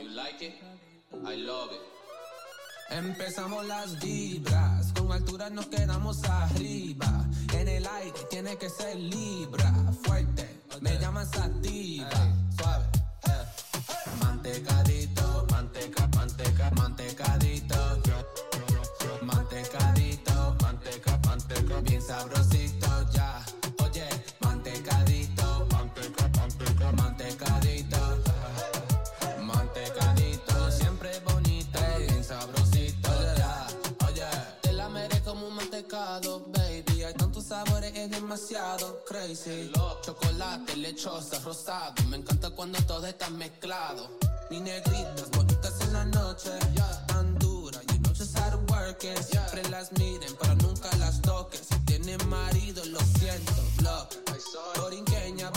You like it? I love it. Empezamos las vibras, con altura nos quedamos arriba. En el aire tiene que ser libra, fuerte, me llaman sativa, suave. eh. Mantecadito, manteca, manteca, mantecadito. Mantecadito, manteca, manteca, bien sabrosito Chocolate, lechosa, rosado. Me encanta cuando todo está mezclado. Ni negritas, bonitas en la noche. Tan duras, you know just how. Siempre las miren, pero nunca las toques. Si tienen marido, lo siento, block. Borinqueña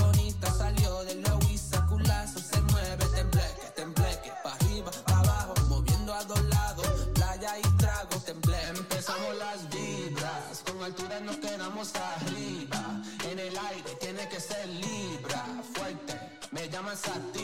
me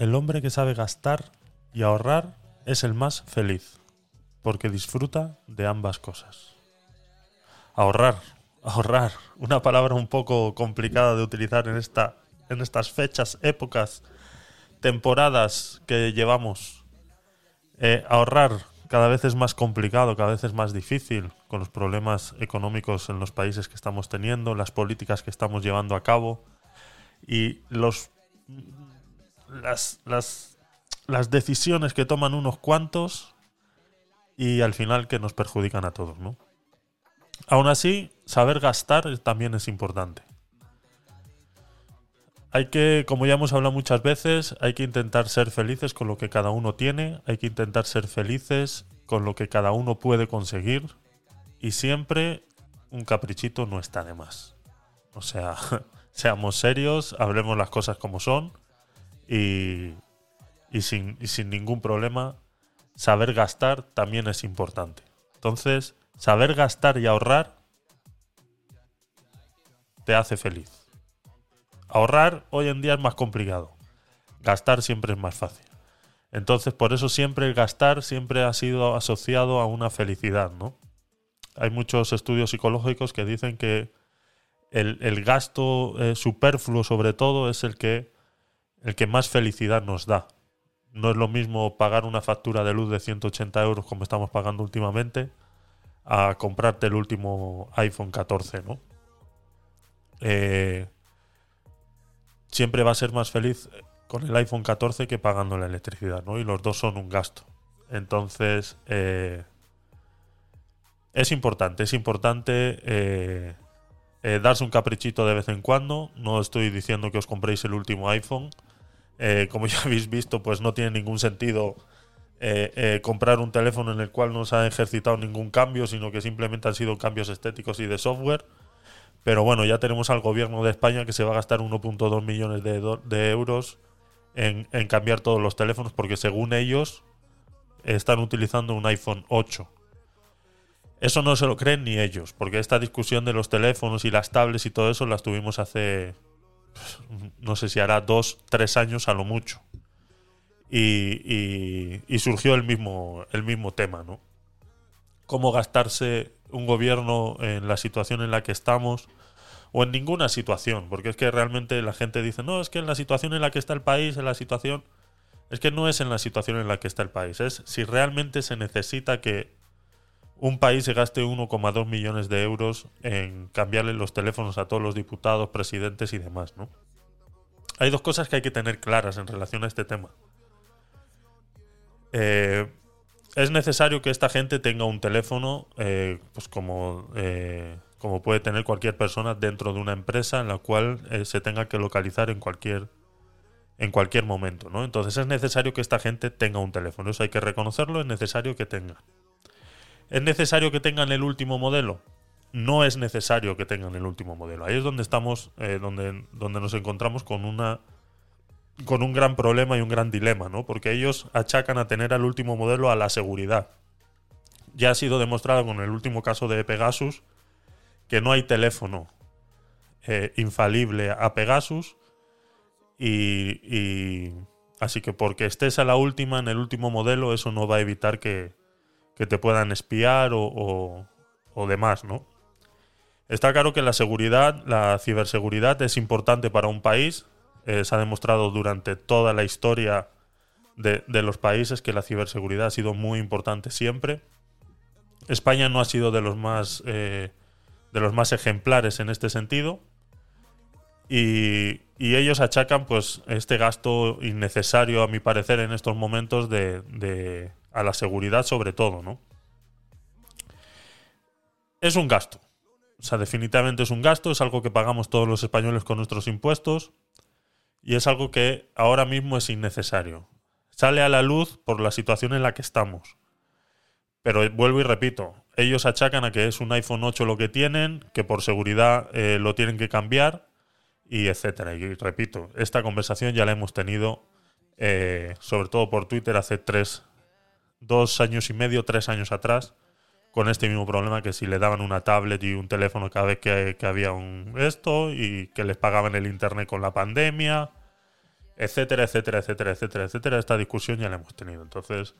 El hombre que sabe gastar y ahorrar es el más feliz, porque disfruta de ambas cosas. Ahorrar, ahorrar, una palabra un poco complicada de utilizar en, esta, en estas fechas, épocas, temporadas que llevamos. Eh, ahorrar cada vez es más complicado, cada vez es más difícil con los problemas económicos en los países que estamos teniendo, las políticas que estamos llevando a cabo y los las, las, decisiones que toman unos cuantos y al final que nos perjudican a todos, ¿no? Aún así, saber gastar también es importante. Hay que, como ya hemos hablado muchas veces, hay que intentar ser felices con lo que cada uno tiene, hay que intentar ser felices con lo que cada uno puede conseguir y siempre un caprichito no está de más. O sea, seamos serios, hablemos las cosas como son y, y sin, sin ningún problema, saber gastar también es importante. Entonces, saber gastar y ahorrar te hace feliz. Ahorrar hoy en día es más complicado. Gastar siempre es más fácil. Entonces, por eso siempre el gastar siempre ha sido asociado a una felicidad, ¿no? Hay muchos estudios psicológicos que dicen que el, el gasto eh, superfluo, sobre todo, es el que, el que más felicidad nos da. No es lo mismo pagar una factura de luz de 180 euros como estamos pagando últimamente a comprarte el último iPhone 14, ¿no? Eh, siempre va a ser más feliz con el iPhone 14 que pagando la electricidad, ¿no? Y los dos son un gasto. Entonces, eh, es importante, es importante eh, darse un caprichito de vez en cuando. No estoy diciendo que os compréis el último iPhone. Eh, como ya habéis visto, pues no tiene ningún sentido eh, eh, comprar un teléfono en el cual no se ha ejercitado ningún cambio, sino que simplemente han sido cambios estéticos y de software. Pero bueno, ya tenemos al gobierno de España que se va a gastar 1.2 millones de, euros en, en cambiar todos los teléfonos, porque según ellos están utilizando un iPhone 8. Eso no se lo creen ni ellos, porque esta discusión de los teléfonos y las tablets y todo eso las tuvimos hace, no sé si hará dos, tres años a lo mucho. Y, y- y surgió el mismo, el mismo tema, ¿no? Cómo gastarse un gobierno en la situación en la que estamos, o en ninguna situación, porque es que realmente la gente dice, no, es que en la situación en la que está el país, en la situación... Es que no es en la situación en la que está el país, es si realmente se necesita que un país se gaste 1,2 millones de euros en cambiarle los teléfonos a todos los diputados, presidentes y demás, ¿no? Hay dos cosas que hay que tener claras en relación a este tema. eh, es necesario que esta gente tenga un teléfono, eh, pues como, eh, como puede tener cualquier persona dentro de una empresa en la cual se tenga que localizar en cualquier, en cualquier momento, ¿no? Entonces es necesario que esta gente tenga un teléfono. Eso hay que reconocerlo, es necesario que tenga. ¿Es necesario que tengan el último modelo? No es necesario que tengan el último modelo. Ahí es donde estamos, donde, donde nos encontramos con una con un gran problema y un gran dilema, ¿no? Porque ellos achacan a tener al último modelo a la seguridad. Ya ha sido demostrado con el último caso de Pegasus que no hay teléfono eh, infalible a Pegasus y, así que porque estés a la última en el último modelo eso no va a evitar que, te puedan espiar o, o demás, ¿no? Está claro que la seguridad, la ciberseguridad es importante para un país, eh, se ha demostrado durante toda la historia de, los países que la ciberseguridad ha sido muy importante siempre. España no ha sido de los más, eh, de los más ejemplares en este sentido. Y, ellos achacan pues este gasto innecesario, a mi parecer, en estos momentos de, a la seguridad sobre todo, ¿no? Es un gasto. O sea, definitivamente es un gasto, es algo que pagamos todos los españoles con nuestros impuestos y es algo que ahora mismo es innecesario. Sale a la luz por la situación en la que estamos. Pero vuelvo y repito, ellos achacan a que es un iPhone 8 lo que tienen, que por seguridad eh, lo tienen que cambiar, y etcétera. Y repito, esta conversación ya la hemos tenido, eh, sobre todo por Twitter, hace tres, dos años y medio, tres años atrás, con este mismo problema que si le daban una tablet y un teléfono cada vez que, había un esto y que les pagaban el internet con la pandemia, etcétera, etcétera, etcétera, etcétera, etcétera. Esta discusión ya la hemos tenido. Entonces,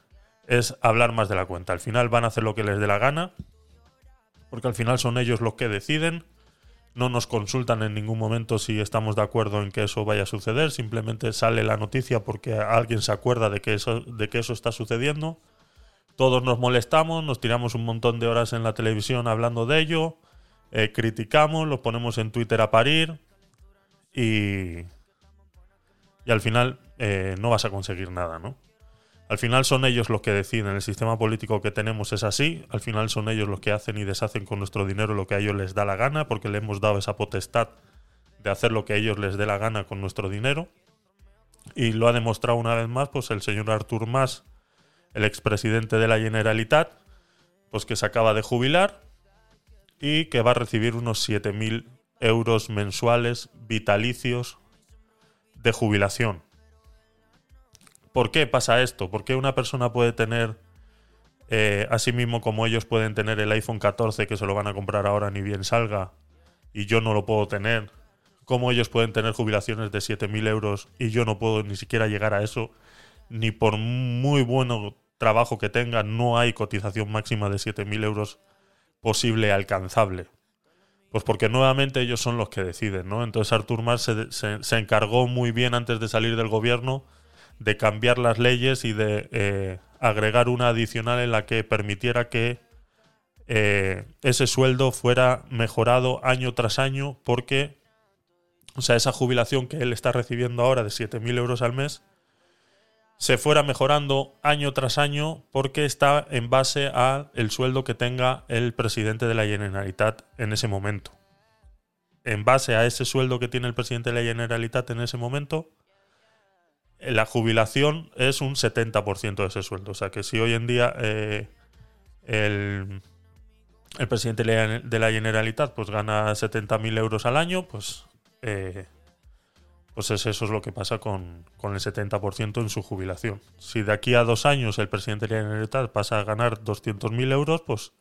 es hablar más de la cuenta. Al final van a hacer lo que les dé la gana, porque al final son ellos los que deciden. No nos consultan en ningún momento si estamos de acuerdo en que eso vaya a suceder. Simplemente sale la noticia porque alguien se acuerda de que eso, de que eso está sucediendo todos nos molestamos, nos tiramos un montón de horas en la televisión hablando de ello, eh, criticamos, lo ponemos en Twitter a parir y, y al final eh, no vas a conseguir nada, ¿no? Al final son ellos los que deciden, el sistema político que tenemos es así, al final son ellos los que hacen y deshacen con nuestro dinero lo que a ellos les da la gana, porque le hemos dado esa potestad de hacer lo que a ellos les dé la gana con nuestro dinero. Y lo ha demostrado una vez más pues el señor Artur Mas el expresidente de la Generalitat, pues que se acaba de jubilar y que va a recibir unos 7.000 euros mensuales vitalicios de jubilación. ¿Por qué pasa esto? ¿Por qué una persona puede tener, eh, así mismo como ellos pueden tener el iPhone 14 que se lo van a comprar ahora ni bien salga y yo no lo puedo tener? ¿Cómo ellos pueden tener jubilaciones de 7.000 euros y yo no puedo ni siquiera llegar a eso? Ni por muy bueno trabajo que tenga, no hay cotización máxima de 7.000 euros posible alcanzable. Pues porque nuevamente ellos son los que deciden, ¿no? Entonces Artur Mas se, encargó muy bien antes de salir del gobierno de cambiar las leyes y de eh, agregar una adicional en la que permitiera que eh, ese sueldo fuera mejorado año tras año porque, o sea, esa jubilación que él está recibiendo ahora de 7.000 euros al mes, se fuera mejorando año tras año porque está en base al el sueldo que tenga el presidente de la Generalitat en ese momento. En base a ese sueldo que tiene el presidente de la Generalitat en ese momento, la jubilación es un 70% de ese sueldo. O sea que si hoy en día eh, el, el, presidente de la Generalitat pues gana 70.000 euros al año, pues eh, pues eso es lo que pasa con, el 70% en su jubilación. Si de aquí a dos años el presidente de la Generalitat pasa a ganar 200.000 euros, pues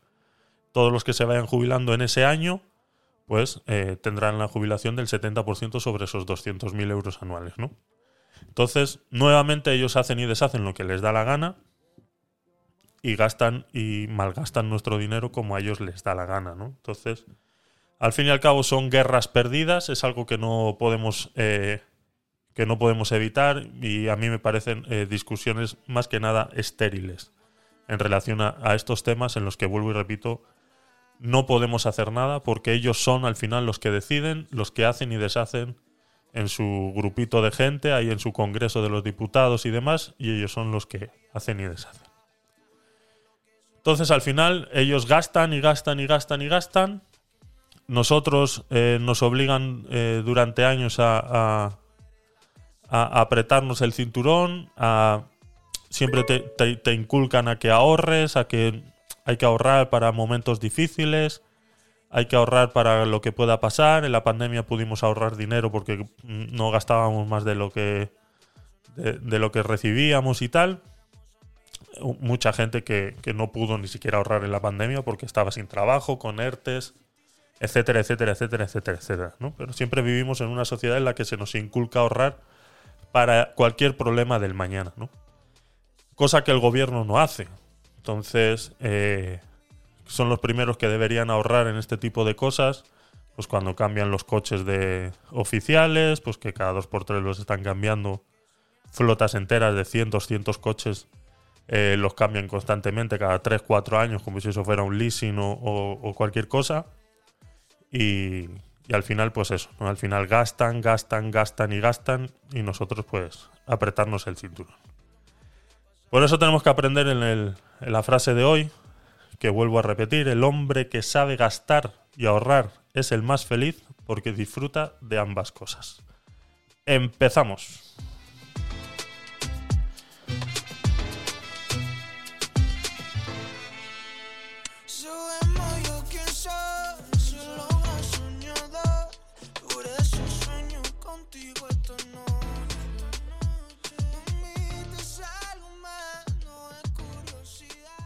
todos los que se vayan jubilando en ese año, pues eh, tendrán la jubilación del 70% sobre esos 200.000 euros anuales, ¿no? Entonces, nuevamente ellos hacen y deshacen lo que les da la gana y gastan y malgastan nuestro dinero como a ellos les da la gana, ¿no? Entonces, al fin y al cabo son guerras perdidas, es algo que no podemos, eh, que no podemos evitar y a mí me parecen eh, discusiones más que nada estériles en relación a, estos temas en los que vuelvo y repito, no podemos hacer nada porque ellos son al final los que deciden, los que hacen y deshacen en su grupito de gente, ahí en su Congreso de los Diputados y demás, y ellos son los que hacen y deshacen. Entonces al final ellos gastan y gastan y gastan y gastan. Nosotros eh, nos obligan eh, durante años a, a, apretarnos el cinturón, a siempre te inculcan a que ahorres, a que hay que ahorrar para momentos difíciles, hay que ahorrar para lo que pueda pasar. En la pandemia pudimos ahorrar dinero porque mm, no gastábamos más de lo que de, lo que recibíamos y tal. Mucha gente que, que no pudo ni siquiera ahorrar en la pandemia porque estaba sin trabajo, con ERTES, etcétera, etcétera, etcétera, etcétera, etcétera. Pero siempre vivimos en una sociedad en la que se nos inculca ahorrar para cualquier problema del mañana, ¿no? Cosa que el gobierno no hace. Entonces, eh, son los primeros que deberían ahorrar en este tipo de cosas. Pues cuando cambian los coches de oficiales, pues que cada dos por tres los están cambiando. Flotas enteras de 100, 200 coches eh, los cambian constantemente cada 3, 4 años, como si eso fuera un leasing o, cualquier cosa. Y, y al final, pues eso, ¿no? al final gastan, gastan, gastan y gastan y nosotros pues apretarnos el cinturón. Por eso tenemos que aprender en la frase de hoy, que vuelvo a repetir, el hombre que sabe gastar y ahorrar es el más feliz porque disfruta de ambas cosas. Empezamos.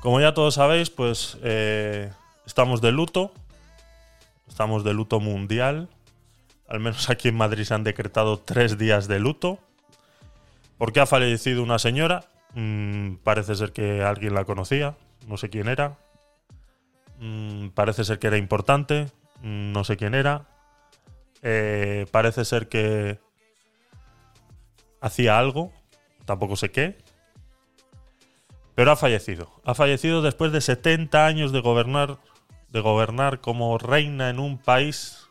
Como ya todos sabéis, pues eh, estamos de luto. Estamos de luto mundial. Al menos aquí en Madrid se han decretado tres días de luto. Porque ha fallecido una señora. Mm, parece ser que alguien la conocía. No sé quién era. Mm, parece ser que era importante. mm, no sé quién era. Eh, parece ser que hacía algo. Tampoco sé qué. Pero ha fallecido. Ha fallecido después de 70 años de gobernar, de gobernar como reina en un país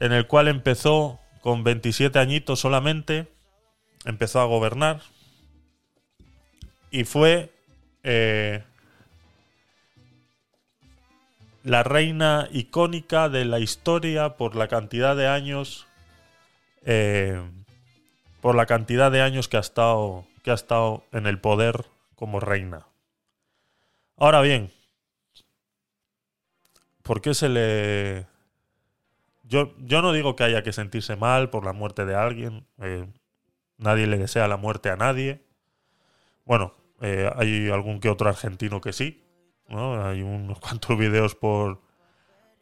en el cual empezó con 27 añitos solamente. Empezó a gobernar. Y fue eh, la reina icónica de la historia por la cantidad de años. eh, por la cantidad de años que ha estado que ha estado en el poder como reina. Ahora bien, ¿por qué se le yo, yo no digo que haya que sentirse mal por la muerte de alguien. eh, nadie le desea la muerte a nadie. Bueno, eh, hay algún que otro argentino que sí. ¿no? Hay unos cuantos videos por,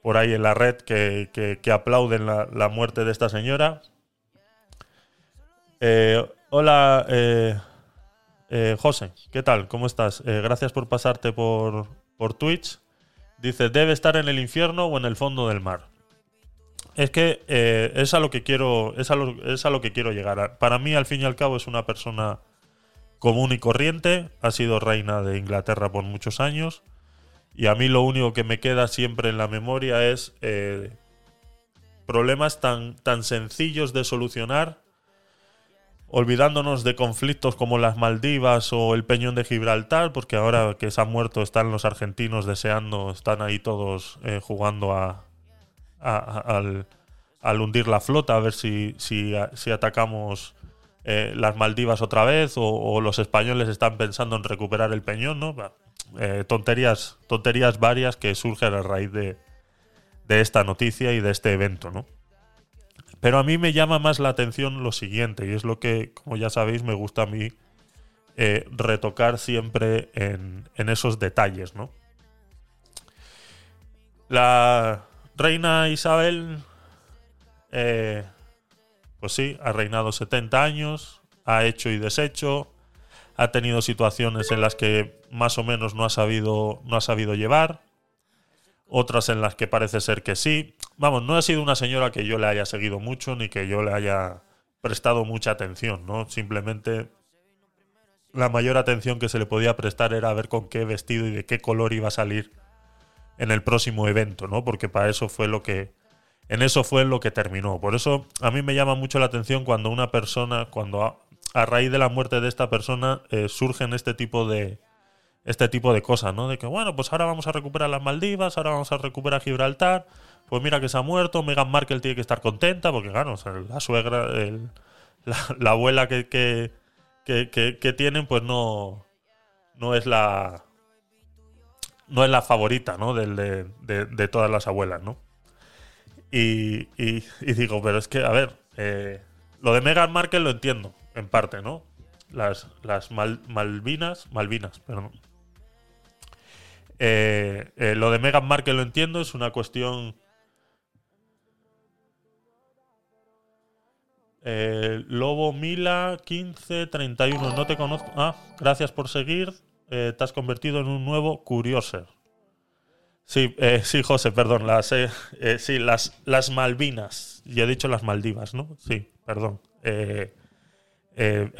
por ahí en la red que, que- aplauden la, la muerte de esta señora. Eh, hola, eh, eh, José, ¿qué tal? ¿Cómo estás? Eh, gracias por pasarte por, por Twitch. Dice, debe estar en el infierno o en el fondo del mar. Es que eh, es a lo que quiero, es a lo, es a lo que quiero llegar. Para mí, al fin y al cabo, es una persona común y corriente. Ha sido reina de Inglaterra por muchos años. Y a mí lo único que me queda siempre en la memoria es problemas tan, tan sencillos de solucionar olvidándonos de conflictos como las Maldivas o el Peñón de Gibraltar, porque ahora que se han muerto están los argentinos deseando, están ahí todos eh, jugando a, al, hundir la flota, a ver si, si, atacamos eh, las Maldivas otra vez, o, los españoles están pensando en recuperar el Peñón, ¿no? Eh, tonterías, tonterías varias que surgen a raíz de, de esta noticia y de este evento, ¿no? Pero a mí me llama más la atención lo siguiente, y es lo que, como ya sabéis, me gusta a mí eh, retocar siempre en, esos detalles, ¿no? La reina Isabel, eh, pues sí, ha reinado 70 años, ha hecho y deshecho, ha tenido situaciones en las que más o menos no ha sabido, no ha sabido llevar, otras en las que parece ser que sí. Vamos, no ha sido una señora que yo le haya seguido mucho ni que yo le haya prestado mucha atención, ¿no? Simplemente la mayor atención que se le podía prestar era ver con qué vestido y de qué color iba a salir en el próximo evento, ¿no? Porque para eso fue lo que en eso fue lo que terminó. Por eso a mí me llama mucho la atención cuando una persona, cuando a, a raíz de la muerte de esta persona eh, surgen este tipo de este tipo de cosas, ¿no? De que bueno, pues ahora vamos a recuperar las Maldivas, ahora vamos a recuperar Gibraltar. Pues mira que se ha muerto, Meghan Markle tiene que estar contenta porque claro, o sea, la suegra, el- la, la abuela que, que, que, tienen, pues no no es la no es la favorita, ¿no? De, de- de todas las abuelas, ¿no? Y, y- y digo, pero es que, a ver, eh, lo de Meghan Markle lo entiendo, en parte, ¿no? Las, las Mal- Malvinas, Malvinas, perdón. Eh, eh, lo de Meghan Markle lo entiendo, es una cuestión... Eh, Lobo Mila 1531, no te conozco. Ah, gracias por seguir. Te has convertido en un nuevo Curioser. Sí, sí, José, perdón. Sí, las, las Malvinas. Ya he dicho las Maldivas, ¿no? Sí, perdón. Es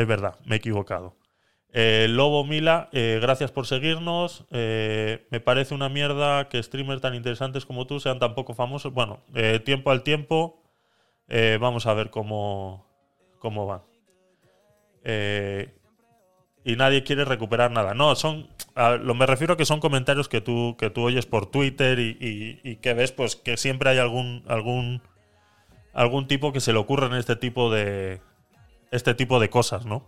verdad, me he equivocado. Eh, Lobo Mila, eh, gracias por seguirnos. Eh, me parece una mierda que streamers tan interesantes como tú sean tan poco famosos. Bueno, eh, tiempo al tiempo. Eh, vamos a ver cómo, cómo van. Y nadie quiere recuperar nada. No, son. lo me refiero a que son comentarios que tú, que tú oyes por Twitter y, y- que ves, pues, que siempre hay algún. algún. algún tipo que se le ocurre en este tipo de. este tipo de cosas, ¿no?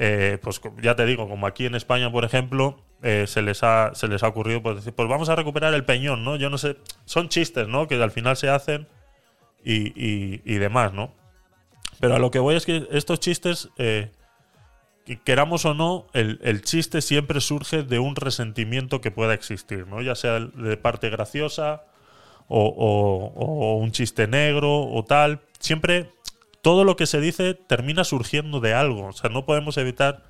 Eh, pues ya te digo, como aquí en España, por ejemplo, eh, se, les ha, se les ha ocurrido pues, decir, pues vamos a recuperar el peñón, ¿no? Yo no sé, son chistes, ¿no? Que al final se hacen y, demás, ¿no? Pero a lo que voy es que estos chistes, eh, que queramos o no, el, el chiste siempre surge de un resentimiento que pueda existir, ¿no? Ya sea de parte graciosa o un chiste negro o tal. Siempre todo lo que se dice termina surgiendo de algo. O sea, no podemos evitar.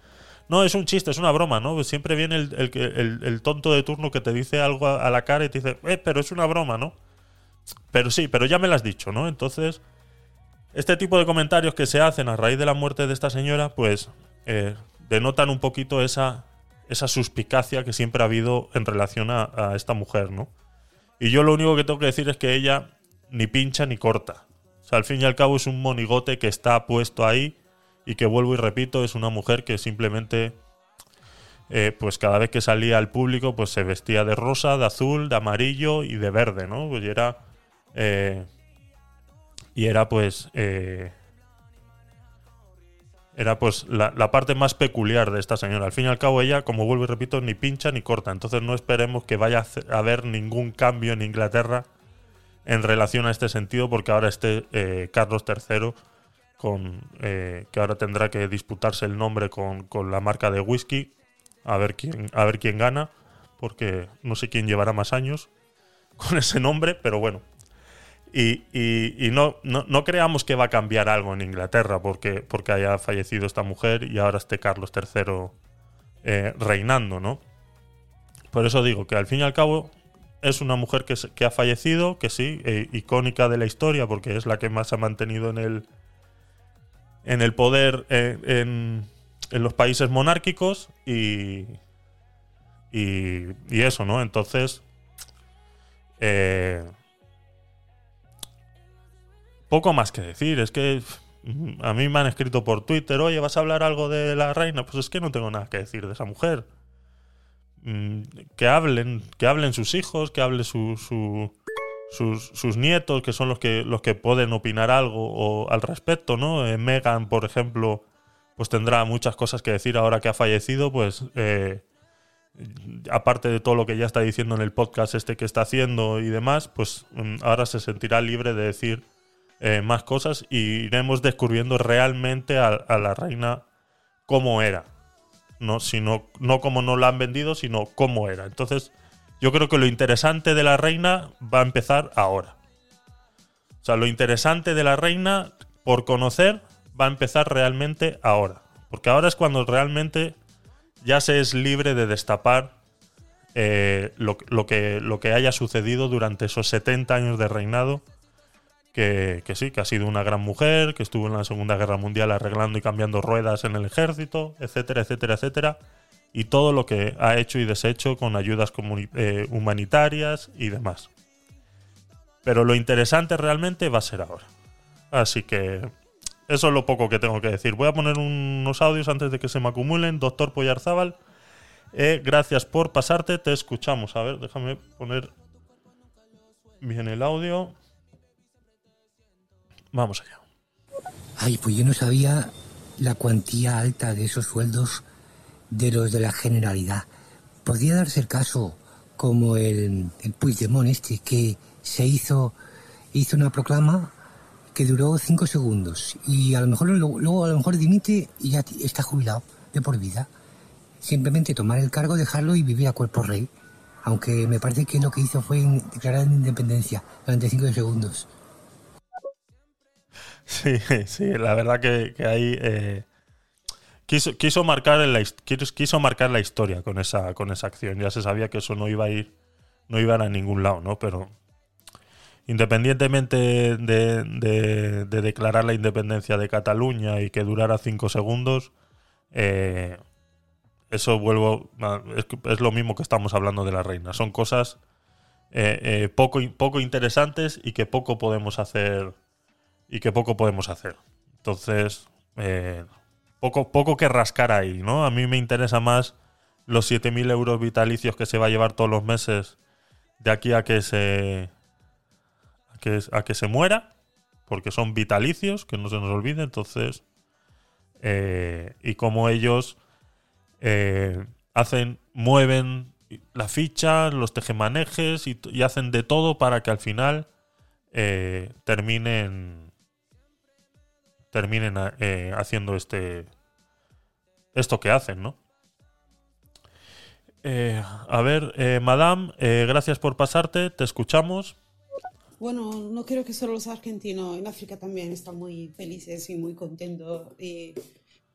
No, es un chiste, es una broma, ¿no? Pues siempre viene el, tonto de turno que te dice algo a, la cara y te dice, eh, pero es una broma, ¿no? Pero sí, pero ya me lo has dicho, ¿no? Entonces, este tipo de comentarios que se hacen a raíz de la muerte de esta señora, pues eh, denotan un poquito esa, esa suspicacia que siempre ha habido en relación a esta mujer, ¿no? Y yo lo único que tengo que decir es que ella ni pincha ni corta. Sea, al fin y al cabo es un monigote que está puesto ahí y que vuelvo y repito, es una mujer que simplemente, eh, pues cada vez que salía al público, pues se vestía de rosa, de azul, de amarillo y de verde, ¿no? Pues y era, eh, y era pues, eh, era pues la, la parte más peculiar de esta señora. Al fin y al cabo ella, como vuelvo y repito, ni pincha ni corta. Entonces no esperemos que vaya a haber ningún cambio en Inglaterra en relación a este sentido, porque ahora este eh, Carlos III, con, eh, que ahora tendrá que disputarse el nombre con, con la marca de whisky, a ver quién, a ver quién gana, porque no sé quién llevará más años con ese nombre, pero bueno. Y, y- no, no, no creamos que va a cambiar algo en Inglaterra porque, porque haya fallecido esta mujer y ahora esté Carlos III eh, reinando, ¿no? Por eso digo que al fin y al cabo es una mujer que, que ha fallecido, que sí, eh, icónica de la historia, porque es la que más ha mantenido en el, en el poder eh, en, en los países monárquicos y, y, y eso, ¿no? Entonces, eh, poco más que decir, es que mm, a mí me han escrito por Twitter, oye, ¿vas a hablar algo de la reina? Pues es que no tengo nada que decir de esa mujer que hablen, que hablen sus hijos, que hablen su- sus, sus nietos, que son los que, los que pueden opinar algo o, al respecto, ¿no? Eh, Megan, por ejemplo, pues tendrá muchas cosas que decir ahora que ha fallecido, pues eh, aparte de todo lo que ya está diciendo en el podcast este que está haciendo y demás, pues mm, ahora se sentirá libre de decir eh, más cosas y iremos descubriendo realmente a, a la reina cómo era no, sino, no como nos la han vendido, sino cómo era. Entonces, yo creo que lo interesante de la reina va a empezar ahora. O sea, lo interesante de la reina por conocer va a empezar realmente ahora. Porque ahora es cuando realmente ya se es libre de destapar eh, lo, lo que, lo que haya sucedido durante esos 70 años de reinado. Que, sí, que ha sido una gran mujer, que estuvo en la Segunda Guerra Mundial arreglando y cambiando ruedas en el ejército, etcétera, etcétera, etcétera. Y todo lo que ha hecho y deshecho con ayudas eh, humanitarias y demás. Pero lo interesante realmente va a ser ahora. Así que eso es lo poco que tengo que decir. Voy a poner unos audios antes de que se me acumulen. Doctor Poyarzábal, eh, gracias por pasarte. Te escuchamos. A ver, déjame poner bien el audio. Vamos allá. Ay, pues yo no sabía la cuantía alta de esos sueldos de los de la Generalidad. Podría darse el caso como el, el Puigdemont este, que se hizo, hizo una proclama que duró cinco segundos y a lo mejor luego, a lo mejor dimite y ya está jubilado de por vida. Simplemente tomar el cargo, dejarlo y vivir a cuerpo rey. Aunque me parece que lo que hizo fue declarar independencia durante cinco segundos. Sí, sí, la verdad que, que ahí eh, quiso, quiso, marcar en la, quiso, marcar la historia con esa, con esa acción. Ya se sabía que eso no iba a ir, no iba a, ir a ningún lado, ¿no? Pero independientemente de, de- de declarar la independencia de Cataluña y que durara cinco segundos, eh, eso vuelvo. Es, es lo mismo que estamos hablando de la reina. Son cosas eh, eh, poco, poco interesantes y que poco podemos hacer y que poco podemos hacer. Entonces, eh, poco, poco que rascar ahí, ¿no? A mí me interesa más los 7.000 euros vitalicios que se va a llevar todos los meses de aquí a que se a que, a que se muera, porque son vitalicios, que no se nos olvide. Entonces, eh, y como ellos eh, hacen, mueven la ficha, los tejemanejes y, y hacen de todo para que al final terminen terminen eh, haciendo este esto que hacen, ¿no? Eh, a ver, eh, Madame, gracias por pasarte, te escuchamos. Bueno, no creo que solo los argentinos, en África también están muy felices y muy contentos y,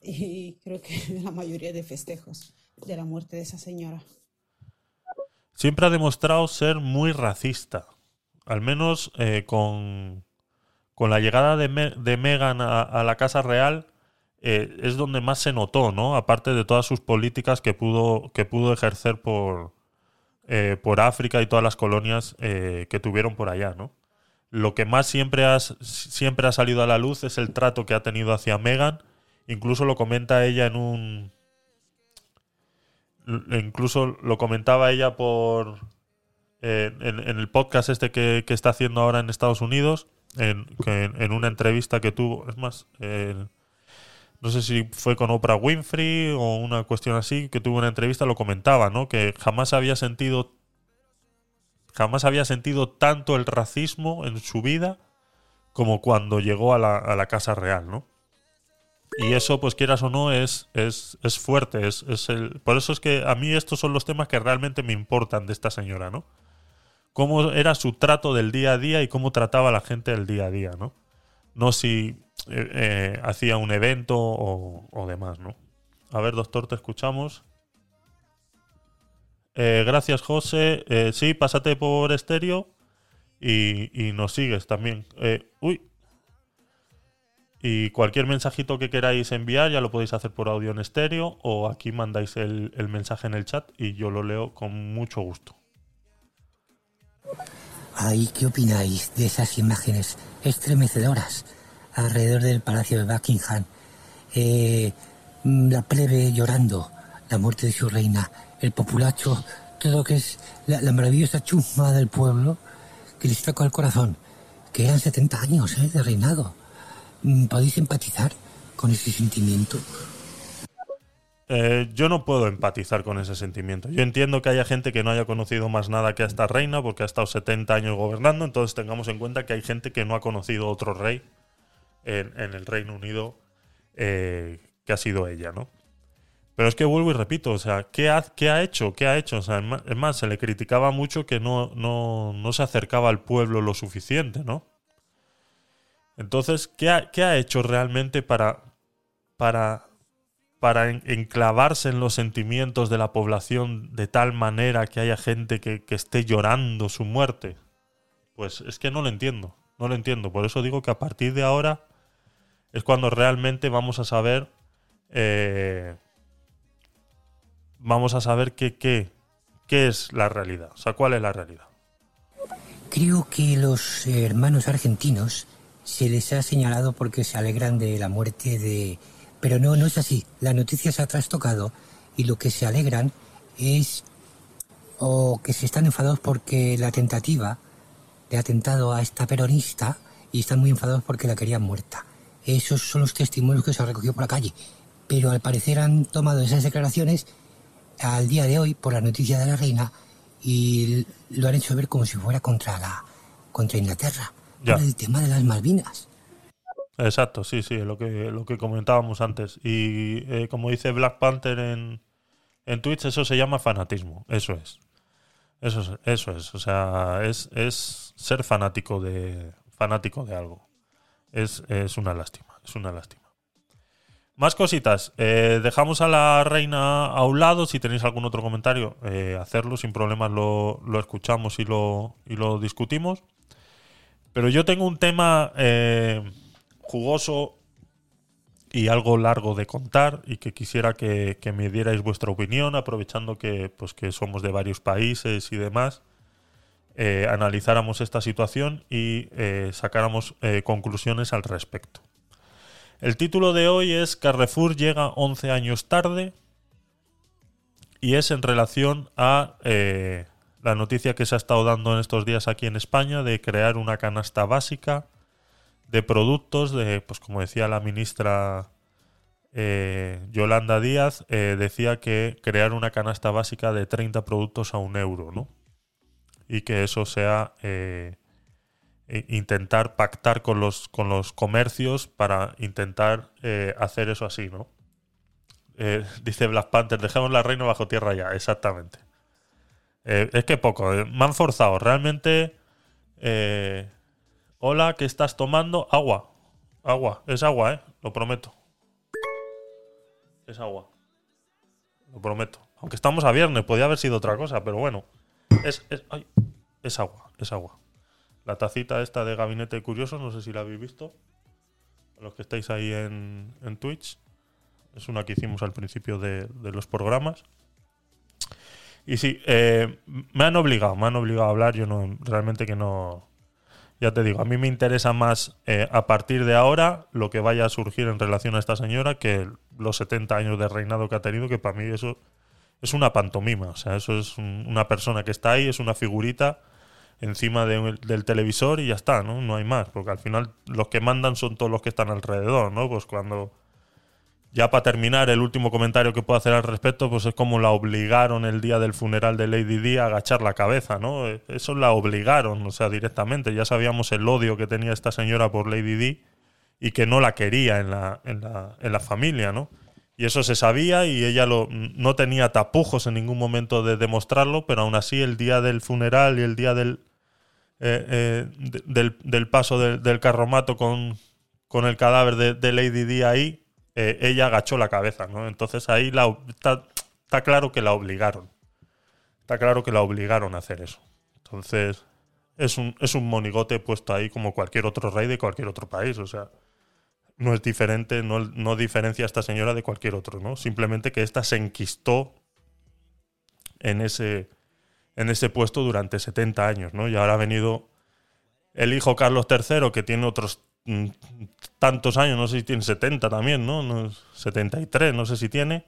y creo que la mayoría de festejos de la muerte de esa señora. Siempre ha demostrado ser muy racista, al menos con, con la llegada de, Me- Meghan a, la Casa Real eh, es donde más se notó, ¿no? Aparte de todas sus políticas que pudo, que pudo ejercer por, eh, por África y todas las colonias eh, que tuvieron por allá, ¿no? Lo que más siempre, siempre ha salido a la luz es el trato que ha tenido hacia Meghan. Incluso lo comenta ella en un... Incluso lo comentaba ella por... en, el podcast este que está haciendo ahora en Estados Unidos, en, una entrevista que tuvo, es más, eh, no sé si fue con Oprah Winfrey o una cuestión así, que tuvo una entrevista, lo comentaba, ¿no? Que jamás había sentido jamás había sentido tanto el racismo en su vida como cuando llegó a la, a la Casa Real, ¿no? Y eso, pues quieras o no, es, es, es fuerte. Es, es el, por eso es que a mí estos son los temas que realmente me importan de esta señora, ¿no? Cómo era su trato del día a día y cómo trataba a la gente del día a día, ¿no? No si eh, eh, hacía un evento o, demás, ¿no? A ver, doctor, te escuchamos. Eh, gracias, José. Sí, pásate por estéreo y, nos sigues también. Uy. Y cualquier mensajito que queráis enviar ya lo podéis hacer por audio en estéreo o aquí mandáis el mensaje en el chat y yo lo leo con mucho gusto. Ay, ¿qué opináis de esas imágenes estremecedoras alrededor del Palacio de Buckingham? Eh, mm, la plebe llorando, la muerte de su reina, el populacho, todo lo que es la, maravillosa chusma del pueblo que les tocó el corazón, que eran 70 años ¿eh? de reinado. Mm, ¿Podéis empatizar con ese sentimiento? Eh, yo no puedo empatizar con ese sentimiento. Yo entiendo que haya gente que no haya conocido más nada que a esta reina porque ha estado 70 años gobernando, entonces tengamos en cuenta que hay gente que no ha conocido otro rey en, el Reino Unido eh, que ha sido ella, ¿no? Pero es que vuelvo y repito, o sea, ¿qué ha, qué ha hecho? ¿Qué ha hecho? O sea, es más, se le criticaba mucho que no, no, no se acercaba al pueblo lo suficiente, ¿no? Entonces, ¿qué ha, qué ha hecho realmente para, para, para en- enclavarse en los sentimientos de la población de tal manera que haya gente que, esté llorando su muerte? Pues es que no lo entiendo, no lo entiendo. Por eso digo que a partir de ahora es cuando realmente vamos a saber eh, vamos a saber qué es la realidad. O sea, cuál es la realidad. creo que los hermanos argentinos se les ha señalado porque se alegran de la muerte de... Pero no, no es así. La noticia se ha trastocado y lo que se alegran es o que se están enfadados porque la tentativa de atentado a esta peronista y están muy enfadados porque la querían muerta. Esos son los testimonios que se han recogido por la calle. Pero al parecer han tomado esas declaraciones al día de hoy por la noticia de la reina y lo han hecho ver como si fuera contra la contra Inglaterra Ya. por el tema de las Malvinas. Exacto, sí, sí, lo que, lo que comentábamos antes. Y eh, como dice Black Panther en, en Twitch, eso se llama fanatismo. Eso es. Eso es, eso es. O sea, es, es ser fanático de, fanático de algo. Es, es una lástima, es una lástima. Más cositas. Eh, dejamos a la reina a un lado. Si tenéis algún otro comentario, eh, hacerlo sin problemas. Lo, lo escuchamos y lo, y lo discutimos. Pero yo tengo un tema eh, jugoso y algo largo de contar y que quisiera que, me dierais vuestra opinión, aprovechando que, pues, que somos de varios países y demás, eh, analizáramos esta situación y eh, sacáramos eh, conclusiones al respecto. El título de hoy es Carrefour llega 11 años tarde y es en relación a la noticia que se ha estado dando en estos días aquí en España de crear una canasta básica de productos, de, pues como decía la ministra eh, Yolanda Díaz, eh, decía que crear una canasta básica de 30 productos a un euro, ¿no? Y que eso sea eh, intentar pactar con los, con los comercios para intentar hacer eso así, ¿no? Dice Black Panther, dejemos la reina bajo tierra ya, exactamente. Es que poco, me han forzado. Realmente, hola, ¿qué estás tomando? Agua. Agua, es agua, ¿eh? Lo prometo. Es agua. Lo prometo. Aunque estamos a viernes, podía haber sido otra cosa, pero bueno. Es, es, agua, es agua. La tacita esta de Gabinete de Curiosos, no sé si la habéis visto. Los que estáis ahí en, en Twitch. Es una que hicimos al principio de, de los programas. Y sí, eh, me han obligado, me han obligado a hablar. Yo no, realmente que no. Ya te digo, a mí me interesa más eh, a partir de ahora lo que vaya a surgir en relación a esta señora que los 70 años de reinado que ha tenido, que para mí eso es una pantomima. O sea, eso es un- una persona que está ahí, es una figurita encima del televisor y ya está, ¿no? No hay más, porque al final los que mandan son todos los que están alrededor, ¿no? Pues cuando ya para terminar, el último comentario que puedo hacer al respecto, pues es como la obligaron el día del funeral de Lady Di a agachar la cabeza, ¿no? Eh, Eso la obligaron, o sea, directamente. Ya sabíamos el odio que tenía esta señora por Lady Di y que no la quería en la, en la, en la familia, ¿no? Y eso se sabía y ella lo, no tenía tapujos en ningún momento de demostrarlo, pero aún así el día del funeral y el día del, eh, eh, de- del, del paso del- del carromato con, con el cadáver de, de Lady Di ahí, eh, ella agachó la cabeza, ¿no? Entonces ahí la, está, está claro que la obligaron. Está claro que la obligaron a hacer eso. Entonces es un, es un monigote puesto ahí como cualquier otro rey de cualquier otro país. O sea, no es diferente, no, no diferencia a esta señora de cualquier otro, ¿no? Simplemente que esta se enquistó en ese, en ese puesto durante 70 años, ¿no? Y ahora ha venido el hijo Carlos III, que tiene otros tantos años, no sé si tiene 70 también, ¿no? No, 73, no sé si tiene,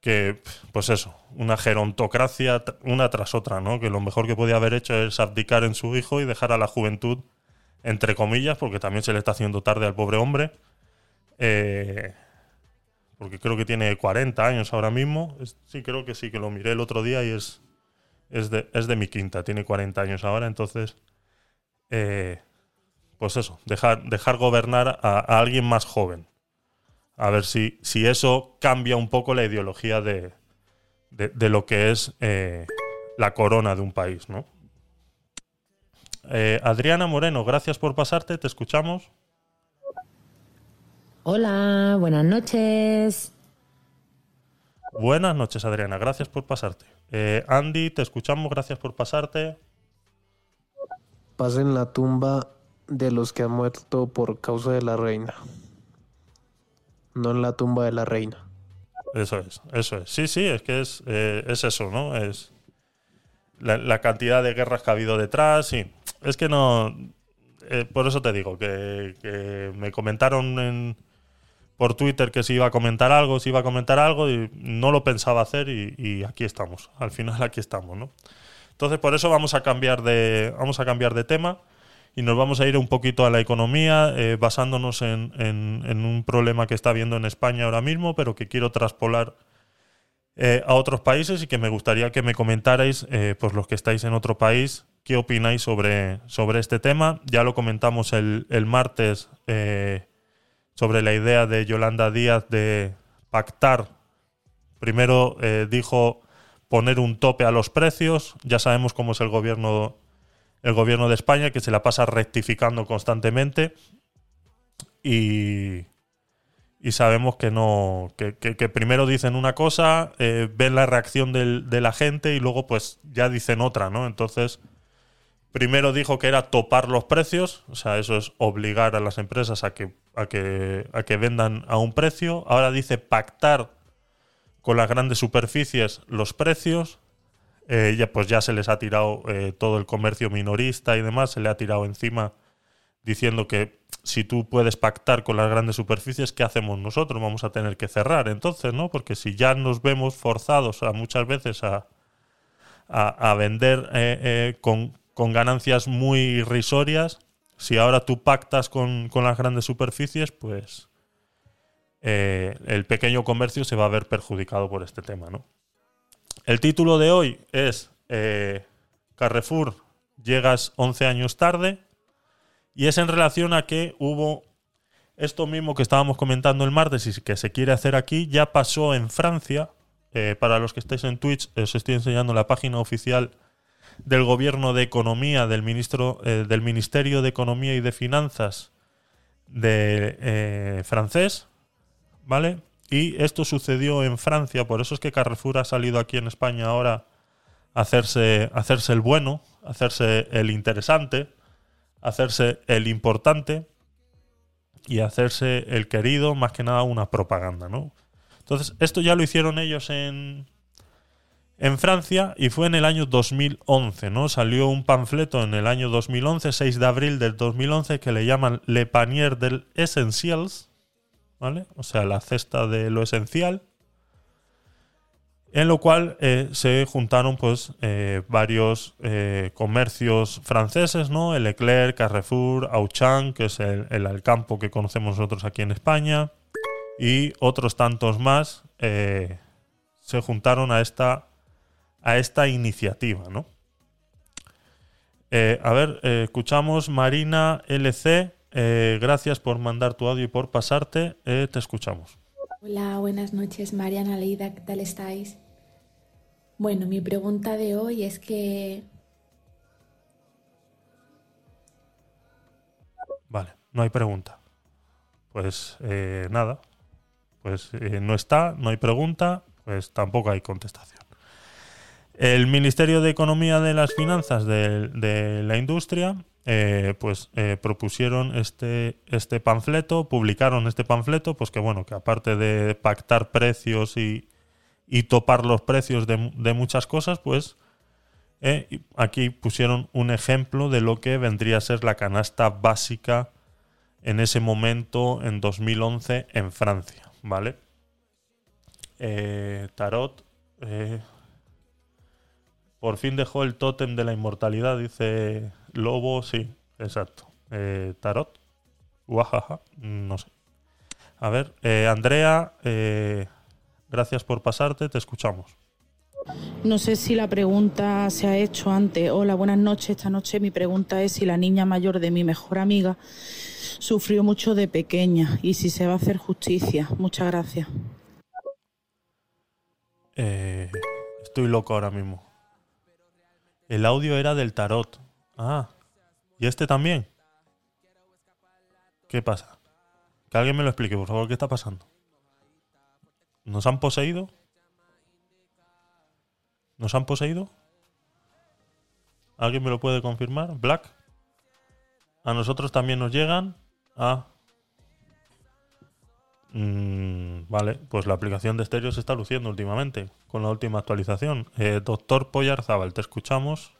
que, pues eso, una gerontocracia una tras otra, ¿no? Que lo mejor que podía haber hecho es abdicar en su hijo y dejar a la juventud, entre comillas, porque también se le está haciendo tarde al pobre hombre, eh, porque creo que tiene 40 años ahora mismo, sí, creo que sí, que lo miré el otro día y es, es, de, es de mi quinta, tiene 40 años ahora, entonces eh, pues eso, dejar, dejar gobernar a, a alguien más joven. A ver si, si eso cambia un poco la ideología de, de, de lo que es eh, la corona de un país, ¿no? Eh, Adriana Moreno, gracias por pasarte, te escuchamos. Hola, buenas noches. Buenas noches, Adriana, gracias por pasarte. Eh, Andy, te escuchamos, gracias por pasarte. Pasen la tumba de los que han muerto por causa de la reina. No en la tumba de la reina. Eso es, eso es. Sí, sí, es que es, eh, es eso, ¿no? Es la, cantidad de guerras que ha habido detrás. Sí. es que no. eh, por eso te digo, que, que me comentaron en, por Twitter que si iba a comentar algo, si iba a comentar algo, y no lo pensaba hacer, y, y aquí estamos. Al final aquí estamos, ¿no? Entonces, por eso vamos a cambiar de, vamos a cambiar de tema y nos vamos a ir un poquito a la economía, eh, basándonos en, en- en un problema que está habiendo en España ahora mismo, pero que quiero traspolar eh, a otros países y que me gustaría que me comentarais, eh, pues los que estáis en otro país, qué opináis sobre, sobre este tema. Ya lo comentamos el, el martes eh, sobre la idea de Yolanda Díaz de pactar. Primero dijo poner un tope a los precios. Ya sabemos cómo es el gobierno, el gobierno de España, que se la pasa rectificando constantemente. Y, y sabemos que no que, primero dicen una cosa, eh, ven la reacción de la gente y luego pues ya dicen otra, ¿no? Entonces, primero dijo que era topar los precios, o sea, eso es obligar a las empresas a que, a que, a que vendan a un precio. Ahora dice pactar con las grandes superficies los precios. Eh, ya, pues ya se les ha tirado eh, todo el comercio minorista y demás, se le ha tirado encima diciendo que si tú puedes pactar con las grandes superficies, ¿qué hacemos nosotros? Vamos a tener que cerrar entonces, ¿no? Porque si ya nos vemos forzados a muchas veces a, a, vender eh, con, con ganancias muy irrisorias, si ahora tú pactas con, con las grandes superficies, pues el pequeño comercio se va a ver perjudicado por este tema, ¿no? El título de hoy es eh, Carrefour, llegas 11 años tarde. Y es en relación a que hubo esto mismo que estábamos comentando el martes y que se quiere hacer aquí, ya pasó en Francia. Eh, para los que estáis en Twitch, os estoy enseñando la página oficial del Gobierno de Economía, del, ministro, eh, del Ministerio de Economía y de Finanzas de eh, francés, ¿vale? Y esto sucedió en Francia, por eso es que Carrefour ha salido aquí en España ahora a hacerse, hacerse el bueno, hacerse el interesante hacerse el importante y hacerse el querido, más que nada una propaganda, ¿no? Entonces, esto ya lo hicieron ellos en, en Francia y fue en el año 2011, ¿no? Salió un panfleto en el año 2011, 6 de abril del 2011, que le llaman Le Panier del Essentials, O sea, la cesta de lo esencial en lo cual eh, se juntaron pues eh, varios eh, comercios franceses, ¿no? El Leclerc, Carrefour, Auchan, que es el, el Alcampo que conocemos nosotros aquí en España, y otros tantos más se juntaron a esta, a esta iniciativa, ¿no? A ver, escuchamos Marina LC, eh, gracias por mandar tu audio y por pasarte, eh, te escuchamos. Hola, buenas noches, Mariana Leida, ¿qué tal estáis? Bueno, mi pregunta de hoy es que Vale, no hay pregunta. Pues eh, nada, pues no está, no hay pregunta, pues tampoco hay contestación. El Ministerio de Economía de las Finanzas de, de la Industria, eh, pues eh, propusieron este, este panfleto, publicaron este panfleto, pues que bueno, que aparte de pactar precios y, y topar los precios de, de muchas cosas, pues eh, aquí pusieron un ejemplo de lo que vendría a ser la canasta básica en ese momento, en 2011, en Francia, ¿vale? Tarot, por fin dejó el tótem de la inmortalidad, dice Lobo, sí, exacto. Eh, Tarot, guajaja, no sé. A ver, eh, Andrea, eh, gracias por pasarte, te escuchamos. No sé si la pregunta se ha hecho antes. Hola, buenas noches. Esta noche mi pregunta es si la niña mayor de mi mejor amiga sufrió mucho de pequeña y si se va a hacer justicia. Muchas gracias. Eh, estoy loco ahora mismo. El audio era del tarot. Ah, ¿y este también? ¿Qué pasa? Que alguien me lo explique, por favor, ¿qué está pasando? ¿Nos han poseído? ¿Nos han poseído? ¿Alguien me lo puede confirmar? ¿Black? ¿A nosotros también nos llegan? Ah. Vale, pues la aplicación de estéreo se está luciendo últimamente con la última actualización. Eh, doctor Poyarzábal, te escuchamos.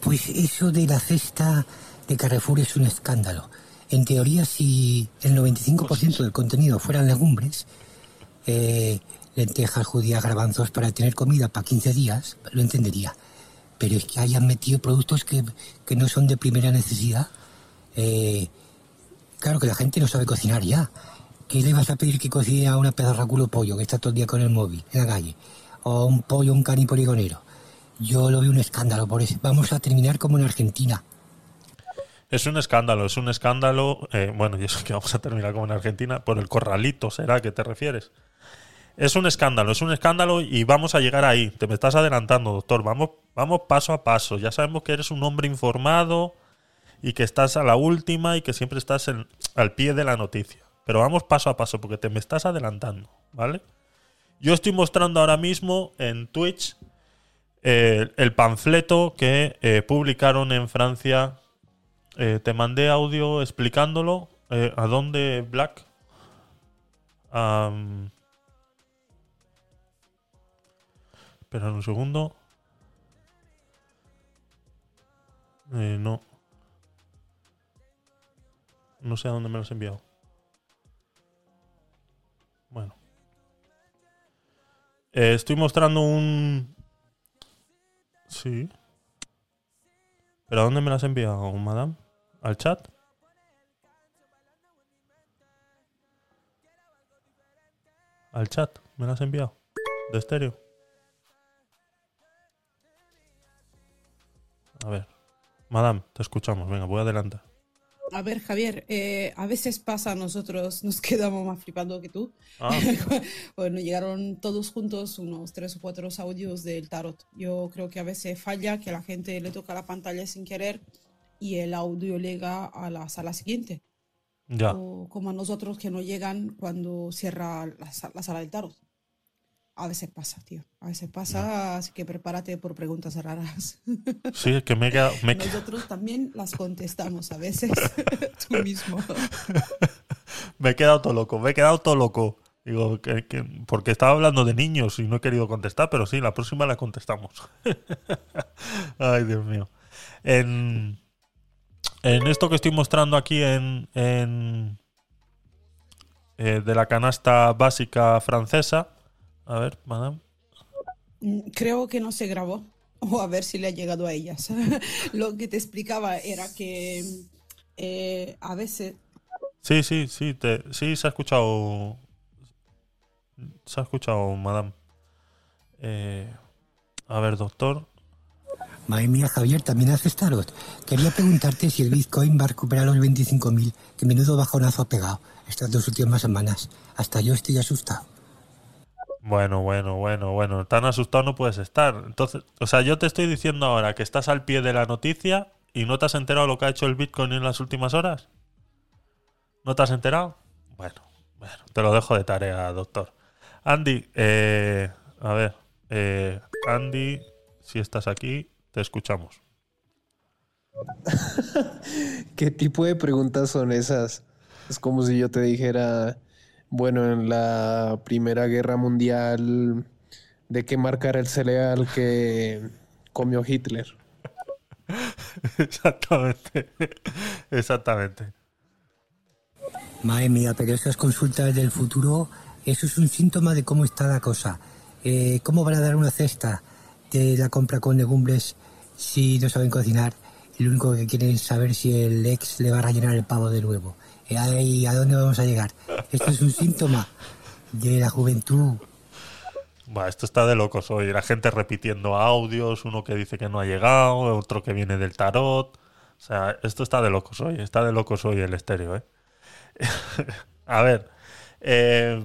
Pues eso de la cesta de Carrefour es un escándalo. En teoría, si el 95% del contenido fueran legumbres, eh, lentejas, judías, garbanzos, para tener comida para 15 días, lo entendería. Pero es que hayan metido productos que, que no son de primera necesidad. Eh, claro que la gente no sabe cocinar ya. ¿Qué le vas a pedir que cocine a una pedorra culo pollo que está todo el día con el móvil en la calle? O un pollo, un cani poligonero. Yo lo veo un escándalo por eso. Vamos a terminar como en Argentina. Es un escándalo, es un escándalo. eh, bueno, y eso que vamos a terminar como en Argentina, por el corralito, ¿será que te refieres? Es un escándalo, es un escándalo y vamos a llegar ahí. Te me estás adelantando, doctor. Vamos, vamos paso a paso. Ya sabemos que eres un hombre informado y que estás a la última y que siempre estás al pie de la noticia. Pero vamos paso a paso porque te me estás adelantando, ¿vale? Yo estoy mostrando ahora mismo en Twitch eh, el panfleto que eh, publicaron en Francia. Eh, te mandé audio explicándolo. ¿A dónde, Black? Am, Espera un segundo. No. No sé a dónde me lo has enviado. Bueno. Estoy mostrando un... Sí. ¿Pero a dónde me lo has enviado, madame? ¿Al chat? ¿Al chat? ¿Me lo has enviado? ¿De estéreo? A ver. Madame, te escuchamos. Venga, voy a adelantar. A ver, Javier, eh, a veces pasa, nosotros nos quedamos más flipando que tú. Ah. bueno, llegaron todos juntos unos tres o cuatro audios del tarot. Yo creo que a veces falla, que la gente le toca la pantalla sin querer y el audio llega a la sala siguiente. Ya. O como a nosotros que no llegan cuando cierra la, la sala del tarot. A veces pasa, tío. A veces pasa, así que prepárate por preguntas raras. Sí, es que me he quedado... me Nosotros también las contestamos a veces tú mismo. Me he quedado todo loco, me he quedado todo loco. Digo, que, que- porque estaba hablando de niños y no he querido contestar, pero sí, la próxima la contestamos. Ay, Dios mío. En, en esto que estoy mostrando aquí en, en eh, de la canasta básica francesa, a ver, madame. Mm, Creo que no se grabó. O a ver si le ha llegado a ellas. Lo que te explicaba era que eh, a veces Sí, sí, sí, te, sí, se ha escuchado. Se ha escuchado, madame. Eh, a ver, doctor. Madre mía, Javier, también haces tarot. Quería preguntarte si el Bitcoin va a recuperar los 25.000, que menudo bajonazo ha pegado estas dos últimas semanas. Hasta yo estoy asustado. Bueno, bueno, bueno, bueno. Tan asustado no puedes estar. Entonces, o sea, yo te estoy diciendo ahora que estás al pie de la noticia y no te has enterado lo que ha hecho el Bitcoin en las últimas horas. ¿No te has enterado? Bueno, bueno, te lo dejo de tarea, doctor. Andy, eh, a ver, eh, Andy, si estás aquí, te escuchamos. ¿Qué tipo de preguntas son esas? Es como si yo te dijera, bueno, en la Primera Guerra Mundial, ¿de qué marca era el cereal que comió Hitler? Exactamente. Exactamente. Madre mía, pero esas consultas del futuro, eso es un síntoma de cómo está la cosa. Eh, ¿Cómo van a dar una cesta de la compra con legumbres si no saben cocinar? Y lo único que quieren es saber si el ex le va a rellenar el pavo de nuevo. Ay, ¿A dónde vamos a llegar? Esto es un síntoma de la juventud. Buah, esto está de locos hoy. La gente repitiendo audios, uno que dice que no ha llegado, otro que viene del tarot. O sea, esto está de locos hoy. Está de locos hoy el estéreo, ¿eh? a ver. eh,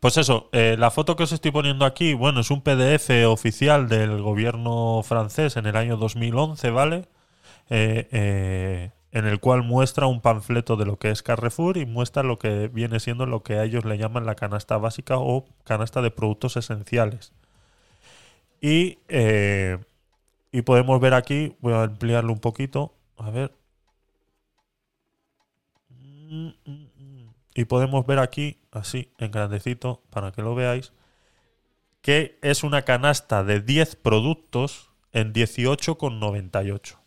pues eso, eh, la foto que os estoy poniendo aquí, bueno, es un PDF oficial del gobierno francés en el año 2011, ¿vale? Eh, eh, en el cual muestra un panfleto de lo que es Carrefour y muestra lo que viene siendo lo que a ellos le llaman la canasta básica o canasta de productos esenciales. Y, eh, y podemos ver aquí, voy a ampliarlo un poquito, a ver. Y podemos ver aquí, así, en grandecito, para que lo veáis, que es una canasta de 10 productos en 18,98.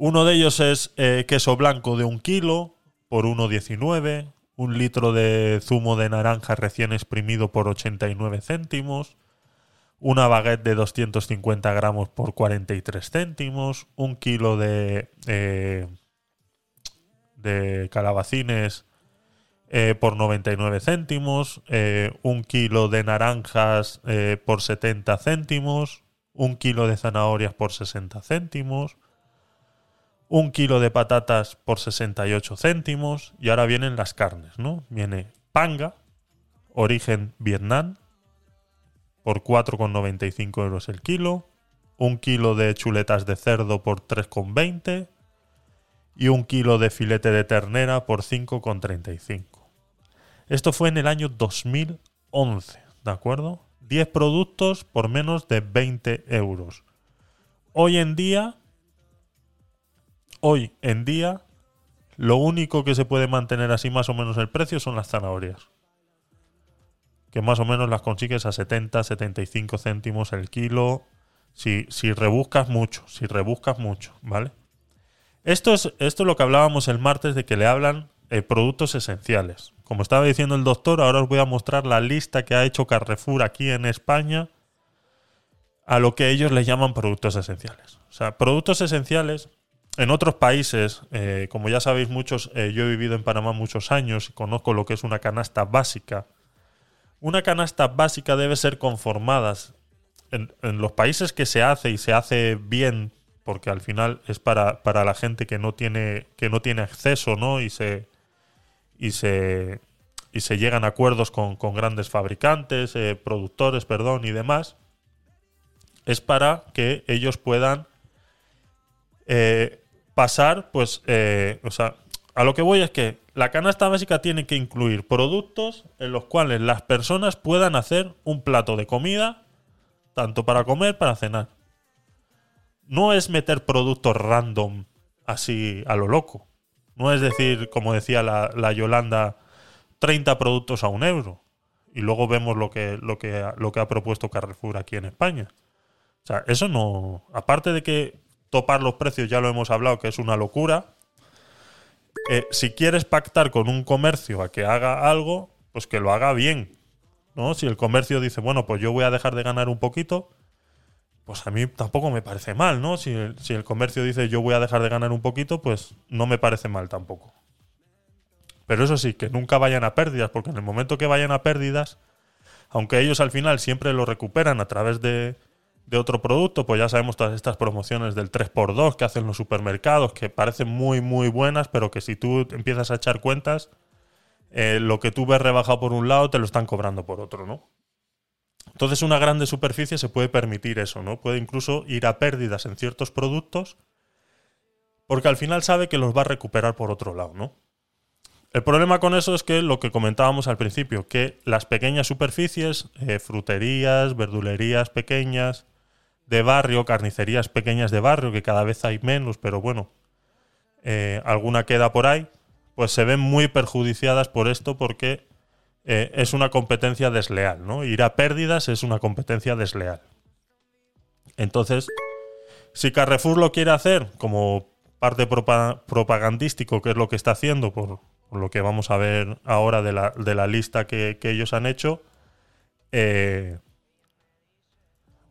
Uno de ellos es eh, queso blanco de un kilo por 1,19. Un litro de zumo de naranja recién exprimido por 89 céntimos. Una baguette de 250 gramos por 43 céntimos. Un kilo de, eh, calabacines eh, por 99 céntimos, un kilo de naranjas por 70 céntimos, un kilo de zanahorias por 60 céntimos, un kilo de patatas por 68 céntimos y ahora vienen las carnes, ¿no? Viene panga, origen Vietnam, por 4,95 euros el kilo, un kilo de chuletas de cerdo por 3,20 y un kilo de filete de ternera por 5,35. Esto fue en el año 2011, ¿de acuerdo? 10 productos por menos de 20 euros. Hoy en día, hoy en día, lo único que se puede mantener así más o menos el precio son las zanahorias. Que más o menos las consigues a 70, 75 céntimos el kilo. Si, si rebuscas mucho, si rebuscas mucho, ¿vale? Esto es, esto es lo que hablábamos el martes de que le hablan eh, productos esenciales. Como estaba diciendo el doctor, ahora os voy a mostrar la lista que ha hecho Carrefour aquí en España a lo que ellos le llaman productos esenciales. O sea, productos esenciales en otros países, eh, como ya sabéis muchos, eh, yo he vivido en Panamá muchos años y conozco lo que es una canasta básica. Una canasta básica debe ser conformada en, los países que se hace y se hace bien, porque al final es para, para la gente que no tiene, que no tiene acceso, ¿no? Y se, y se, y se llegan a acuerdos con, con grandes fabricantes, eh, productores, perdón, y demás, es para que ellos puedan pasar, pues, eh, o sea, a lo que voy es que la canasta básica tiene que incluir productos en los cuales las personas puedan hacer un plato de comida, tanto para comer, para cenar. No es meter productos random así a lo loco. No es decir, como decía la, la Yolanda, 30 productos a un euro. Y luego vemos lo que, lo, que, lo que ha propuesto Carrefour aquí en España. O sea, eso no. Aparte de que topar los precios, ya lo hemos hablado, que es una locura. eh, si quieres pactar con un comercio a que haga algo, pues que lo haga bien. ¿no? Si el comercio dice, bueno, pues yo voy a dejar de ganar un poquito, pues a mí tampoco me parece mal, ¿no? Si si el comercio dice yo voy a dejar de ganar un poquito, pues no me parece mal tampoco. Pero eso sí, que nunca vayan a pérdidas, porque en el momento que vayan a pérdidas, aunque ellos al final siempre lo recuperan a través de, de otro producto, pues ya sabemos todas estas promociones del 3x2 que hacen los supermercados, que parecen muy, muy buenas, pero que si tú empiezas a echar cuentas, eh, lo que tú ves rebajado por un lado te lo están cobrando por otro, ¿no? Entonces una grande superficie se puede permitir eso, ¿no? Puede incluso ir a pérdidas en ciertos productos porque al final sabe que los va a recuperar por otro lado, ¿no? El problema con eso es que lo que comentábamos al principio, que las pequeñas superficies, eh, fruterías, verdulerías pequeñas de barrio, carnicerías pequeñas de barrio, que cada vez hay menos, pero bueno, eh, alguna queda por ahí, pues se ven muy perjudiciadas por esto porque eh, es una competencia desleal, ¿no? Ir a pérdidas es una competencia desleal. Entonces, si Carrefour lo quiere hacer como parte propa- propagandístico, que es lo que está haciendo, por, por lo que vamos a ver ahora de la, de la lista que, que ellos han hecho, eh,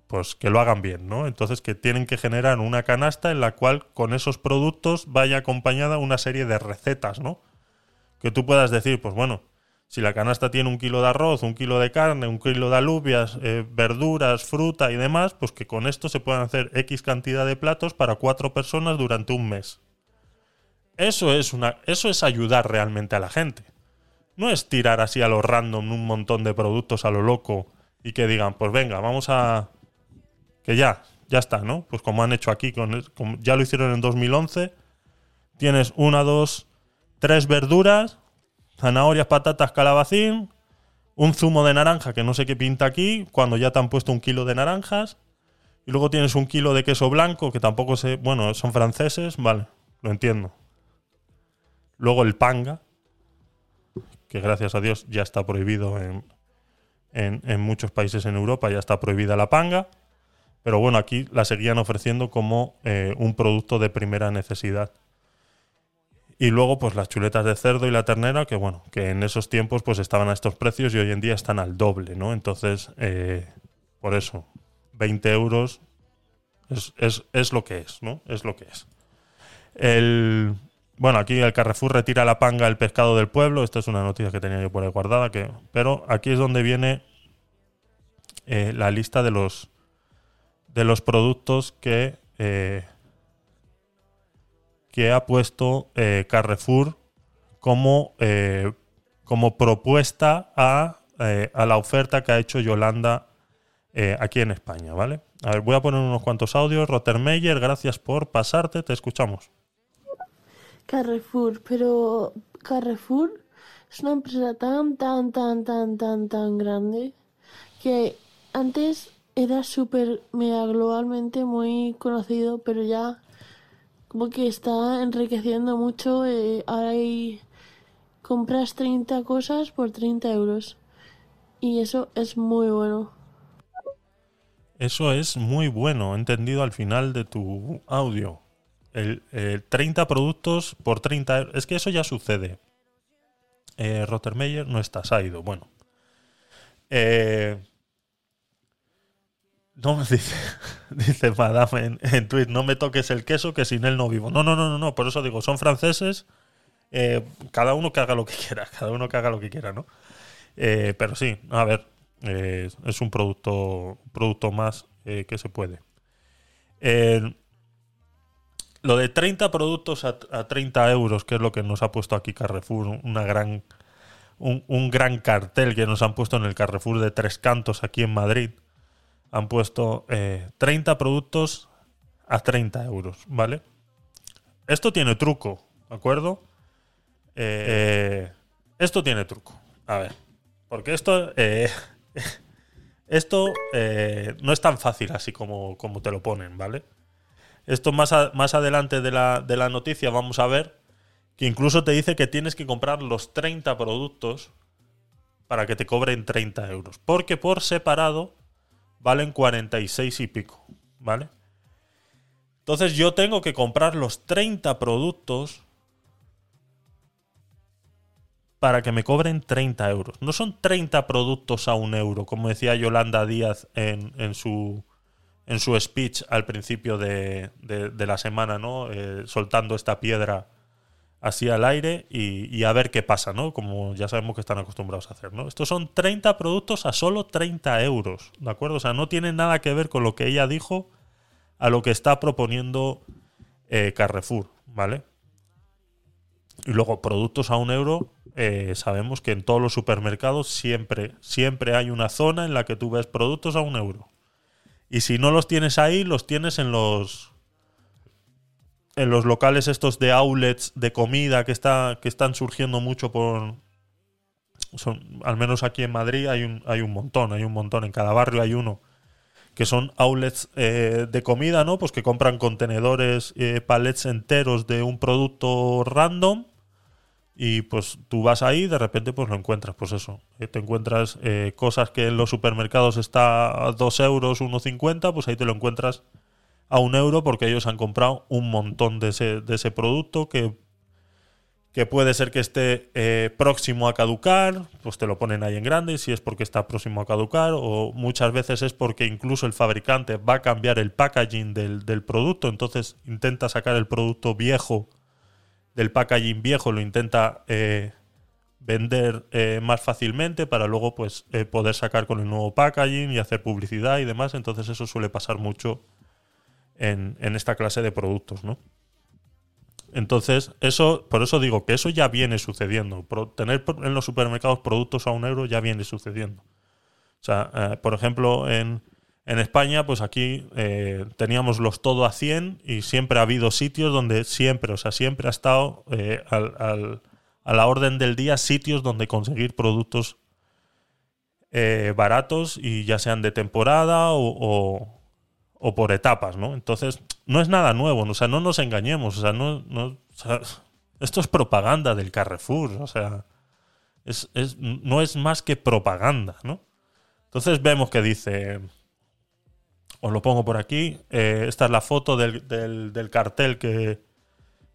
pues que lo hagan bien, ¿no? Entonces que tienen que generar una canasta en la cual con esos productos vaya acompañada una serie de recetas, ¿no? Que tú puedas decir, pues bueno, si la canasta tiene un kilo de arroz, un kilo de carne, un kilo de alubias, eh, verduras, fruta y demás, pues que con esto se puedan hacer X cantidad de platos para cuatro personas durante un mes. Eso es, una, eso es ayudar realmente a la gente. No es tirar así a lo random un montón de productos a lo loco y que digan, pues venga, vamos a... que ya, ya está, ¿no? Pues como han hecho aquí, con, ya lo hicieron en 2011, tienes una, dos, tres verduras, zanahorias, patatas, calabacín, un zumo de naranja que no sé qué pinta aquí, cuando ya te han puesto un kilo de naranjas, y luego tienes un kilo de queso blanco, que tampoco sé, bueno, son franceses, vale, lo entiendo. Luego el panga, que gracias a Dios ya está prohibido en, en, en muchos países en Europa, ya está prohibida la panga. Pero bueno, aquí la seguían ofreciendo como eh, un producto de primera necesidad. Y luego, pues las chuletas de cerdo y la ternera, que bueno, que en esos tiempos pues estaban a estos precios y hoy en día están al doble, ¿no? Entonces, eh, por eso, 20 euros es, es- es lo que es, ¿no? Es lo que es. El, bueno, aquí el Carrefour retira la panga del pescado del pueblo. Esta es una noticia que tenía yo por ahí guardada. Que, pero aquí es donde viene eh, la lista de los, de los productos que, eh, que ha puesto eh, Carrefour como, eh, como propuesta a, a la oferta que ha hecho Yolanda aquí en España, ¿vale? A ver, voy a poner unos cuantos audios. Rottermeyer, gracias por pasarte, te escuchamos. Carrefour, pero Carrefour es una empresa tan, tan, tan, tan, tan, tan grande que antes era súper mega globalmente muy conocido, pero ya como que está enriqueciendo mucho. eh, ahora hay compras 30 cosas por 30 euros y eso es muy bueno. Eso es muy bueno, entendido al final de tu audio. El, eh, 30 productos por 30 euros. Es que eso ya sucede. Eh, no estás, ha ido. Bueno. Eh, no me dice, dice Madame en, en tweet, no me toques el queso que sin él no vivo. No, no, no, no, no. Por eso digo, son franceses. eh, cada uno que haga lo que quiera, cada uno que haga lo que quiera, ¿no? Eh, pero sí, a ver, eh, es un producto, producto más que se puede. Lo de 30 productos a, a 30 euros, que es lo que nos ha puesto aquí Carrefour, una gran, un, un gran cartel que nos han puesto en el Carrefour de Tres Cantos aquí en Madrid. Han puesto eh, 30 productos a 30 euros, ¿vale? Esto tiene truco, ¿de acuerdo? Eh, esto tiene truco. A ver, porque esto, eh, esto eh, no es tan fácil así como, como te lo ponen, ¿vale? Esto más, más adelante de la, de la noticia vamos a ver que incluso te dice que tienes que comprar los 30 productos para que te cobren 30 euros. Porque por separado valen 46 y pico, ¿vale? Entonces yo tengo que comprar los 30 productos para que me cobren 30 euros. No son 30 productos a un euro, como decía Yolanda Díaz en, su, en su speech al principio de, de- de la semana, ¿no? Eh, soltando esta piedra así al aire y, a ver qué pasa, ¿no? Como ya sabemos que están acostumbrados a hacer, ¿no? Estos son 30 productos a solo 30 euros, ¿de acuerdo? O sea, no tiene nada que ver con lo que ella dijo a lo que está proponiendo eh, Carrefour, ¿vale? Y luego, productos a un euro, eh, sabemos que en todos los supermercados siempre, siempre hay una zona en la que tú ves productos a un euro. Y si no los tienes ahí, los tienes en los en los locales estos de outlets de comida que está que están surgiendo mucho por son, al menos aquí en Madrid hay un hay un montón, hay un montón en cada barrio hay uno que son outlets eh, de comida, ¿no? Pues que compran contenedores, eh, palets enteros de un producto random y pues tú vas ahí y de repente pues lo encuentras, pues eso, eh, te encuentras eh, cosas que en los supermercados está a 2 euros, 1,50, pues ahí te lo encuentras a un euro porque ellos han comprado un montón de ese, de ese producto que, que puede ser que esté eh, próximo a caducar, pues te lo ponen ahí en grande, si es porque está próximo a caducar, o muchas veces es porque incluso el fabricante va a cambiar el packaging del, del producto, entonces intenta sacar el producto viejo del packaging viejo, lo intenta eh, vender eh, más fácilmente para luego pues poder sacar con el nuevo packaging y hacer publicidad y demás, entonces eso suele pasar mucho en, esta clase de productos, ¿no? Entonces, eso, por eso digo que eso ya viene sucediendo. Tener en los supermercados productos a un euro ya viene sucediendo. O sea, eh, por ejemplo, en, en España, pues aquí eh, teníamos los todo a 100 y siempre ha habido sitios donde siempre, o sea, siempre ha estado eh, a la orden del día sitios donde conseguir productos baratos y ya sean de temporada o- o por etapas, ¿no? Entonces, no es nada nuevo, o sea, no nos engañemos, o sea, no, o sea, esto es propaganda del Carrefour, o sea, es, es- no es más que propaganda, ¿no? Entonces vemos que dice, Os lo pongo por aquí. Eh, esta es la foto del, del- cartel que,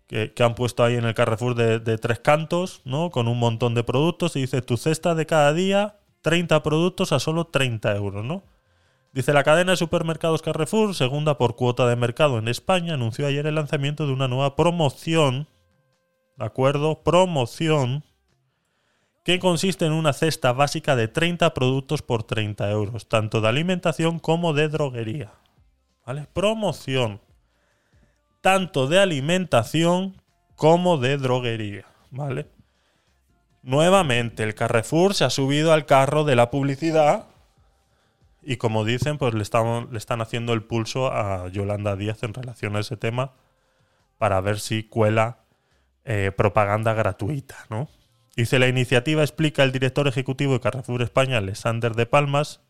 que, que han puesto ahí en el Carrefour de, de tres cantos, ¿no? Con un montón de productos. Y dice, tu cesta de cada día, 30 productos a solo 30 euros, ¿no? Dice la cadena de supermercados Carrefour, segunda por cuota de mercado en España, anunció ayer el lanzamiento de una nueva promoción, ¿de acuerdo? Promoción que consiste en una cesta básica de 30 productos por 30 euros, tanto de alimentación como de droguería. ¿Vale? Promoción. Tanto de alimentación como de droguería. ¿Vale? Nuevamente, el Carrefour se ha subido al carro de la publicidad y como dicen, pues le están, le están haciendo el pulso a Yolanda Díaz en relación a ese tema para ver si cuela eh, propaganda gratuita, ¿no? Dice la iniciativa, explica el director ejecutivo de Carrefour España, Alexander de Palmas,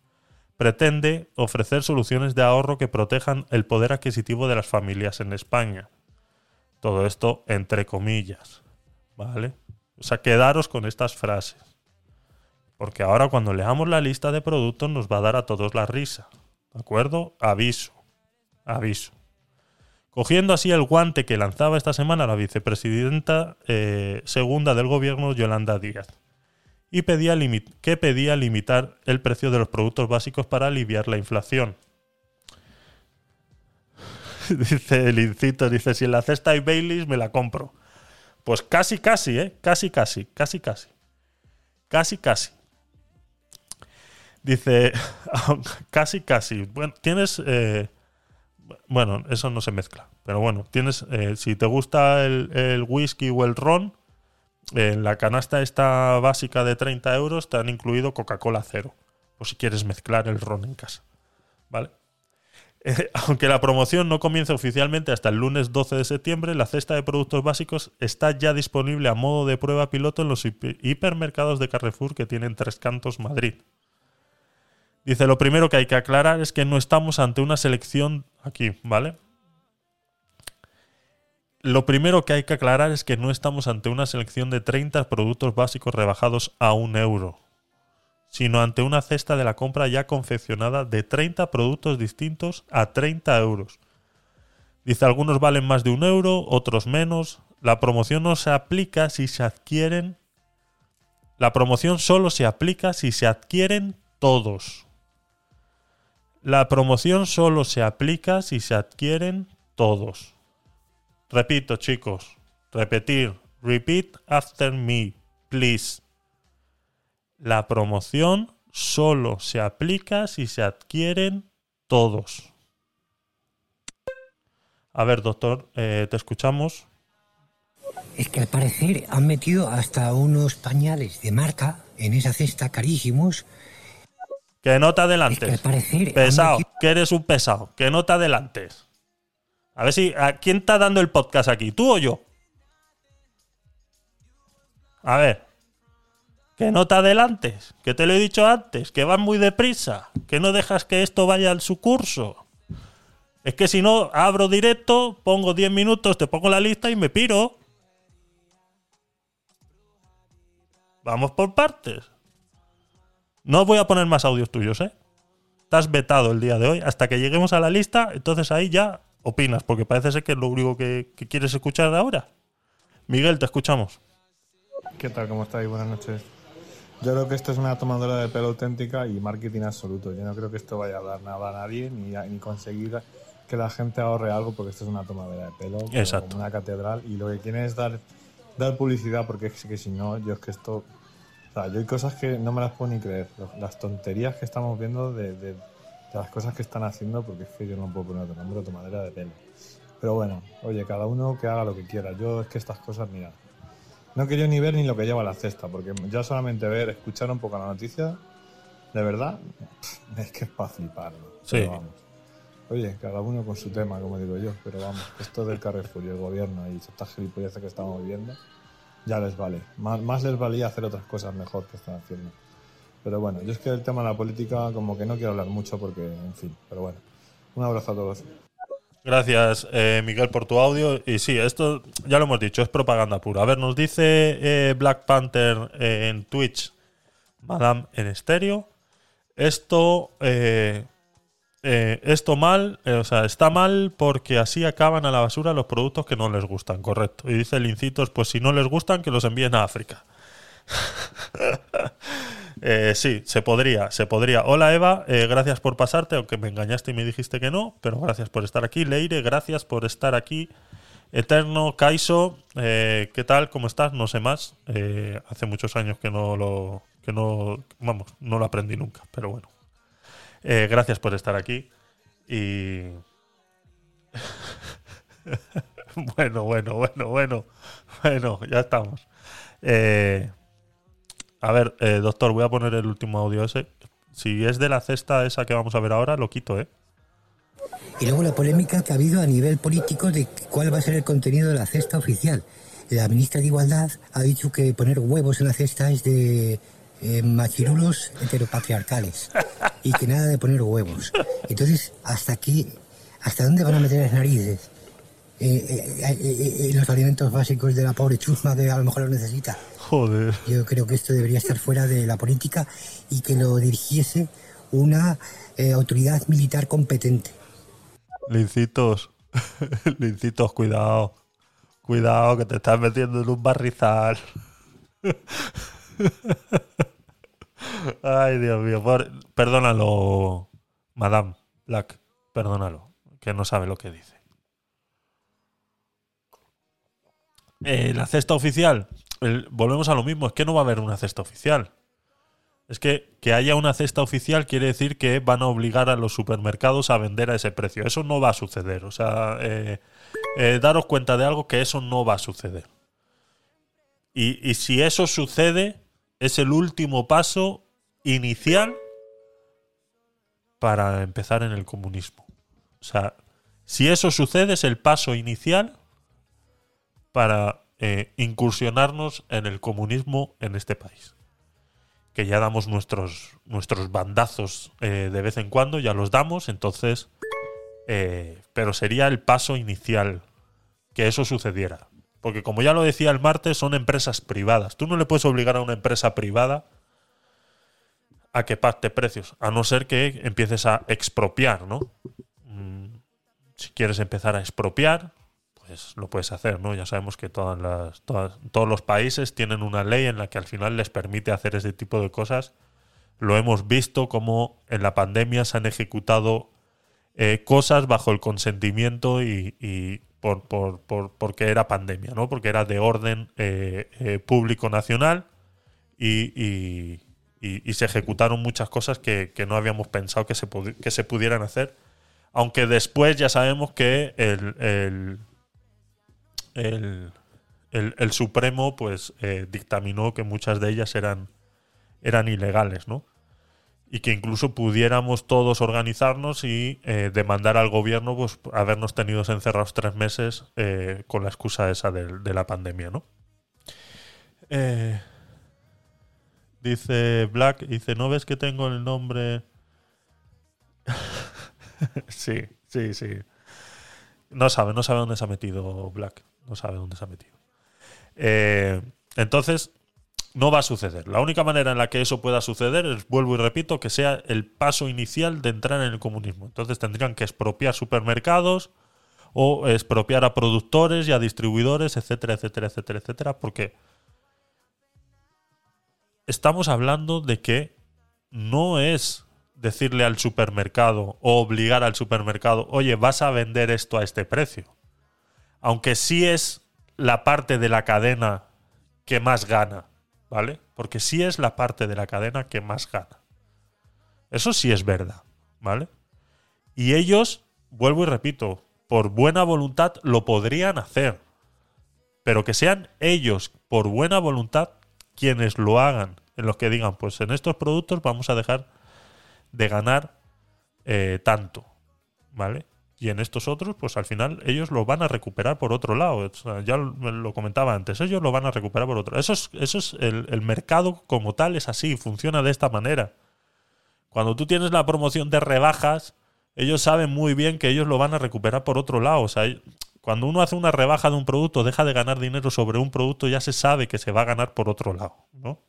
pretende ofrecer soluciones de ahorro que protejan el poder adquisitivo de las familias en España. Todo esto entre comillas, ¿vale? O sea, quedaros con estas frases. Porque ahora cuando leamos la lista de productos nos va a dar a todos la risa. ¿De acuerdo? Aviso. Aviso. Cogiendo así el guante que lanzaba esta semana la vicepresidenta eh, segunda del gobierno, Yolanda Díaz, y pedía que pedía limitar el precio de los productos básicos para aliviar la inflación. dice el incito, dice, si en la cesta hay Baileys me la compro. Pues casi, casi, ¿eh? Casi, casi, casi, casi. Casi, casi. Dice, casi, casi. Bueno, tienes... eh, bueno, eso no se mezcla. Pero bueno, tienes... eh, si te gusta el, whisky o el ron, en la canasta esta básica de 30 euros te han incluido Coca-Cola cero. O si quieres mezclar el ron en casa. ¿Vale? Eh, aunque la promoción no comienza oficialmente hasta el lunes 12 de septiembre, la cesta de productos básicos está ya disponible a modo de prueba piloto en los hiper- hipermercados de Carrefour que tienen tres cantos Madrid. Dice, lo primero que hay que aclarar es que no estamos ante una selección aquí, ¿vale? Lo primero que hay que aclarar es que no estamos ante una selección de 30 productos básicos rebajados a un euro, sino ante una cesta de la compra ya confeccionada de 30 productos distintos a 30 euros. Dice, algunos valen más de un euro, otros menos. La promoción no se aplica si se adquieren... La promoción solo se aplica si se adquieren todos. La promoción solo se aplica si se adquieren todos. Repito, chicos. Repetir. Repeat after me, please. La promoción solo se aplica si se adquieren todos. A ver, doctor, eh, te escuchamos. Es que al parecer han metido hasta unos pañales de marca en esa cesta carísimos. Que no te adelantes. al parecer han pesado, que eres un pesado. Que no te adelantes. A ver si. ¿a ¿Quién está dando el podcast aquí? ¿Tú o yo? A ver. Que no te adelantes. Que te lo he dicho antes. Que vas muy deprisa. Que no dejas que esto vaya en su curso. Es que si no, abro directo, pongo 10 minutos, te pongo la lista y me piro. Vamos por partes. No voy a poner más audios tuyos, ¿eh? Estás vetado el día de hoy. Hasta que lleguemos a la lista, entonces ahí ya opinas, porque parece ser que es lo único que, que quieres escuchar ahora. Miguel, te escuchamos. ¿Qué tal? ¿Cómo estáis? Buenas noches. Yo creo que esto es una tomadora de pelo auténtica y marketing absoluto. Yo no creo que esto vaya a dar nada a nadie ni, a- ni conseguir que la gente ahorre algo porque esto es una tomadora de pelo como Exacto. una catedral y lo que quieren es dar, dar publicidad porque es que si no, yo es que esto... O sea, yo hay cosas que no me las puedo ni creer. Las tonterías que estamos viendo de, de- de las cosas que están haciendo porque es que yo no puedo poner otro nombre, tomadera de pelo. Pero bueno, oye, cada uno que haga lo que quiera. Yo es que estas cosas, mira, no quería ni ver ni lo que lleva la cesta, porque ya solamente ver, escuchar un poco la noticia, de verdad, es que es para flipar. ¿no? Sí. Pero vamos. Oye, cada uno con su tema, como digo yo, pero vamos, esto del Carrefour y el gobierno y estas gilipolleces que estamos viendo, ya les vale. Más, les valía hacer otras cosas mejor que están haciendo. Pero bueno, yo es que el tema de la política como que no quiero hablar mucho porque, en fin, pero bueno. Un abrazo a todos. Gracias, eh, Miguel, por tu audio. Y sí, esto ya lo hemos dicho, es propaganda pura. A ver, nos dice eh, Black Panther eh, en Twitch, Madame en estéreo. Esto, eh, esto mal, eh, o sea, está mal porque así acaban a la basura los productos que no les gustan, correcto. Y dice el Incitos, pues si no les gustan, que los envíen a África. Eh, sí, se podría, se podría. Hola Eva, eh, gracias por pasarte, aunque me engañaste y me dijiste que no, pero gracias por estar aquí. Leire, gracias por estar aquí. Eterno, Kaiso, ¿qué tal? ¿Cómo estás? No sé más. Hace muchos años que no lo, que no, vamos, no lo aprendí nunca, pero bueno. Eh, gracias por estar aquí. Y. bueno, bueno, bueno, bueno. Bueno, ya estamos. Eh, a ver, eh, doctor, voy a poner el último audio ese. Si es de la cesta esa que vamos a ver ahora, lo quito, ¿eh? Y luego la polémica que ha habido a nivel político de cuál va a ser el contenido de la cesta oficial. La ministra de Igualdad ha dicho que poner huevos en la cesta es de eh, machirulos heteropatriarcales y que nada de poner huevos. Entonces, ¿hasta aquí, hasta dónde van a meter las narices? Eh, eh, eh, los alimentos básicos de la pobre chusma que a lo mejor lo necesita. Joder. Yo creo que esto debería estar fuera de la política y que lo dirigiese una autoridad militar competente. Lincitos. Lincitos, cuidado. Cuidado, que te estás metiendo en un barrizal. Ay, Dios mío. Perdónalo, Madame Black. Perdónalo. Que no sabe lo que dice. Eh, la cesta oficial. volvemos a lo mismo. Es que no va a haber una cesta oficial. Es que que haya una cesta oficial quiere decir que van a obligar a los supermercados a vender a ese precio. Eso no va a suceder. O sea, eh, eh, daros cuenta de algo que eso no va a suceder. Y, y si eso sucede, es el último paso inicial para empezar en el comunismo. O sea, si eso sucede, es el paso inicial para eh, incursionarnos en el comunismo en este país que ya damos nuestros, nuestros bandazos eh, de vez en cuando, ya los damos, entonces, eh, pero sería el paso inicial que eso sucediera. Porque como ya lo decía el martes, son empresas privadas. Tú no le puedes obligar a una empresa privada a que pacte precios, a no ser que empieces a expropiar, ¿no? Mm, Si quieres empezar a expropiar, pues lo puedes hacer, ¿no? Ya sabemos que todos los países tienen una ley en la que al final les permite hacer ese tipo de cosas. Lo hemos visto como en la pandemia se han ejecutado eh, cosas bajo el consentimiento y, por, por- por- porque era pandemia, ¿no? Porque era de orden eh, eh, público nacional y- y- se ejecutaron muchas cosas que, que no habíamos pensado que se, que se pudieran hacer. Aunque después ya sabemos que el, el- el, el- el Supremo pues eh, dictaminó que muchas de ellas eran, eran ilegales, ¿no? Y que incluso pudiéramos todos organizarnos y eh, demandar al gobierno pues habernos tenido encerrados tres meses eh, con la excusa esa de, de la pandemia, ¿no? Eh, dice Black, dice, ¿no ves que tengo el nombre? sí, sí, sí. No sabe, no sabe dónde se ha metido Black. No sabe dónde se ha metido. Eh, entonces, no va a suceder. La única manera en la que eso pueda suceder es, vuelvo y repito, que sea el paso inicial de entrar en el comunismo. Entonces tendrían que expropiar supermercados o expropiar a productores y a distribuidores, etcétera, etcétera, etcétera, etcétera, porque estamos hablando de que no es decirle al supermercado o obligar al supermercado, oye, vas a vender esto a este precio. Aunque sí es la parte de la cadena que más gana, ¿vale? Porque sí es la parte de la cadena que más gana. Eso sí es verdad, ¿vale? Y ellos, vuelvo y repito, por buena voluntad lo podrían hacer. Pero que sean ellos, por buena voluntad, quienes lo hagan. En los que digan, pues en estos productos vamos a dejar de ganar eh, tanto, ¿vale? Y en estos otros, pues al final ellos lo van a recuperar por otro lado. Ya lo, comentaba antes, ellos lo van a recuperar por otro lado. Eso es, eso es el, el mercado como tal, es así, funciona de esta manera. Cuando tú tienes la promoción de rebajas, ellos saben muy bien que ellos lo van a recuperar por otro lado. O sea, cuando uno hace una rebaja de un producto, deja de ganar dinero sobre un producto, ya se sabe que se va a ganar por otro lado, ¿no?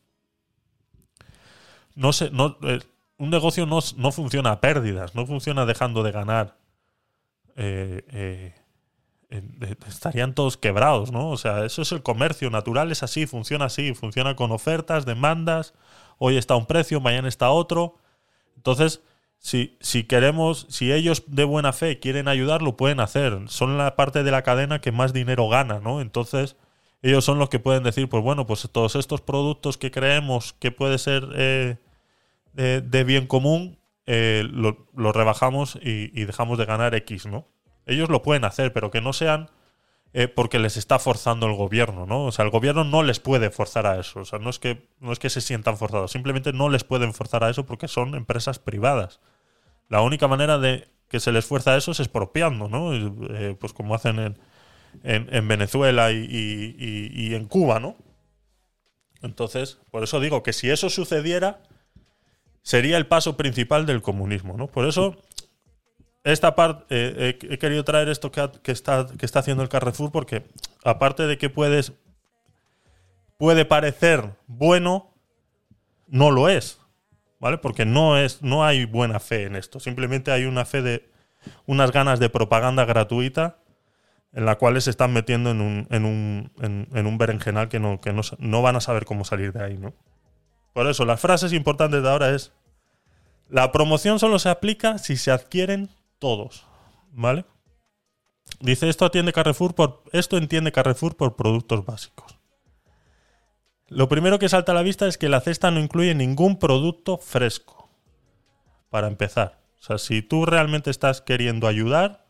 No no, eh, un negocio no, no funciona a pérdidas, no funciona dejando de ganar. Eh, eh, estarían todos quebrados, ¿no? O sea, eso es el comercio natural, es así, funciona así, funciona con ofertas, demandas, hoy está un precio, mañana está otro. Entonces, si, si queremos, si ellos de buena fe quieren ayudar, lo pueden hacer. Son la parte de la cadena que más dinero gana, ¿no? Entonces, ellos son los que pueden decir, pues bueno, pues todos estos productos que creemos que puede ser eh, de, de bien común, eh, lo, lo rebajamos y, y dejamos de ganar X, ¿no? Ellos lo pueden hacer, pero que no sean eh, porque les está forzando el gobierno, ¿no? O sea, el gobierno no les puede forzar a eso. O sea, no es que, no es que se sientan forzados, simplemente no les pueden forzar a eso porque son empresas privadas. La única manera de que se les fuerza a eso es expropiando, ¿no? Eh, pues como hacen en, en, en Venezuela y, y- en Cuba, ¿no? Entonces, por eso digo que si eso sucediera, sería el paso principal del comunismo, ¿no? Por eso esta parte eh, he, he querido traer esto que, que está, que está haciendo el Carrefour porque aparte de que puedes puede parecer bueno no lo es vale porque no es no hay buena fe en esto simplemente hay una fe de unas ganas de propaganda gratuita en la cual se están metiendo en un, en un, en, un berenjenal que, no, que no, no van a saber cómo salir de ahí, ¿no? Por eso, las frases importantes de ahora es la promoción solo se aplica si se adquieren todos, ¿vale? Dice esto atiende Carrefour por esto entiende Carrefour por productos básicos. Lo primero que salta a la vista es que la cesta no incluye ningún producto fresco. Para empezar, o sea, si tú realmente estás queriendo ayudar,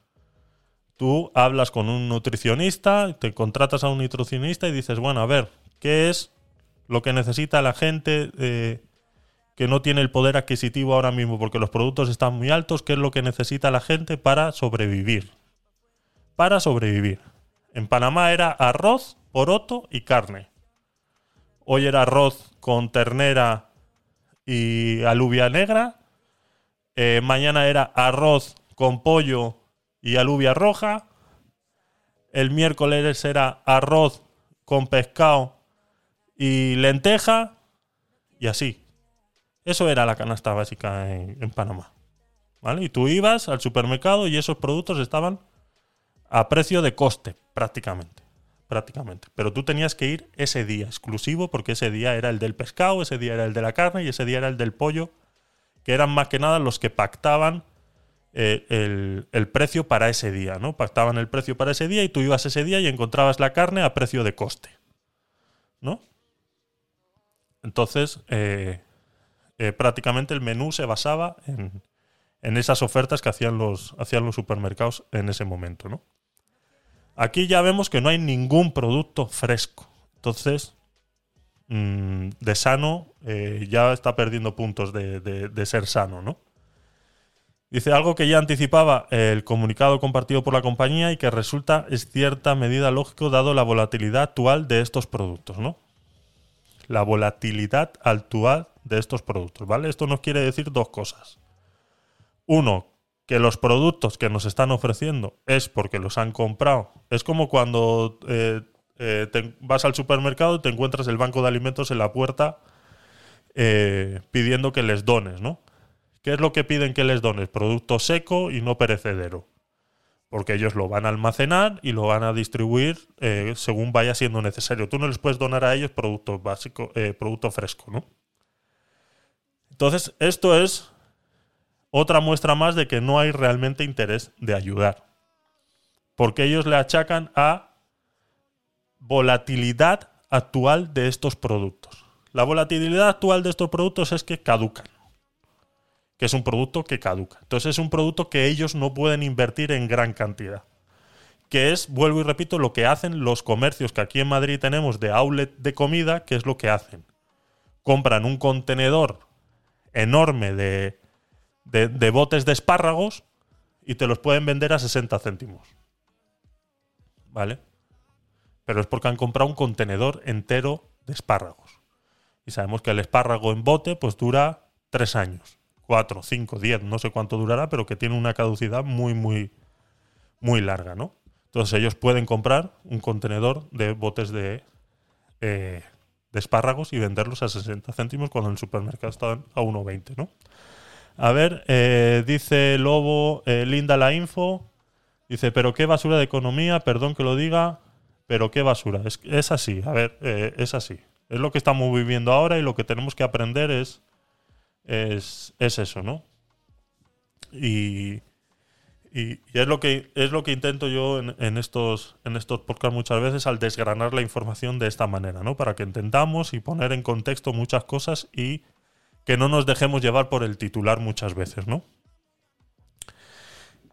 tú hablas con un nutricionista, te contratas a un nutricionista y dices, bueno, a ver, ¿qué es lo que necesita la gente eh, que no tiene el poder adquisitivo ahora mismo porque los productos están muy altos? ¿Qué es lo que necesita la gente para sobrevivir? Para sobrevivir. En Panamá era arroz, poroto y carne. Hoy era arroz con ternera y alubia negra. Eh, mañana era arroz con pollo y alubia roja. El miércoles era arroz con pescado y lenteja. Y así. Eso era la canasta básica en, en Panamá. ¿Vale? Y tú ibas al supermercado y esos productos estaban a precio de coste, prácticamente. Prácticamente. Pero tú tenías que ir ese día exclusivo porque ese día era el del pescado, ese día era el de la carne y ese día era el del pollo, que eran más que nada los que pactaban eh, el, precio para ese día, ¿no? Pactaban el precio para ese día y tú ibas ese día y encontrabas la carne a precio de coste, ¿no? Entonces, eh, eh, prácticamente el menú se basaba en, en esas ofertas que hacían los, hacían los supermercados en ese momento, ¿no? Aquí ya vemos que no hay ningún producto fresco. Entonces, mm, de sano eh, ya está perdiendo puntos de, de- ser sano, ¿no? Dice algo que ya anticipaba el comunicado compartido por la compañía y que resulta en cierta medida lógico dado la volatilidad actual de estos productos, ¿no? La volatilidad actual de estos productos, ¿vale? Esto nos quiere decir dos cosas. Uno, que los productos que nos están ofreciendo es porque los han comprado. Es como cuando eh, eh, te vas al supermercado y te encuentras el banco de alimentos en la puerta eh, pidiendo que les dones, ¿no? ¿Qué es lo que piden que les dones? Producto seco y no perecedero. Porque ellos lo van a almacenar y lo van a distribuir según vaya siendo necesario. Tú no les puedes donar a ellos producto básico, producto fresco, ¿no? Entonces, esto es otra muestra más de que no hay realmente interés de ayudar. Porque ellos le achacan a volatilidad actual de estos productos. La volatilidad actual de estos productos es que caducan. Que es un producto que caduca. Entonces es un producto que ellos no pueden invertir en gran cantidad. Que es, vuelvo y repito, lo que hacen los comercios que aquí en Madrid tenemos de outlet de comida, que es lo que hacen. Compran un contenedor enorme de, de, botes de espárragos y te los pueden vender a 60 céntimos. ¿Vale? Pero es porque han comprado un contenedor entero de espárragos. Y sabemos que el espárrago en bote pues dura 3 años. 4, 5, 10, no sé cuánto durará, pero que tiene una caducidad muy, muy, muy larga, ¿no? Entonces ellos pueden comprar un contenedor de botes de, eh, de espárragos y venderlos a 60 céntimos cuando en el supermercado estaban a 1,20, ¿no? A ver, eh, dice Lobo, eh, linda la info. Dice, pero qué basura de economía, perdón que lo diga, pero qué basura. Es, así, a ver, eh, es así. Es lo que estamos viviendo ahora y lo que tenemos que aprender es, es, es eso, ¿no? Y, y, y es lo que es lo que intento yo en, en estos en estos podcasts muchas veces al desgranar la información de esta manera, ¿no? Para que entendamos y poner en contexto muchas cosas y que no nos dejemos llevar por el titular muchas veces, ¿no?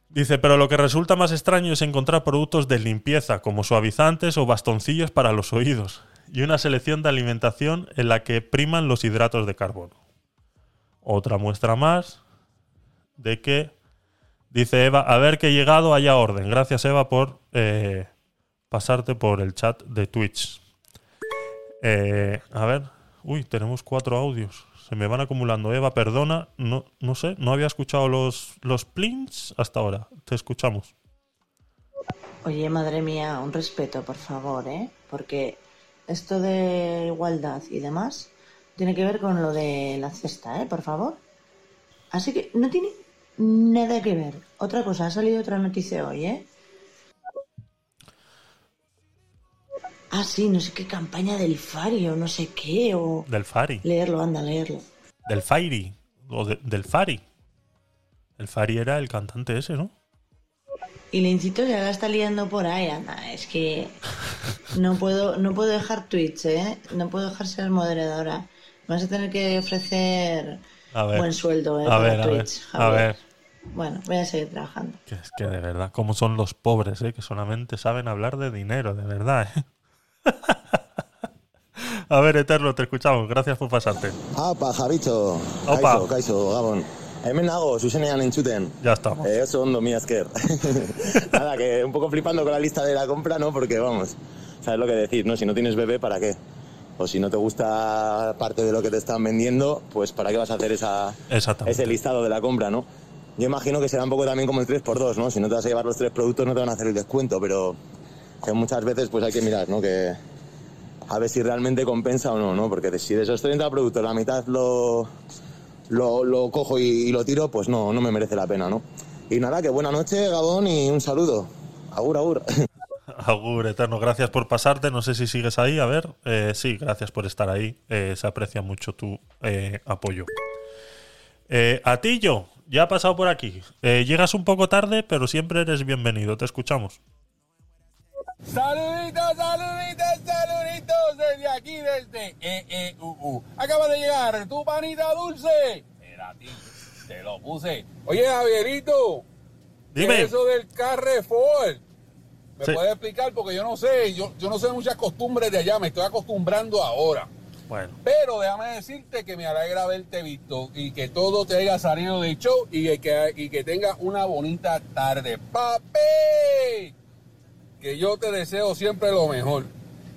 Dice, pero lo que resulta más extraño es encontrar productos de limpieza, como suavizantes o bastoncillos para los oídos, y una selección de alimentación en la que priman los hidratos de carbono. Otra muestra más de que, dice Eva, a ver que he llegado, haya orden. Gracias Eva por eh, pasarte por el chat de Twitch. Eh, a ver, uy, tenemos cuatro audios. Se me van acumulando. Eva, perdona, no, no sé, no había escuchado los, los plints hasta ahora. Te escuchamos. Oye, madre mía, un respeto, por favor, ¿eh? Porque esto de igualdad y demás tiene que ver con lo de la cesta, ¿eh? Por favor. Así que no tiene nada que ver. Otra cosa, ha salido otra noticia hoy, ¿eh? Ah, sí, no sé qué campaña del Fari o no sé qué, o... Del Fari. Leerlo, anda, leerlo. Del Fairy. O de- del Fari. El Fari era el cantante ese, ¿no? Y Lincito ya la está liando por ahí, anda. Es que no puedo, no puedo dejar Twitch, ¿eh? No puedo dejar ser moderadora. Me vas a tener que ofrecer A ver. buen sueldo, ¿eh? A ver, a ver. Twitch, A ver. Bueno, voy a seguir trabajando. Que es que de verdad, cómo son los pobres, ¿eh? Que solamente saben hablar de dinero, de verdad, ¿eh? A ver, Eterno, te escuchamos. Gracias por pasarte. Apa, Javicho. Opa. Kaixo, kaixo, Gabon. Hemen nago, zuzenean entzuten. Ya estamos. Eh, oso ondo, mi esker. Nada, que un poco flipando con la lista de la compra, ¿no? Porque, vamos, sabes lo que decir, ¿no? Si no tienes bebé, ¿para qué? O si no te gusta parte de lo que te están vendiendo, pues ¿para qué vas a hacer esa, ese listado de la compra, ¿no? Yo imagino que será un poco también como el 3x2, ¿no? Si no te vas a llevar los tres productos no te van a hacer el descuento, pero que muchas veces pues hay que mirar, ¿no? Que a ver si realmente compensa o no, ¿no? Porque si de esos 30 productos la mitad lo, lo, cojo y, lo tiro, pues no, no me merece la pena, ¿no? Y nada, que buena noche, Gabón, y un saludo. Agur, agur. Agur, Eterno, gracias por pasarte. No sé si sigues ahí. A ver, eh, sí, gracias por estar ahí. Eh, se aprecia mucho tu eh, apoyo. Eh, Atillo, ya ha pasado por aquí. Eh, llegas un poco tarde, pero siempre eres bienvenido. Te escuchamos. Saluditos, saluditos, saluditos desde aquí, desde EEUU. Acaba de llegar tu panita dulce. Era ti, te lo puse. Oye, Javierito, ¿qué Dime. es eso del Carrefour? ¿Me Sí. puedes explicar? Porque yo no sé, yo, yo no sé muchas costumbres de allá, me estoy acostumbrando ahora. Bueno, Pero déjame decirte que me alegra haberte visto y que todo te haya salido de show y que, y que tengas una bonita tarde. ¡Papi! Que yo te deseo siempre lo mejor.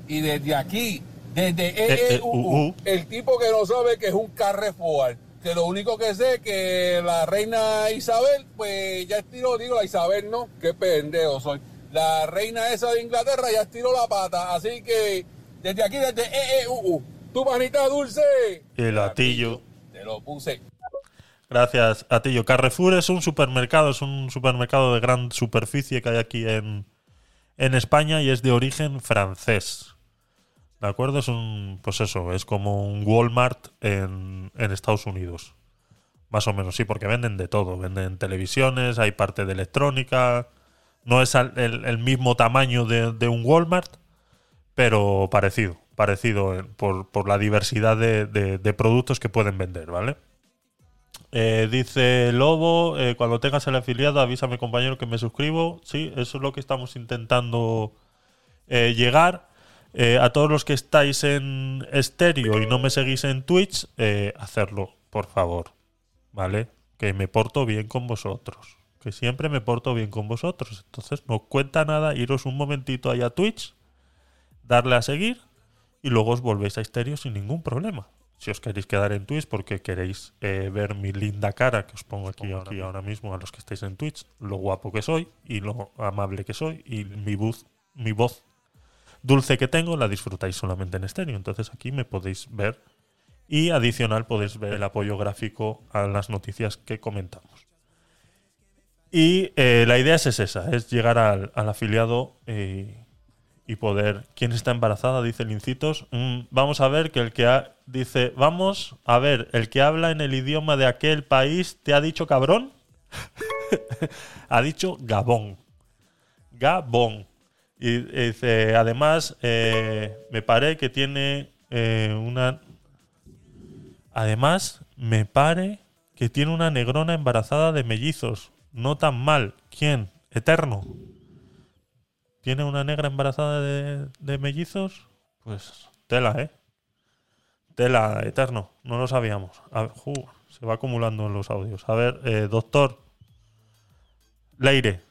Y desde aquí, desde Eh, EEUU, el tipo que no sabe que es un Carrefour, que lo único que sé es que la reina Isabel, pues ya estiró, digo la Isabel no, qué pendejo soy. La reina esa de Inglaterra ya estiró la pata, así que desde aquí, desde EEUU, tu panita dulce, el Atillo. te lo puse. Gracias, Atillo. Carrefour es un supermercado, es un supermercado de gran superficie que hay aquí en, en España y es de origen francés. ¿De acuerdo? Es un, pues eso, es como un Walmart en, en Estados Unidos. Más o menos, sí, porque venden de todo. Venden televisiones, hay parte de electrónica. No es el, mismo tamaño de, de un Walmart, pero parecido. Parecido por, por la diversidad de- de productos que pueden vender, ¿vale? Eh, dice Lobo, eh, cuando tengas el afiliado avísame compañero que me suscribo. Sí, eso es lo que estamos intentando eh, llegar. A todos los que estáis en estéreo y no me seguís en Twitch, hacerlo, por favor. ¿Vale? Que me porto bien con vosotros. Que siempre me porto bien con vosotros. Entonces no cuenta nada iros un momentito ahí a Twitch, darle a seguir y luego os volvéis a estéreo sin ningún problema. Si os queréis quedar en Twitch porque queréis eh, ver mi linda cara que os pongo aquí, aquí ahora mismo a los que estáis en Twitch, lo guapo que soy y lo amable que soy y mi voz, mi voz dulce que tengo la disfrutáis solamente en estéreo. Entonces aquí me podéis ver Y adicional podéis ver el apoyo gráfico a las noticias que comentamos. Y eh, la idea es, esa, es llegar al, al afiliado eh, y poder... ¿Quién está embarazada? Dice el Incitos. Mm, vamos a ver que el que ha, dice, vamos a ver, el que habla en el idioma de aquel país te ha dicho cabrón. ha dicho Gabón. Gabón. Y dice, además, eh, me parece que tiene eh, una... Además, me pare que tiene una negrona embarazada de mellizos. No tan mal. ¿Quién? Eterno. ¿Tiene una negra embarazada de, de mellizos? Pues tela, ¿eh? Tela, Eterno. No lo sabíamos. A ver, ju, se va acumulando en los audios. A ver, eh, doctor. Leire.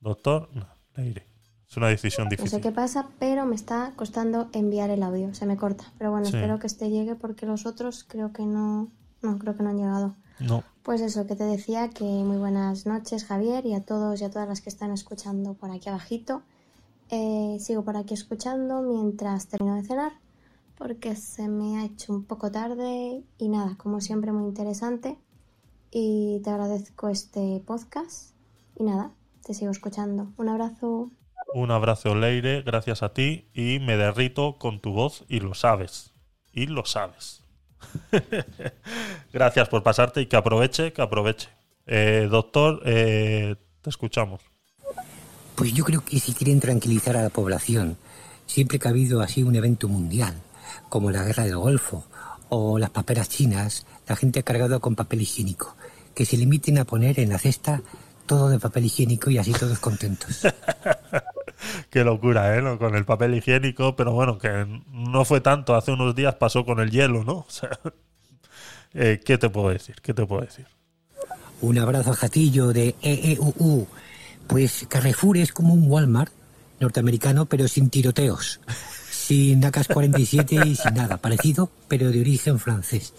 Doctor, no, Leire. Es una decisión No difícil. sé qué pasa, pero me está costando enviar el audio. Se me corta. Pero bueno, Sí. espero que este llegue porque los otros creo que no. No, creo que no han llegado. No. Pues eso, que te decía que muy buenas noches, Javier, y a todos y a todas las que están escuchando por aquí abajito. Eh, sigo por aquí escuchando mientras termino de cenar, porque se me ha hecho un poco tarde y nada, como siempre muy interesante. Y te agradezco este podcast. Y nada, te sigo escuchando. Un abrazo. Un abrazo, Leire, gracias a ti. Y me derrito con tu voz y lo sabes. Y lo sabes. gracias por pasarte y que aproveche, que aproveche. Eh, doctor, eh, te escuchamos. Pues yo creo que si quieren tranquilizar a la población, siempre que ha habido así un evento mundial, como la guerra del Golfo o las paperas chinas, la gente ha cargado con papel higiénico. Que se limiten a poner en la cesta todo de papel higiénico y así todos contentos. Qué locura, ¿eh? Con el papel higiénico, pero bueno, que no fue tanto. Hace unos días pasó con el hielo, ¿no? O sea, eh, ¿qué te puedo decir? ¿Qué te puedo decir? Un abrazo a Jatillo de EEUU. Pues Carrefour es como un Walmart norteamericano, pero sin tiroteos. Sin AK-47 y sin nada. Parecido, pero de origen francés.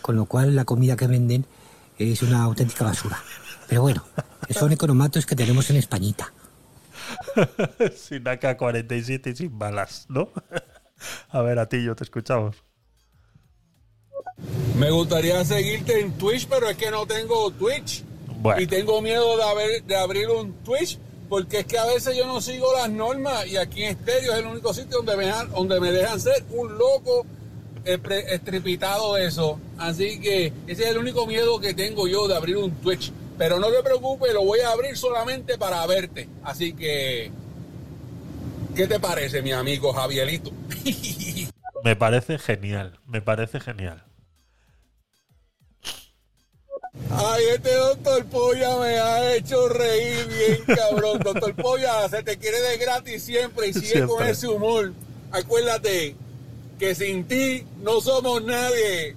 Con lo cual la comida que venden es una auténtica basura. Pero bueno, son economatos que tenemos en Españita. sin AK-47 y sin balas, ¿no? A ver, a ti yo te escuchamos. Me gustaría seguirte en Twitch, pero es que no tengo Twitch. Bueno. Y tengo miedo de, haber- de abrir un Twitch, porque es que a veces yo no sigo las normas y aquí en Estéreo es el único sitio donde me dejan, donde me dejan ser un loco estripitado de eso. Así que ese es el único miedo que tengo yo de abrir un Twitch. Pero no te preocupes, lo voy a abrir solamente para verte. Así que, ¿qué te parece, mi amigo Javierito? Me parece genial, me parece genial. Ay, este doctor Polla me ha hecho reír bien, cabrón. Doctor Polla, se te quiere de gratis siempre y sigue con Siempre. ese humor. Acuérdate que sin ti no somos nadie.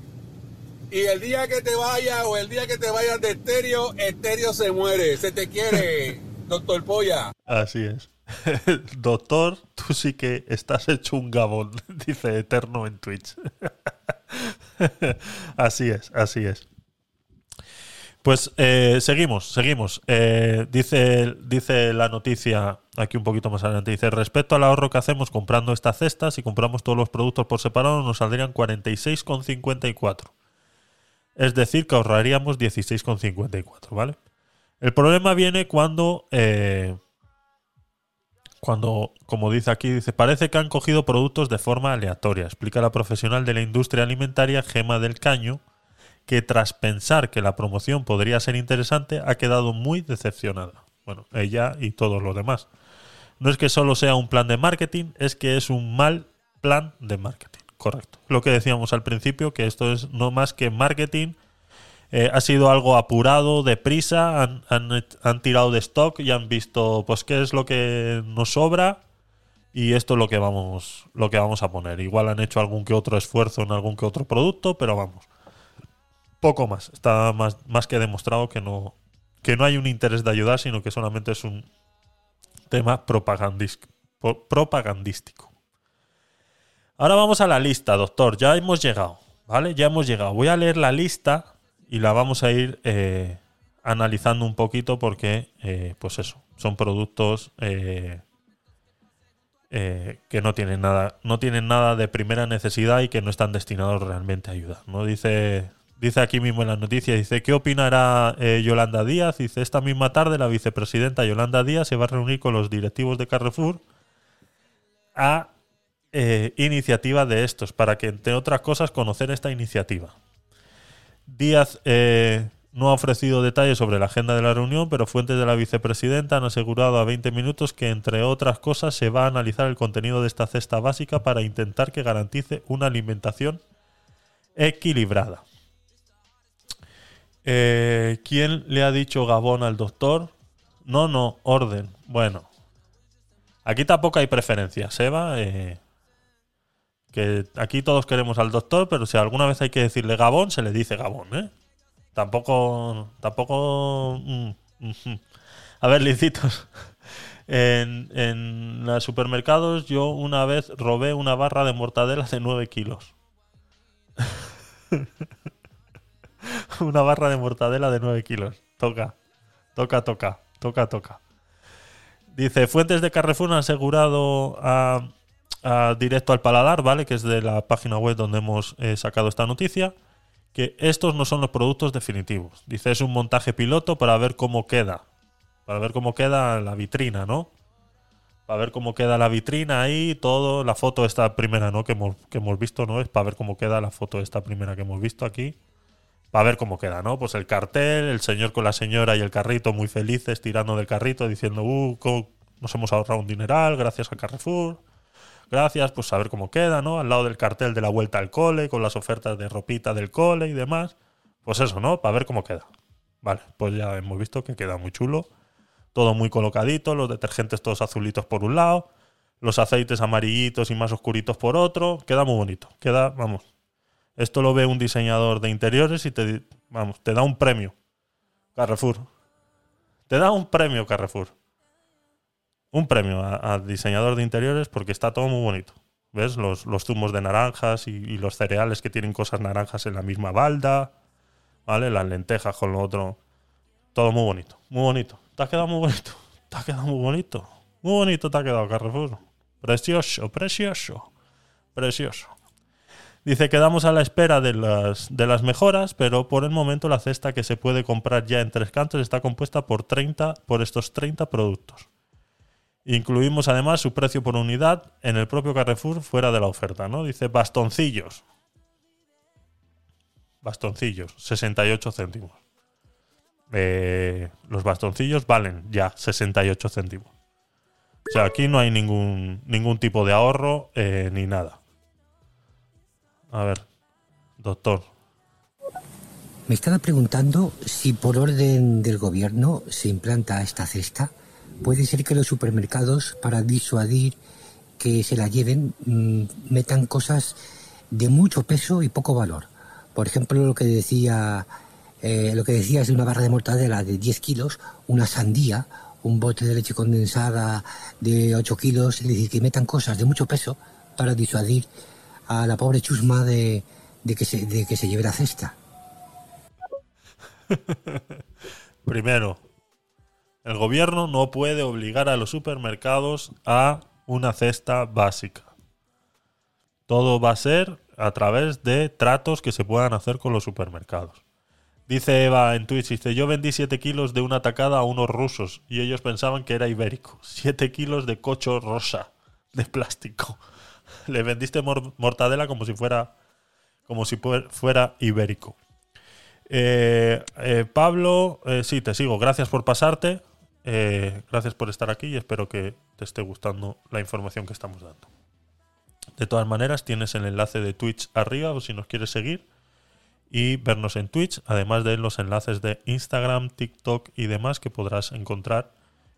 Y el día que te vayas o el día que te vayas de estéreo, estéreo se muere. Se te quiere, doctor Polla. Así es. Doctor, tú sí que estás hecho un gabón, dice Eterno en Twitch. así es, así es. Pues eh, seguimos, seguimos. Eh, dice, dice la noticia aquí un poquito más adelante. Dice, respecto al ahorro que hacemos comprando estas cestas, si compramos todos los productos por separado, nos saldrían 46,54. Es decir, que ahorraríamos 16,54, ¿vale? El problema viene cuando, eh, cuando, como dice aquí, dice, parece que han cogido productos de forma aleatoria. Explica la profesional de la industria alimentaria, Gema del Caño, que tras pensar que la promoción podría ser interesante, ha quedado muy decepcionada. Bueno, ella y todos los demás. No es que solo sea un plan de marketing, es que es un mal plan de marketing. Correcto. Lo que decíamos al principio, que esto es no más que marketing. Eh, ha sido algo apurado, deprisa, han, han, han tirado de stock y han visto pues qué es lo que nos sobra y esto es lo que vamos, lo que vamos a poner. Igual han hecho algún que otro esfuerzo en algún que otro producto, pero vamos. Poco más. Está más, más que demostrado que no, que no hay un interés de ayudar, sino que solamente es un tema propagandístico. Ahora vamos a la lista, doctor. Ya hemos llegado, ¿vale? Ya hemos llegado. Voy a leer la lista y la vamos a ir eh, analizando un poquito porque, eh, pues eso, son productos eh, que no tienen nada, no tienen nada de primera necesidad y que no están destinados realmente a ayudar. ¿no? Dice, dice aquí mismo en la noticia, dice, ¿qué opinará Yolanda Díaz? Dice, esta misma tarde la vicepresidenta Yolanda Díaz se va a reunir con los directivos de Carrefour a iniciativa de estos, para que, entre otras cosas, conocer esta iniciativa. Díaz eh, no ha ofrecido detalles sobre la agenda de la reunión, pero fuentes de la vicepresidenta han asegurado a 20 minutos que, entre otras cosas, se va a analizar el contenido de esta cesta básica para intentar que garantice una alimentación equilibrada. Eh, ¿Quién le ha dicho Gabón al doctor? No, no, orden. Bueno, aquí tampoco hay preferencias, Seba. Eh, que aquí todos queremos al doctor, pero si alguna vez hay que decirle Gabón, se le dice Gabón, ¿eh? Tampoco. Tampoco. mm, mhm. A ver, licitos. En, en los supermercados, yo una vez robé una barra de mortadela de 9 kilos. una barra de mortadela de 9 kilos. Toca. Toca, toca. Toca, toca. Dice, fuentes de Carrefour han asegurado a, Directo al Paladar, ¿vale? Que es de la página web donde hemos eh, sacado esta noticia, que estos no son los productos definitivos. Dice, es un montaje piloto para ver cómo queda. Para ver cómo queda la vitrina, ¿no? Para ver cómo queda la vitrina ahí, todo. La foto esta primera, ¿no? Que hemos, que hemos visto, ¿no? Es para ver cómo queda la foto esta primera que hemos visto aquí. Para ver cómo queda, ¿no? Pues el cartel, el señor con la señora y el carrito muy felices tirando del carrito diciendo, uh, nos hemos ahorrado un dineral gracias a Carrefour. Gracias, pues a ver cómo queda, ¿no? Al lado del cartel de la vuelta al cole, con las ofertas de ropita del cole y demás. Pues eso, ¿no? Para ver cómo queda. Vale, pues ya hemos visto que queda muy chulo. Todo muy colocadito, los detergentes todos azulitos por un lado, los aceites amarillitos y más oscuritos por otro. Queda muy bonito. Queda, vamos. Esto lo ve un diseñador de interiores y te, vamos, te da un premio. Carrefour. Te da un premio, Carrefour. Un premio a, diseñador de interiores porque está todo muy bonito. ¿Ves? Los, los zumos de naranjas y, y los cereales que tienen cosas naranjas en la misma balda. ¿Vale? Las lentejas con lo otro. Todo muy bonito. Muy bonito. Te ha quedado muy bonito. Te ha quedado muy bonito. Muy bonito te ha quedado, Carrefour. Precioso, precioso. Precioso. Dice, quedamos a la espera de las, de las mejoras, pero por el momento la cesta que se puede comprar ya en tres cantos está compuesta por, 30, por estos 30 productos. Incluimos además su precio por unidad en el propio Carrefour fuera de la oferta, ¿no? Dice bastoncillos. Bastoncillos, 68 céntimos. Eh, los bastoncillos valen ya 68 céntimos. O sea, aquí no hay ningún, ningún tipo de ahorro eh, ni nada. A ver, doctor. Me estaba preguntando si por orden del gobierno se implanta esta cesta. Puede ser que los supermercados, para disuadir que se la lleven, mm, metan cosas de mucho peso y poco valor. Por ejemplo, lo que decía, eh, lo que decías de una barra de mortadela de 10 kilos, una sandía, un bote de leche condensada de 8 kilos, es decir, que metan cosas de mucho peso para disuadir a la pobre chusma de, de que, se, de que se lleve la cesta. Primero, el gobierno no puede obligar a los supermercados a una cesta básica. Todo va a ser a través de tratos que se puedan hacer con los supermercados. Dice Eva en Twitch, dice, yo vendí 7 kilos de una tacada a unos rusos y ellos pensaban que era ibérico. 7 kilos de cocho rosa de plástico. Le vendiste mor- mortadela como si fuera como si fuera ibérico. Eh, eh, Pablo, eh, sí, te sigo. Gracias por pasarte. Eh, gracias por estar aquí y espero que te esté gustando la información que estamos dando. De todas maneras, tienes el enlace de Twitch arriba o si nos quieres seguir y vernos en Twitch, además de los enlaces de Instagram, TikTok y demás que podrás encontrar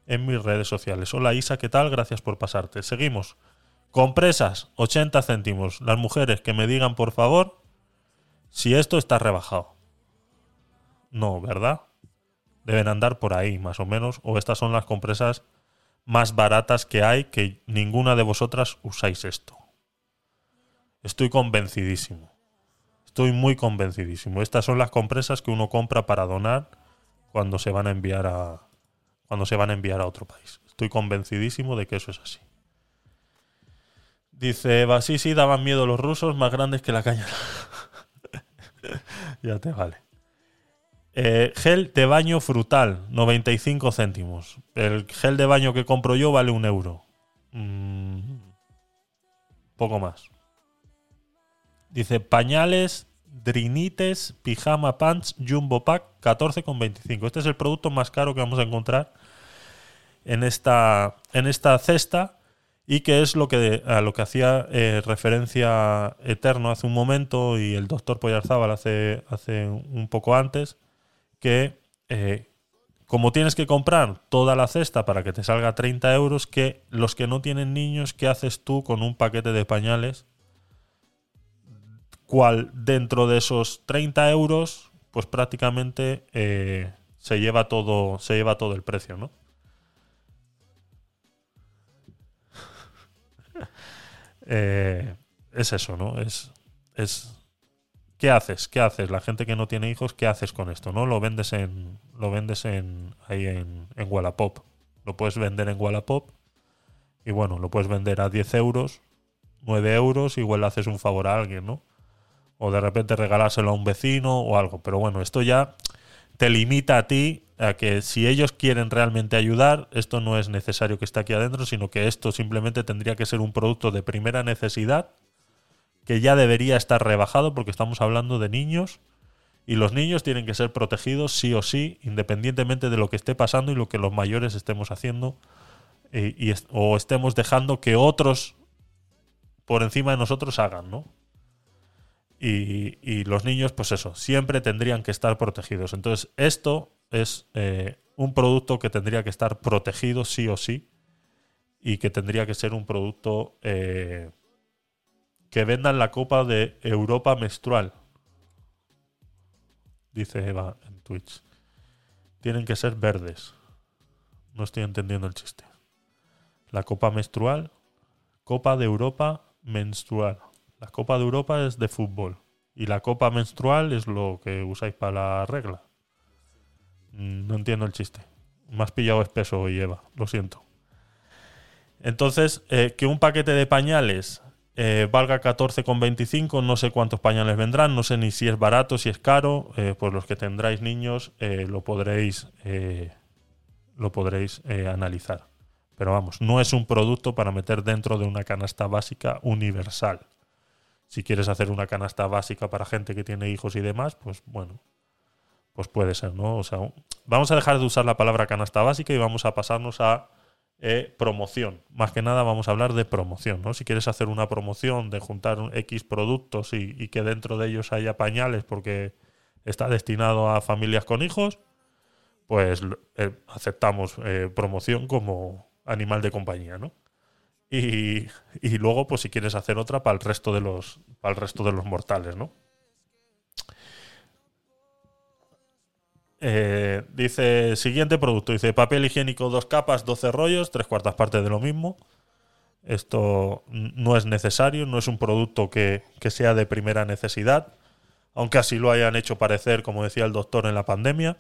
en mis redes sociales. Hola Isa, ¿qué tal? Gracias por pasarte. Seguimos. Compresas, 80 céntimos. Las mujeres que me digan, por favor, si esto está rebajado. No, ¿verdad? Deben andar por ahí, más o menos. O estas son las compresas más baratas que hay, que ninguna de vosotras usáis esto. Estoy convencidísimo. Estoy muy convencidísimo. Estas son las compresas que uno compra para donar cuando se van a enviar a cuando se van a enviar a otro país. Estoy convencidísimo de que eso es así. Dice, sí, daban miedo los rusos, más grandes que la caña. ya te vale. Eh, gel de baño frutal, 95 céntimos. El gel de baño que compro yo vale un euro. Mm, poco más. Dice pañales, drinites, pijama pants, jumbo pack, 14,25. Este es el producto más caro que vamos a encontrar en esta, en esta cesta y que es lo que, a lo que hacía eh, referencia Eterno hace un momento y el doctor Poyarzábal hace, hace un poco antes, que eh, como tienes que comprar toda la cesta para que te salga 30 euros, que los que no tienen niños, ¿qué haces tú con un paquete de pañales? Cual dentro de esos 30 euros, pues prácticamente eh, se lleva todo, se lleva todo el precio, ¿no? Eh, es eso, ¿no? Es, es ¿qué haces? ¿Qué haces? La gente que no tiene hijos, ¿qué haces con esto? ¿No? Lo vendes en. Lo vendes en. ahí en, en Wallapop. Lo puedes vender en Wallapop. Y bueno, lo puedes vender a 10 euros, 9 euros, igual le haces un favor a alguien, ¿no? O de repente regalárselo a un vecino o algo. Pero bueno, esto ya te limita a ti a que si ellos quieren realmente ayudar, esto no es necesario que esté aquí adentro, sino que esto simplemente tendría que ser un producto de primera necesidad que ya debería estar rebajado porque estamos hablando de niños y los niños tienen que ser protegidos sí o sí, independientemente de lo que esté pasando y lo que los mayores estemos haciendo eh, y, o estemos dejando que otros por encima de nosotros hagan, ¿no? Y, y, los niños, pues eso, siempre tendrían que estar protegidos. Entonces, esto es eh, un producto que tendría que estar protegido sí o sí y que tendría que ser un producto eh, que vendan la Copa de Europa menstrual. Dice Eva en Twitch. Tienen que ser verdes. No estoy entendiendo el chiste. La Copa menstrual. Copa de Europa menstrual. La Copa de Europa es de fútbol. Y la Copa menstrual es lo que usáis para la regla. No entiendo el chiste. Me has pillado espeso hoy, Eva. Lo siento. Entonces, eh, que un paquete de pañales eh, valga 14,25, no sé cuántos pañales vendrán, no sé ni si es barato, si es caro, pues los que tendráis niños eh, lo podréis, eh, lo podréis analizar. Pero vamos, no es un producto para meter dentro de una canasta básica universal. Si quieres hacer una canasta básica para gente que tiene hijos y demás, pues bueno, pues puede ser, ¿no? O sea, vamos a dejar de usar la palabra canasta básica y vamos a pasarnos a eh, promoción. Más que nada vamos a hablar de promoción, ¿no? Si quieres hacer una promoción de juntar un X productos y, que dentro de ellos haya pañales porque está destinado a familias con hijos, pues eh, aceptamos eh, promoción como animal de compañía, ¿no? Y, y, luego, pues si quieres hacer otra para el resto de los, para el resto de los mortales, ¿no? Eh, dice, siguiente producto, dice papel higiénico, dos capas, 12 rollos, tres cuartas partes de lo mismo. Esto no es necesario, no es un producto que, que, sea de primera necesidad, aunque así lo hayan hecho parecer, como decía el doctor, en la pandemia.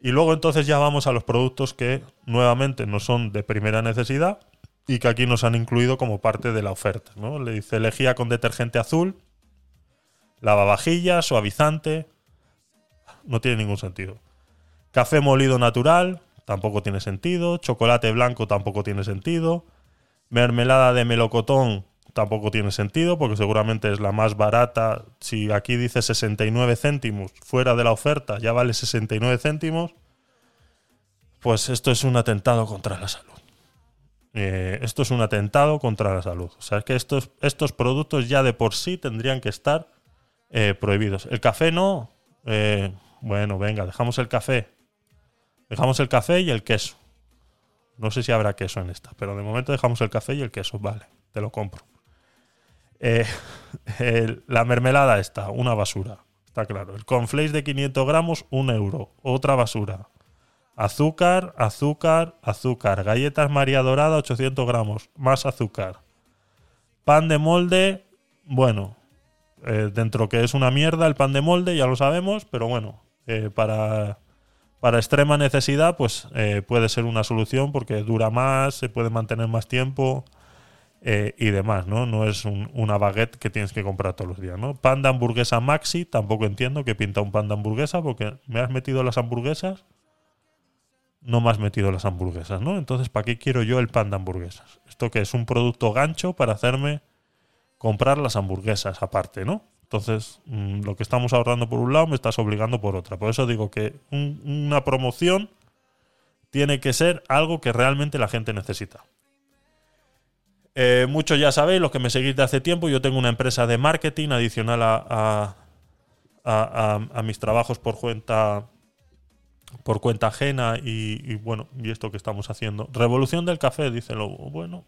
Y luego entonces ya vamos a los productos que nuevamente no son de primera necesidad y que aquí nos han incluido como parte de la oferta. ¿no? Le dice lejía con detergente azul, lavavajillas, suavizante, no tiene ningún sentido. Café molido natural, tampoco tiene sentido. Chocolate blanco tampoco tiene sentido. Mermelada de melocotón tampoco tiene sentido porque seguramente es la más barata. Si aquí dice 69 céntimos fuera de la oferta ya vale 69 céntimos, pues esto es un atentado contra la salud. Eh, esto es un atentado contra la salud. O sea, es que estos, estos productos ya de por sí tendrían que estar eh, prohibidos. El café no. Eh, bueno, venga, dejamos el café. Dejamos el café y el queso. No sé si habrá queso en esta, pero de momento dejamos el café y el queso. Vale, te lo compro. Eh, la mermelada esta, una basura. Está claro. El conflace de 500 gramos, un euro. Otra basura. Azúcar, azúcar, azúcar. Galletas María Dorada, 800 gramos. Más azúcar. Pan de molde, bueno, eh, dentro que es una mierda el pan de molde, ya lo sabemos, pero bueno, eh, para, para extrema necesidad, pues eh, puede ser una solución porque dura más, se puede mantener más tiempo eh, y demás, ¿no? No es un- una baguette que tienes que comprar todos los días, ¿no? Pan de hamburguesa maxi, tampoco entiendo que pinta un pan de hamburguesa porque me has metido las hamburguesas, no me has metido las hamburguesas, ¿no? Entonces, ¿para qué quiero yo el pan de hamburguesas? Esto que es un producto gancho para hacerme comprar las hamburguesas aparte, ¿no? Entonces, mm, lo que estamos ahorrando por un lado me estás obligando por otra. Por eso digo que un- una promoción tiene que ser algo que realmente la gente necesita. Eh, muchos ya sabéis, los que me seguís de hace tiempo, yo tengo una empresa de marketing adicional a, mis trabajos por cuenta por cuenta ajena y, y bueno, y esto que estamos haciendo. Revolución del café, dice Lobo. Bueno,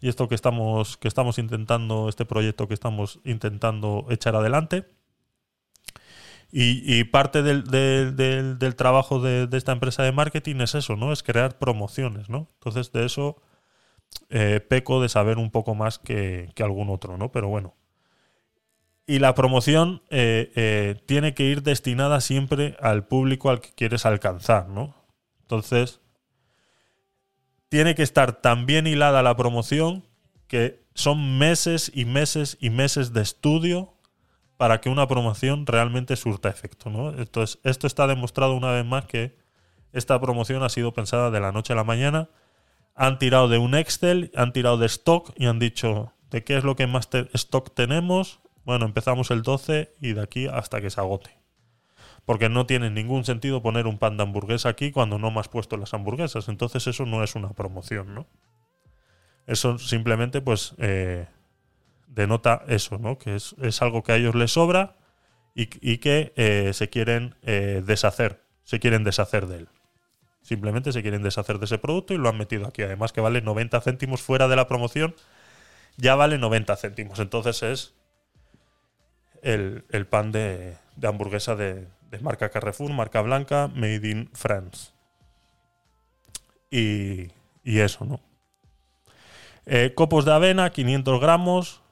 y esto que estamos, que estamos intentando, este proyecto que estamos intentando echar adelante. Y, parte del, del- trabajo de, esta empresa de marketing es eso, ¿no? Es crear promociones, ¿no? Entonces de eso eh, peco de saber un poco más que, que algún otro, ¿no? Pero bueno. Y la promoción eh, eh, tiene que ir destinada siempre al público al que quieres alcanzar, ¿no? Entonces, tiene que estar tan bien hilada la promoción que son meses y meses y meses de estudio para que una promoción realmente surta efecto, ¿no? Entonces, esto está demostrado una vez más que esta promoción ha sido pensada de la noche a la mañana. Han tirado de un Excel, han tirado de stock y han dicho de qué es lo que más stock tenemos. Bueno, empezamos el 12 y de aquí hasta que se agote. Porque no tiene ningún sentido poner un pan de hamburguesa aquí cuando no me has puesto las hamburguesas. Entonces eso no es una promoción, ¿no? Eso simplemente pues eh, denota eso, ¿no? Que es, es algo que a ellos les sobra y, y que eh, se quieren eh, deshacer. Se quieren deshacer de él. Simplemente se quieren deshacer de ese producto y lo han metido aquí. Además que vale 90 céntimos fuera de la promoción. Ya vale 90 céntimos. Entonces es el, el pan de, de hamburguesa de, marca Carrefour, marca blanca, made in France. Y, y eso, ¿no? Eh, copos de avena, 500 gramos.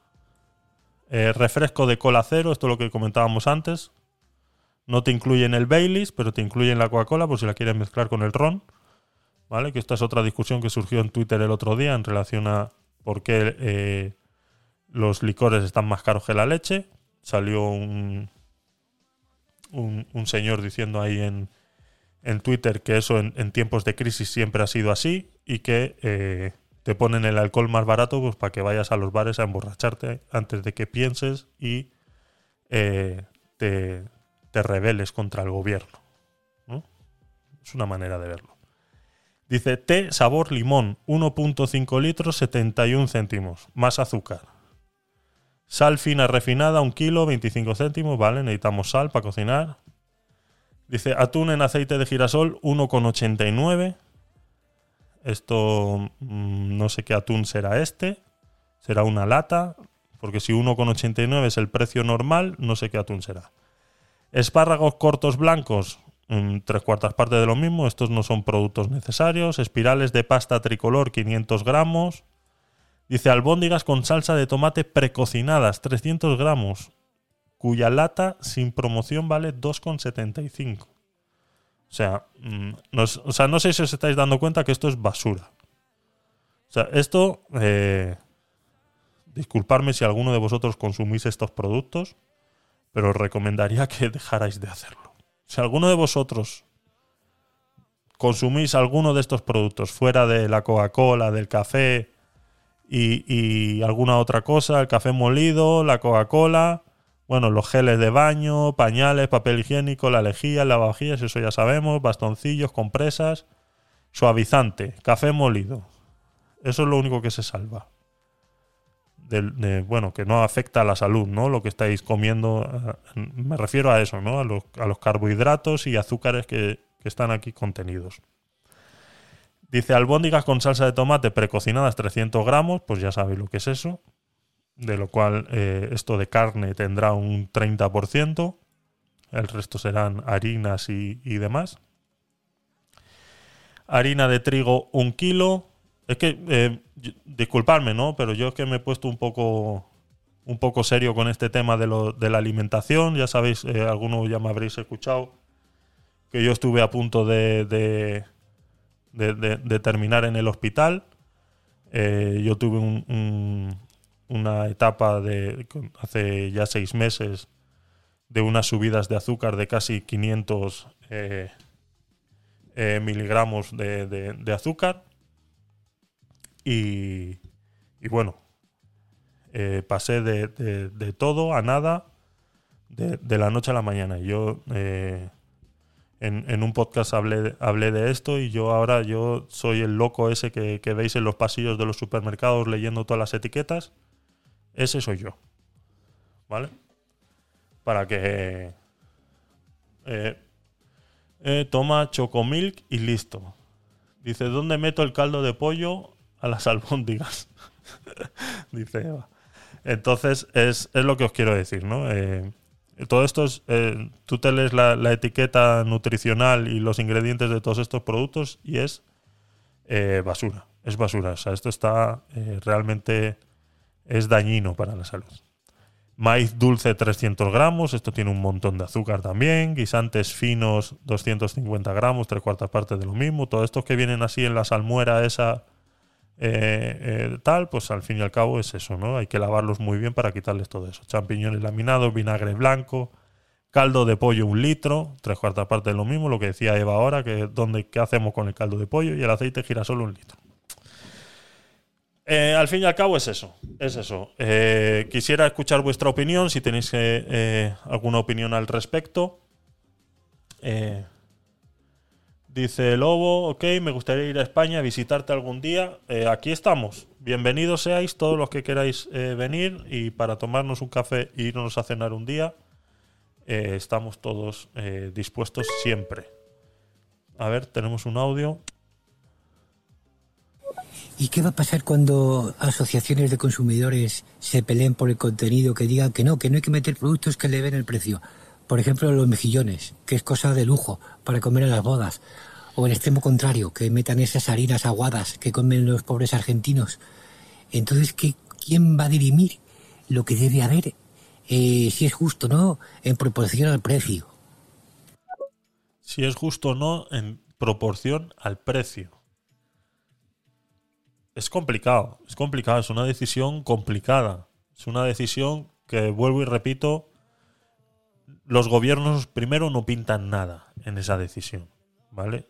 Eh, refresco de cola cero, esto es lo que comentábamos antes. No te incluyen el Baileys, pero te incluyen la Coca-Cola por si la quieres mezclar con el ron. ¿Vale? Que esta es otra discusión que surgió en Twitter el otro día en relación a por qué eh, los licores están más caros que la leche. Salió un, un, señor diciendo ahí en, en Twitter que eso en, tiempos de crisis siempre ha sido así y que eh, te ponen el alcohol más barato pues para que vayas a los bares a emborracharte antes de que pienses y eh, te, te rebeles contra el gobierno. ¿no? Es una manera de verlo. Dice té sabor limón, 1.5 litros, 71 céntimos, más azúcar. Sal fina refinada, 1 kilo, 25 céntimos, vale, necesitamos sal para cocinar. Dice atún en aceite de girasol, 1,89. Esto mm, no sé qué atún será este. Será una lata, porque si 1,89 es el precio normal, no sé qué atún será. Espárragos cortos blancos, mm, tres cuartas partes de lo mismo. Estos no son productos necesarios. Espirales de pasta tricolor, 500 gramos. Dice albóndigas con salsa de tomate precocinadas, 300 gramos, cuya lata sin promoción vale 2,75. O sea, mm, no, o sea, no sé si os estáis dando cuenta que esto es basura. O sea, esto, eh, disculparme si alguno de vosotros consumís estos productos, pero os recomendaría que dejarais de hacerlo. Si alguno de vosotros consumís alguno de estos productos fuera de la Coca-Cola, del café y, alguna otra cosa, el café molido, la Coca-Cola, bueno, los geles de baño, pañales, papel higiénico, la lejía, lavavajillas, eso ya sabemos, bastoncillos, compresas, suavizante, café molido. Eso es lo único que se salva. De- bueno, que no afecta a la salud, ¿no? Lo que estáis comiendo, eh, me refiero a eso, ¿no? A los, a los carbohidratos y azúcares que, que están aquí contenidos. Dice albóndigas con salsa de tomate precocinadas 300 gramos, pues ya sabéis lo que es eso. De lo cual eh, esto de carne tendrá un 30%. El resto serán harinas y, y demás. Harina de trigo, un kilo. Es que, eh, disculpadme, ¿no? Pero yo es que me he puesto un poco, un poco serio con este tema de, lo- de la alimentación. Ya sabéis, eh, algunos ya me habréis escuchado que yo estuve a punto de, de- terminar en el hospital. Eh, yo tuve un- un- una etapa de hace ya seis meses de unas subidas de azúcar de casi 500 eh, eh, miligramos de, de- azúcar. Y, y bueno, pasé de, de- todo a nada de, la noche a la mañana. Yo en, un podcast hablé, hablé de esto y yo ahora yo soy el loco ese que, que veis en los pasillos de los supermercados leyendo todas las etiquetas. Ese soy yo. ¿Vale? Para que... eh, eh, toma chocomilk y listo. Dice, ¿dónde meto el caldo de pollo? A las albóndigas. Dice Eva. Entonces, es, es lo que os quiero decir, ¿no? Eh, todo esto es. eh, tú te lees la, etiqueta nutricional y los ingredientes de todos estos productos y es eh, basura. Es basura. O sea, esto está eh, realmente. Es dañino para la salud. Maíz dulce 300 gramos, esto tiene un montón de azúcar también. Guisantes finos 250 gramos, tres cuartas partes de lo mismo. Todos estos que vienen así en la salmuera esa eh, eh, tal, pues al fin y al cabo es eso, ¿no? Hay que lavarlos muy bien para quitarles todo eso. Champiñones laminados, vinagre blanco, caldo de pollo un litro, tres cuartas partes de lo mismo, lo que decía Eva ahora, que dónde, qué hacemos con el caldo de pollo y el aceite de girasol un litro. Eh, al fin y al cabo es eso, es eso. Quisiera escuchar vuestra opinión, si tenéis alguna opinión al respecto. Dice Lobo, ok, me gustaría ir a España a visitarte algún día. Eh, aquí estamos. Bienvenidos seáis todos los que queráis eh, venir y para tomarnos un café e irnos a cenar un día. eh, estamos todos dispuestos siempre. A ver, tenemos un audio. ¿Y qué va a pasar cuando asociaciones de consumidores se peleen por el contenido, que digan que no, que no hay que meter productos que eleven el precio? Por ejemplo, los mejillones, que es cosa de lujo para comer en las bodas. O el extremo contrario, que metan esas harinas aguadas que comen los pobres argentinos. Entonces, ¿qué, ¿quién va a dirimir lo que debe haber? Eh, si es justo o no, en proporción al precio. Si es justo o no en proporción al precio. Es complicado, es complicado, es una decisión complicada. Es una decisión que, vuelvo y repito, los gobiernos primero no pintan nada en esa decisión, ¿vale?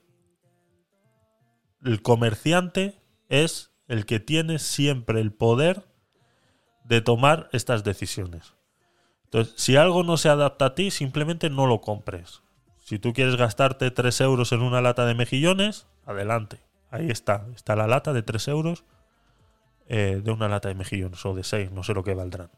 El comerciante es el que tiene siempre el poder de tomar estas decisiones. Entonces, si algo no se adapta a ti, simplemente no lo compres. Si tú quieres gastarte 3 euros en una lata de mejillones, adelante. Ahí está. Está la lata de 3 euros eh, de una lata de mejillones o de 6, no sé lo que valdrán.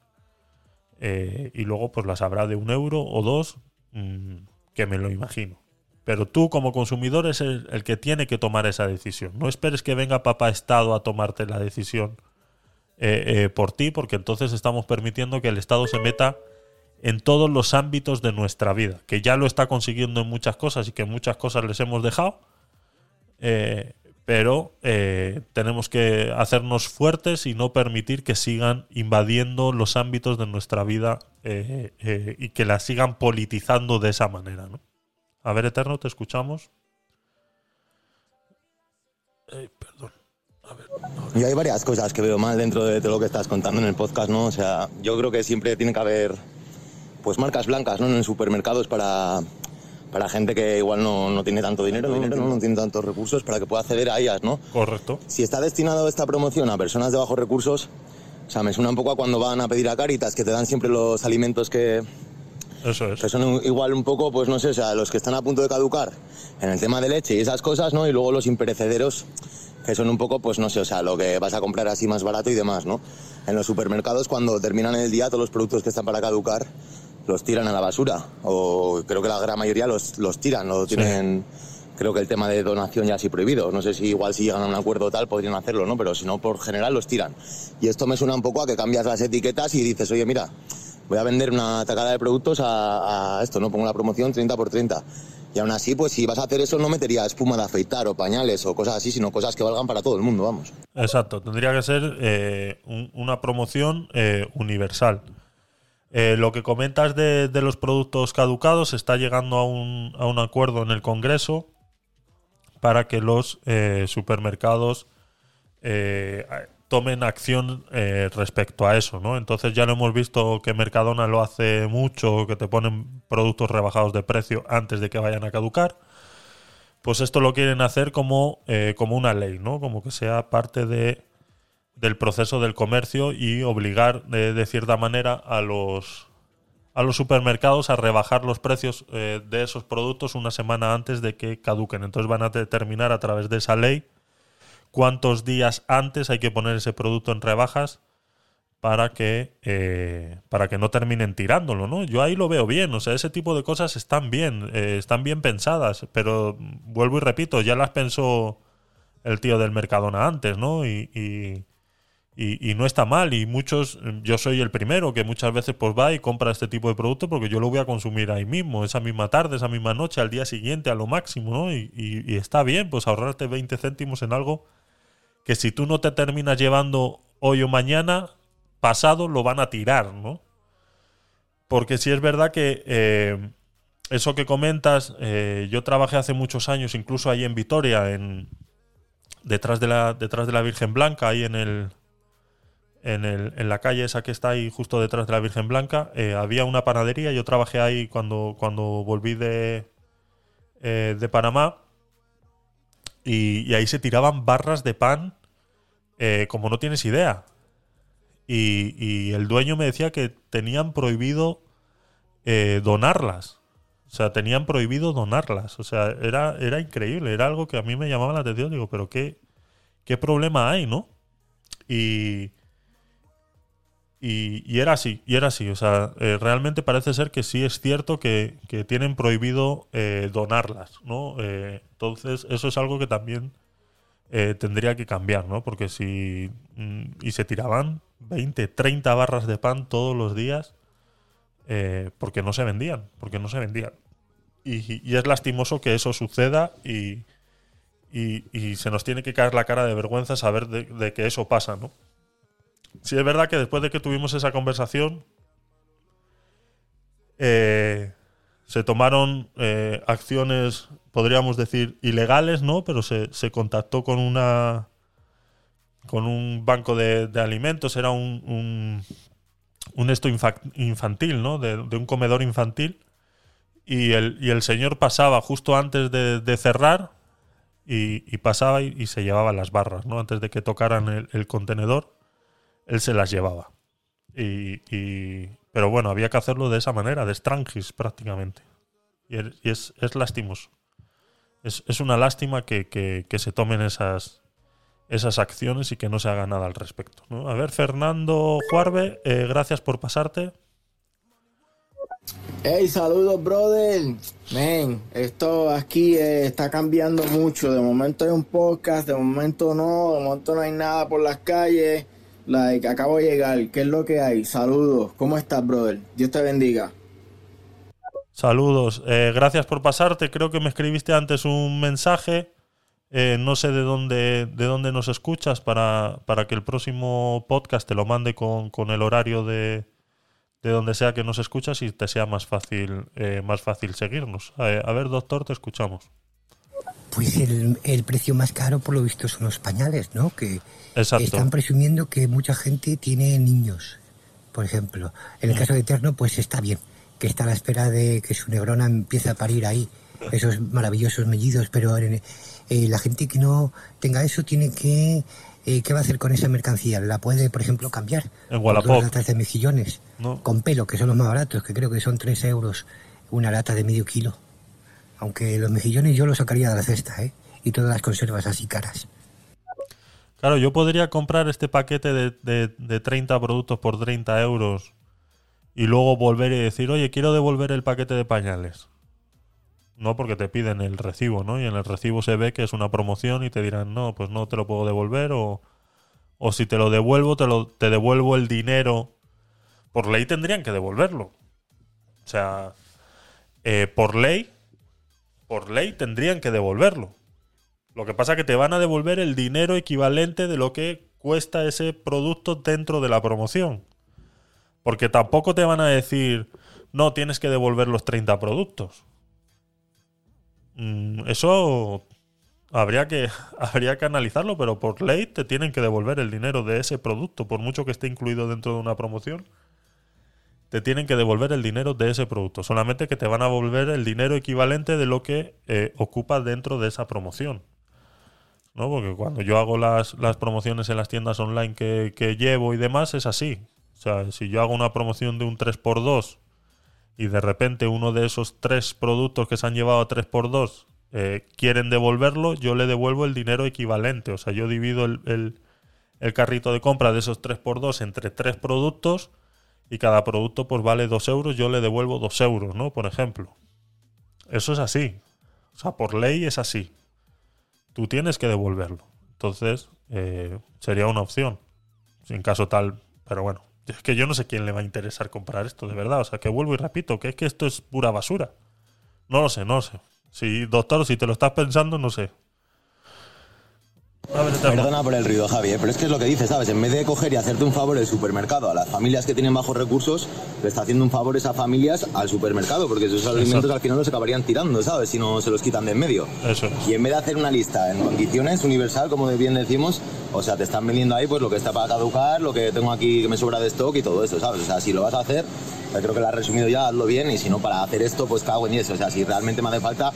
Eh, y luego pues las habrá de un euro o dos, mm, que me lo imagino. Pero tú como consumidor es el, que tiene que tomar esa decisión. No esperes que venga papá Estado a tomarte la decisión eh, eh, por ti, porque entonces estamos permitiendo que el Estado se meta en todos los ámbitos de nuestra vida, que ya lo está consiguiendo en muchas cosas y que muchas cosas les hemos dejado, eh, pero eh, tenemos que hacernos fuertes y no permitir que sigan invadiendo los ámbitos de nuestra vida eh, eh, y que la sigan politizando de esa manera. ¿no? A ver, Eterno, te escuchamos. Perdón. Hay varias cosas que veo mal dentro de todo lo que estás contando en el podcast, ¿no? O sea, yo creo que siempre tiene que haber pues marcas blancas, ¿no? En supermercados para, para gente que igual no, no tiene tanto dinero, dinero ¿no? no tiene tantos recursos para que pueda acceder a ellas, ¿no? Correcto. Si está destinado esta promoción a personas de bajos recursos, o sea, me suena un poco a cuando van a pedir a Caritas, que te dan siempre los alimentos que, Eso es. que son igual un poco, pues no sé, o sea, los que están a punto de caducar en el tema de leche y esas cosas, ¿no? Y luego los imperecederos, que son un poco, pues no sé, o sea, lo que vas a comprar así más barato y demás, ¿no? En los supermercados, cuando terminan el día, todos los productos que están para caducar los tiran a la basura. O creo que la gran mayoría los, los tiran, lo tienen. Creo que el tema de donación ya así prohibido. No sé si igual si llegan a un acuerdo tal podrían hacerlo, ¿no? Pero si no, por general los tiran. Y esto me suena un poco a que cambias las etiquetas y dices, oye, mira, voy a vender una tacada de productos a, a esto, ¿no? Pongo la promoción 30 por 30. Y aún así, pues si vas a hacer eso, no metería espuma de afeitar o pañales o cosas así, sino cosas que valgan para todo el mundo, vamos. Exacto, tendría que ser eh, un- una promoción eh, universal. Eh, lo que comentas de, los productos caducados está llegando a un, acuerdo en el Congreso para que los eh, supermercados eh, tomen acción respecto a eso, ¿no? Entonces ya lo hemos visto que Mercadona lo hace mucho, que te ponen productos rebajados de precio antes de que vayan a caducar. Pues esto lo quieren hacer como, como una ley, ¿no? Como que sea parte de, del proceso del comercio y obligar de, de cierta manera a los, a los supermercados a rebajar los precios eh, de esos productos una semana antes de que caduquen. Entonces van a determinar a través de esa ley cuántos días antes hay que poner ese producto en rebajas para que eh, para que no terminen tirándolo, ¿no? Yo ahí lo veo bien, o sea, ese tipo de cosas están bien, eh, están bien pensadas, pero vuelvo y repito, ya las pensó el tío del Mercadona antes, ¿no? Y, y- no está mal, y muchos, yo soy el primero que muchas veces pues va y compra este tipo de producto porque yo lo voy a consumir ahí mismo, esa misma tarde, esa misma noche, al día siguiente, a lo máximo, ¿no? Y está bien, pues ahorrarte 20 céntimos en algo que si tú no te terminas llevando hoy o mañana, pasado lo van a tirar, ¿no? Porque si es verdad que eh, eso que comentas, eh, yo trabajé hace muchos años, incluso ahí en Vitoria, en, detrás, de la, detrás de la Virgen Blanca, ahí en el, en, el, en la calle esa que está ahí justo detrás de la Virgen Blanca, eh, había una panadería. Yo trabajé ahí cuando, cuando volví de, eh, de Panamá y, ahí se tiraban barras de pan eh, como no tienes idea. Y, y el dueño me decía que tenían prohibido donarlas. O sea, tenían prohibido donarlas. O sea, era, era increíble. Era algo que a mí me llamaba la atención. Digo, pero qué, qué problema hay, ¿no? Y, y, era así, y era así. O sea, eh, realmente parece ser que sí es cierto que, que tienen prohibido eh, donarlas, ¿no? Eh, entonces, eso es algo que también tendría que cambiar, ¿no? Porque si. mm, y se tiraban 20, 30 barras de pan todos los días porque no se vendían, porque no se vendían. Y, y es lastimoso que eso suceda y, y, se nos tiene que caer la cara de vergüenza saber de que eso pasa, ¿no? Sí, es verdad que después de que tuvimos esa conversación, eh, se tomaron eh, acciones, podríamos decir, ilegales, ¿no? Pero se, se contactó con una. con un banco de, alimentos, era un. un, esto infa- infantil, ¿no? De, un comedor infantil. Y el, y el señor pasaba justo antes de, cerrar y, y pasaba y, se llevaba las barras, ¿no? Antes de que tocaran el contenedor, él se las llevaba. Y, y- pero bueno, había que hacerlo de esa manera, de strangis prácticamente. Y, es- y es, es lastimoso. Es, es una lástima que, que- que se tomen esas, esas acciones y que no se haga nada al respecto. A ver, Fernando Juarbe, eh, gracias por pasarte. Hey, saludos, brother. Men, esto aquí eh, está cambiando mucho. De momento hay un podcast, de momento no, de momento no hay nada por las calles. Like, acabo de llegar. ¿Qué es lo que hay? Saludos. ¿Cómo estás, brother? Dios te bendiga. Saludos, eh, gracias por pasarte. Creo que me escribiste antes un mensaje. Eh, no sé de dónde, de dónde nos escuchas para, para que el próximo podcast te lo mande con, con el horario de, de donde sea que nos escuchas y te sea más fácil, eh, más fácil seguirnos. Eh, a ver, doctor, te escuchamos. Pues el, el precio más caro, por lo visto, son los pañales, ¿no? Que Exacto. están presumiendo que mucha gente tiene niños, por ejemplo. En el caso de Eterno, pues está bien, que está a la espera de que su negrona empiece a parir ahí esos maravillosos mellidos, pero eh, la gente que no tenga eso tiene que... eh, ¿Qué va a hacer con esa mercancía? ¿La puede, por ejemplo, cambiar? En Wallapop. Latas de mejillones, No. con pelo, que son los más baratos, que creo que son 3 euros una lata de medio kilo. Aunque los mejillones yo los sacaría de la cesta, ¿eh? Y todas las conservas así caras. Claro, yo podría comprar este paquete de, de, de 30 productos por 30 euros y luego volver y decir, oye, quiero devolver el paquete de pañales. No porque te piden el recibo, ¿no? Y en el recibo se ve que es una promoción y te dirán, no, pues no te lo puedo devolver o, o si te lo devuelvo, te, lo, te devuelvo el dinero. Por ley tendrían que devolverlo. O sea, eh, por ley, por ley tendrían que devolverlo. Lo que pasa es que te van a devolver el dinero equivalente de lo que cuesta ese producto dentro de la promoción. Porque tampoco te van a decir, no, tienes que devolver los 30 productos. Mm, eso habría que, habría que analizarlo, pero por ley te tienen que devolver el dinero de ese producto, por mucho que esté incluido dentro de una promoción. Te tienen que devolver el dinero de ese producto. Solamente que te van a devolver el dinero equivalente de lo que eh, ocupa dentro de esa promoción. ¿no? Porque cuando yo hago las, las promociones en las tiendas online que, que llevo y demás, es así. O sea, si yo hago una promoción de un 3x2 y de repente uno de esos tres productos que se han llevado a 3x2 eh, quieren devolverlo, yo le devuelvo el dinero equivalente. O sea, yo divido el, el- carrito de compra de esos 3x2 entre tres productos y cada producto pues vale 2 euros, yo le devuelvo 2 euros, ¿no? Por ejemplo. Eso es así. O sea, por ley es así. Tú tienes que devolverlo. Entonces, eh, sería una opción. En caso tal, pero bueno. Es que yo no sé quién le va a interesar comprar esto, de verdad. O sea, que vuelvo y repito, que es que esto es pura basura. No lo sé, no lo sé. Si, doctor, si te lo estás pensando, no sé. Perdona por el ruido, Javi, ¿eh? pero es que es lo que dices, ¿sabes? En vez de coger y hacerte un favor el supermercado a las familias que tienen bajos recursos, le está haciendo un favor esas familias al supermercado, porque esos alimentos al final los acabarían tirando, ¿sabes? Si no se los quitan de en medio. Eso Y en vez de hacer una lista en condiciones universal, como bien decimos, o sea, te están vendiendo ahí pues lo que está para caducar, lo que tengo aquí que me sobra de stock y todo eso, ¿sabes? O sea, si lo vas a hacer, creo que lo has resumido ya, hazlo bien, y si no, para hacer esto, pues cago en eso. O sea, si realmente me hace falta,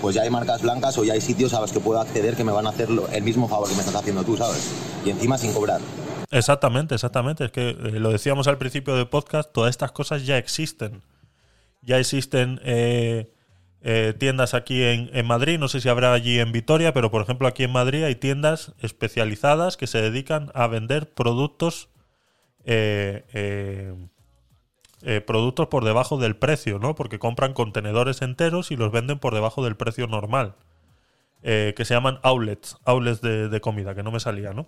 pues ya hay marcas blancas o ya hay sitios a los que puedo acceder que me van a hacer el mismo favor que me estás haciendo tú, ¿sabes? Y encima sin cobrar. Exactamente, exactamente. Es que eh, lo decíamos al principio del podcast, todas estas cosas ya existen. Ya existen eh, eh, tiendas aquí en Madrid, no sé si habrá allí en Vitoria, pero por ejemplo aquí en Madrid hay tiendas especializadas que se dedican a vender productos eh, productos por debajo del precio, ¿no? Porque compran contenedores enteros y los venden por debajo del precio normal. Eh, que se llaman outlets, outlets de, de comida, que no me salía, ¿no?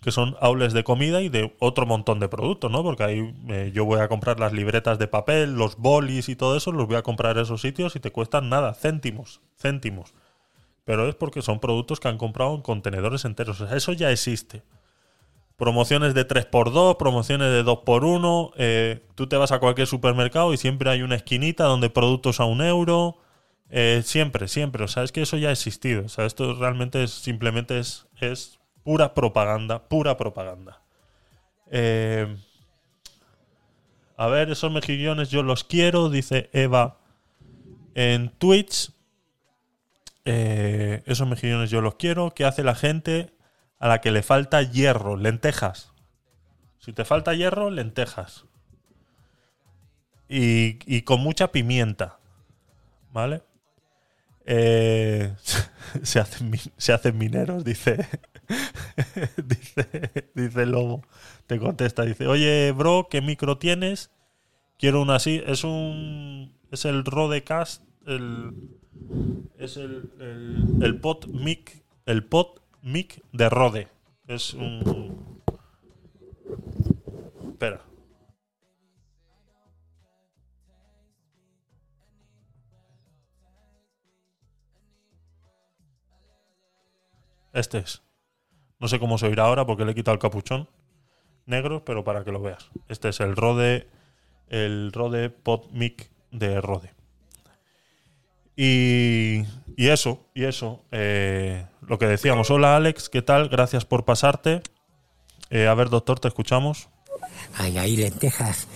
Que son outlets de comida y de otro montón de productos, ¿no? Porque ahí eh, yo voy a comprar las libretas de papel, los bolis y todo eso, los voy a comprar a esos sitios y te cuestan nada, céntimos, céntimos. Pero es porque son productos que han comprado en contenedores enteros. O sea, eso ya existe promociones de 3x2, promociones de 2x1. eh, tú te vas a cualquier supermercado y siempre hay una esquinita donde productos a un euro. eh, siempre, siempre. O sea, es que eso ya ha existido. O sea, esto realmente es, simplemente es, es pura propaganda, pura propaganda. Eh, a ver, esos mejillones yo los quiero, dice Eva en Twitch. Esos mejillones yo los quiero. ¿Qué hace la gente a la que le falta hierro? Lentejas. Si te falta hierro, lentejas. Y, y con mucha pimienta. ¿Vale? Eh, se, hacen, se hacen mineros, dice, dice. Dice el Lobo. Te contesta, dice, oye, bro, ¿qué micro tienes? Quiero una así. Es un. Es el Rodecast. El, es el, el, el pod mic. El pod mic de Rode. Es un. Espera. Este es. No sé cómo se oirá ahora porque le he quitado el capuchón negro, pero para que lo veas. Este es el Rode, el Rode Pod Mic de Rode. Y, y eso, y eso. eh, lo que decíamos. Hola Alex, ¿qué tal? Gracias por pasarte. Eh, a ver, doctor, te escuchamos. Ay, ay, lentejas.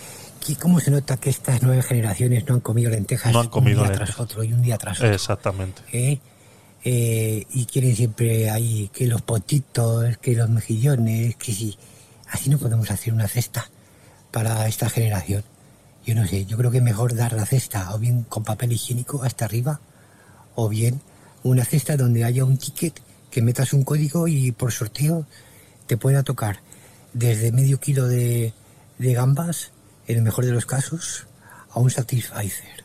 ¿Qué- ¿Cómo se nota que estas nuevas generaciones no han comido lentejas? No han comido un día lentejas. tras otro y un día tras otro. Exactamente. ¿eh? Eh, y quieren siempre ahí que los potitos, que los mejillones, que sí. Así no podemos hacer una cesta para esta generación. Yo no sé, yo creo que mejor dar la cesta o bien con papel higiénico hasta arriba o bien una cesta donde haya un ticket que metas un código y por sorteo te pueda tocar desde medio kilo de, de gambas, en el mejor de los casos, a un Satisficer.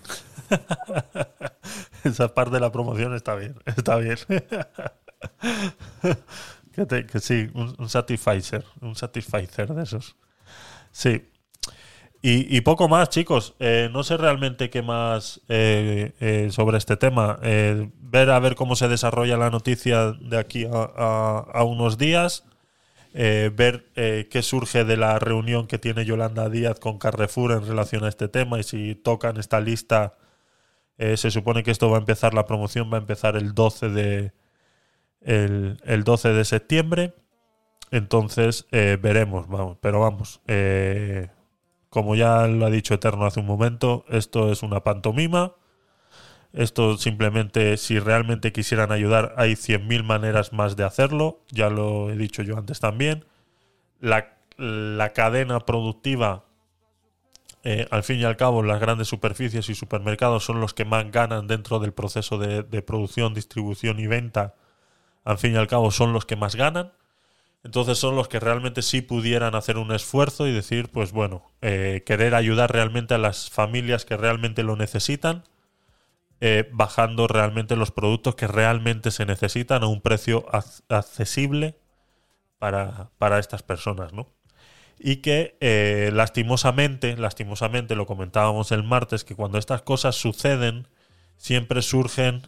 Esa parte de la promoción está bien, está bien. que, sí, un, un Satisficer, un Satisficer de esos. Sí. Y, y poco más, chicos. Eh, no sé realmente qué más eh, eh, sobre este tema. Eh, ver a ver cómo se desarrolla la noticia de aquí a, a- a unos días. Ver qué surge de la reunión que tiene Yolanda Díaz con Carrefour en relación a este tema y si tocan esta lista. se supone que esto va a empezar, la promoción va a empezar el 12 de, el, el 12 de septiembre. Entonces veremos, vamos, pero vamos, eh, como ya lo ha dicho Eterno hace un momento, esto es una pantomima. Esto simplemente, si realmente quisieran ayudar, hay 100.000 maneras más de hacerlo. Ya lo he dicho yo antes también. La, la cadena productiva, eh, al fin y al cabo, las grandes superficies y supermercados son los que más ganan dentro del proceso de, de producción, distribución y venta. Al fin y al cabo, son los que más ganan. Entonces son los que realmente sí pudieran hacer un esfuerzo y decir, pues bueno, eh, querer ayudar realmente a las familias que realmente lo necesitan, eh, bajando realmente los productos que realmente se necesitan a un precio ac- accesible para, para estas personas, ¿no? Y que eh, lastimosamente, lastimosamente, lo comentábamos el martes, que cuando estas cosas suceden, siempre surgen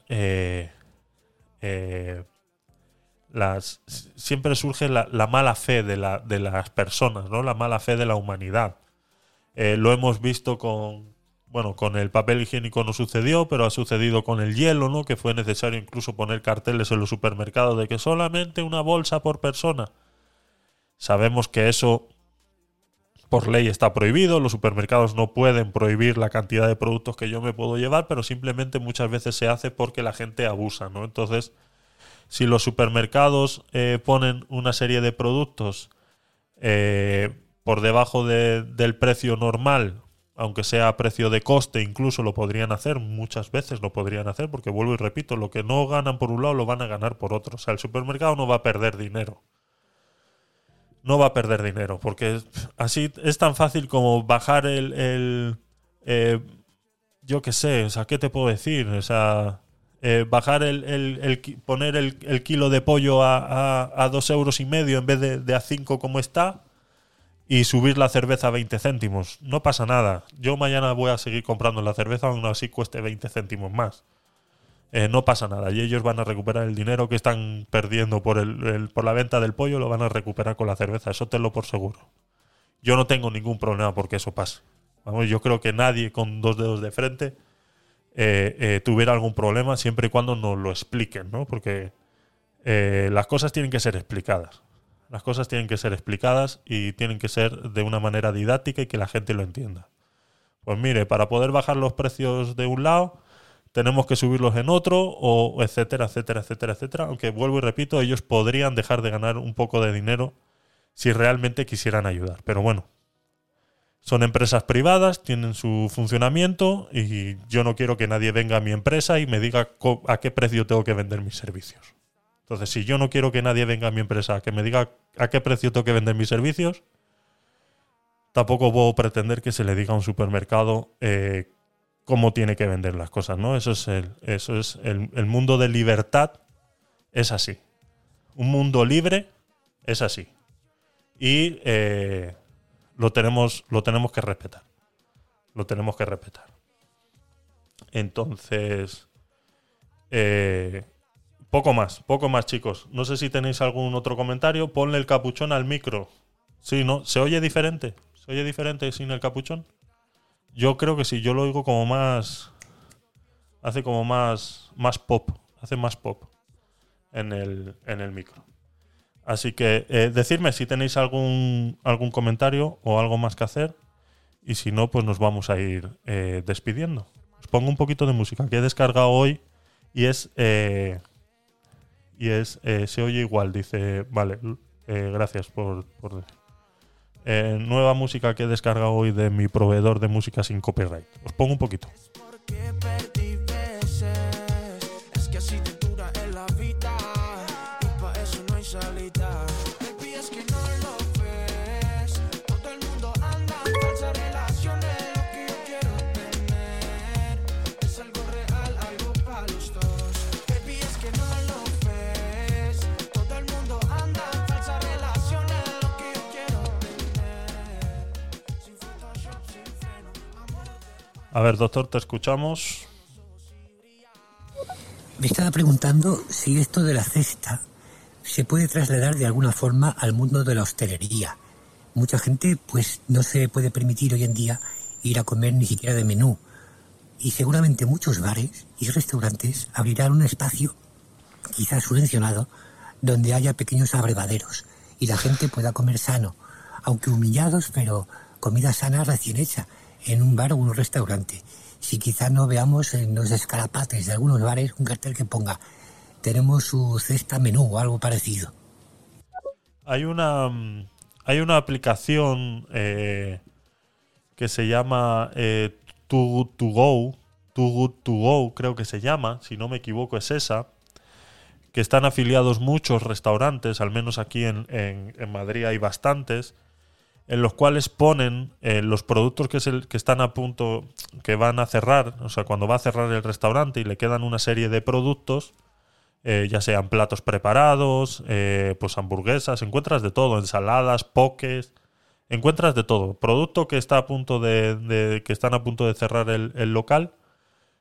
las siempre surge la, la mala fe de las personas, ¿no? La mala fe de la humanidad. Eh, lo hemos visto con bueno, con el papel higiénico no sucedió, pero ha sucedido con el hielo, ¿no? Que fue necesario incluso poner carteles en los supermercados de que solamente una bolsa por persona. Sabemos que eso por ley está prohibido, los supermercados no pueden prohibir la cantidad de productos que yo me puedo llevar, pero simplemente muchas veces se hace porque la gente abusa, ¿no? Entonces, si los supermercados eh, ponen una serie de productos eh, por debajo de- del precio normal, aunque sea a precio de coste, incluso lo podrían hacer, muchas veces lo podrían hacer, porque vuelvo y repito, lo que no ganan por un lado lo van a ganar por otro. O sea, el supermercado no va a perder dinero. No va a perder dinero, porque así es tan fácil como bajar el... el, eh, yo qué sé, o sea, ¿qué te puedo decir? O sea, eh, bajar el, el- poner el, el kilo de pollo a, a, a dos euros y medio en vez de, a cinco como está y subir la cerveza a 20 céntimos. No pasa nada. Yo mañana voy a seguir comprando la cerveza aún así cueste 20 céntimos más. Eh, no pasa nada. Y ellos van a recuperar el dinero que están perdiendo por, el, por la venta del pollo, lo van a recuperar con la cerveza. Eso te lo por seguro. Yo no tengo ningún problema porque eso pase. Vamos, yo creo que nadie con dos dedos de frente eh, eh, tuviera algún problema siempre y cuando nos lo expliquen, ¿no? Porque eh, las cosas tienen que ser explicadas. Las cosas tienen que ser explicadas y tienen que ser de una manera didáctica y que la gente lo entienda. Pues mire, para poder bajar los precios de un lado, tenemos que subirlos en otro, o etcétera, etcétera, etcétera, etcétera. Aunque vuelvo y repito, ellos podrían dejar de ganar un poco de dinero si realmente quisieran ayudar. Pero bueno, son empresas privadas, tienen su funcionamiento y yo no quiero que nadie venga a mi empresa y me diga a qué precio tengo que vender mis servicios. Entonces, si yo no quiero que nadie venga a mi empresa que me diga a qué precio tengo que vender mis servicios, tampoco puedo pretender que se le diga a un supermercado eh, cómo tiene que vender las cosas, ¿no? Eso es el, eso es el, el mundo de libertad es así. Un mundo libre es así. Y eh, lo, tenemos, lo tenemos que respetar. Lo tenemos que respetar. Entonces, eh, poco más, poco más, chicos. No sé si tenéis algún otro comentario. Ponle el capuchón al micro. Sí, ¿no? ¿Se oye diferente? ¿Se oye diferente sin el capuchón? Yo creo que sí, yo lo oigo como más. Hace como más. más pop. Hace más pop en el, en el micro. Así que eh, decidme si tenéis algún, algún comentario o algo más que hacer. Y si no, pues nos vamos a ir eh, despidiendo. Os pongo un poquito de música que he descargado hoy y es. eh, y es. eh, se oye igual, dice. Vale, eh, gracias por. nueva música que he descargado hoy de mi proveedor de música sin copyright. Os pongo un poquito. A ver, doctor, te escuchamos. Me estaba preguntando si esto de la cesta se puede trasladar de alguna forma al mundo de la hostelería. Mucha gente pues no se puede permitir hoy en día ir a comer ni siquiera de menú. Y seguramente muchos bares y restaurantes abrirán un espacio quizás subvencionado, donde haya pequeños abrevaderos y la gente pueda comer sano, aunque humillados, pero comida sana recién hecha, en un bar o un restaurante. Si quizá no veamos en los escalapates de algunos bares un cartel que ponga tenemos su cesta menú o algo parecido. Hay una mm, hay una aplicación eh, que se llama eh, Too Good To Go, Too To Go creo que se llama, si no me equivoco es esa, que están afiliados muchos restaurantes, al menos aquí en, en- en Madrid hay bastantes, en los cuales ponen eh, los productos que, se- que están a punto, que van a cerrar, o sea, cuando va a cerrar el restaurante y le quedan una serie de productos, eh, ya sean platos preparados, eh, pues hamburguesas, encuentras de todo, ensaladas, pokés, encuentras de todo. Producto que está a punto de, de- que están a punto de cerrar el, el local,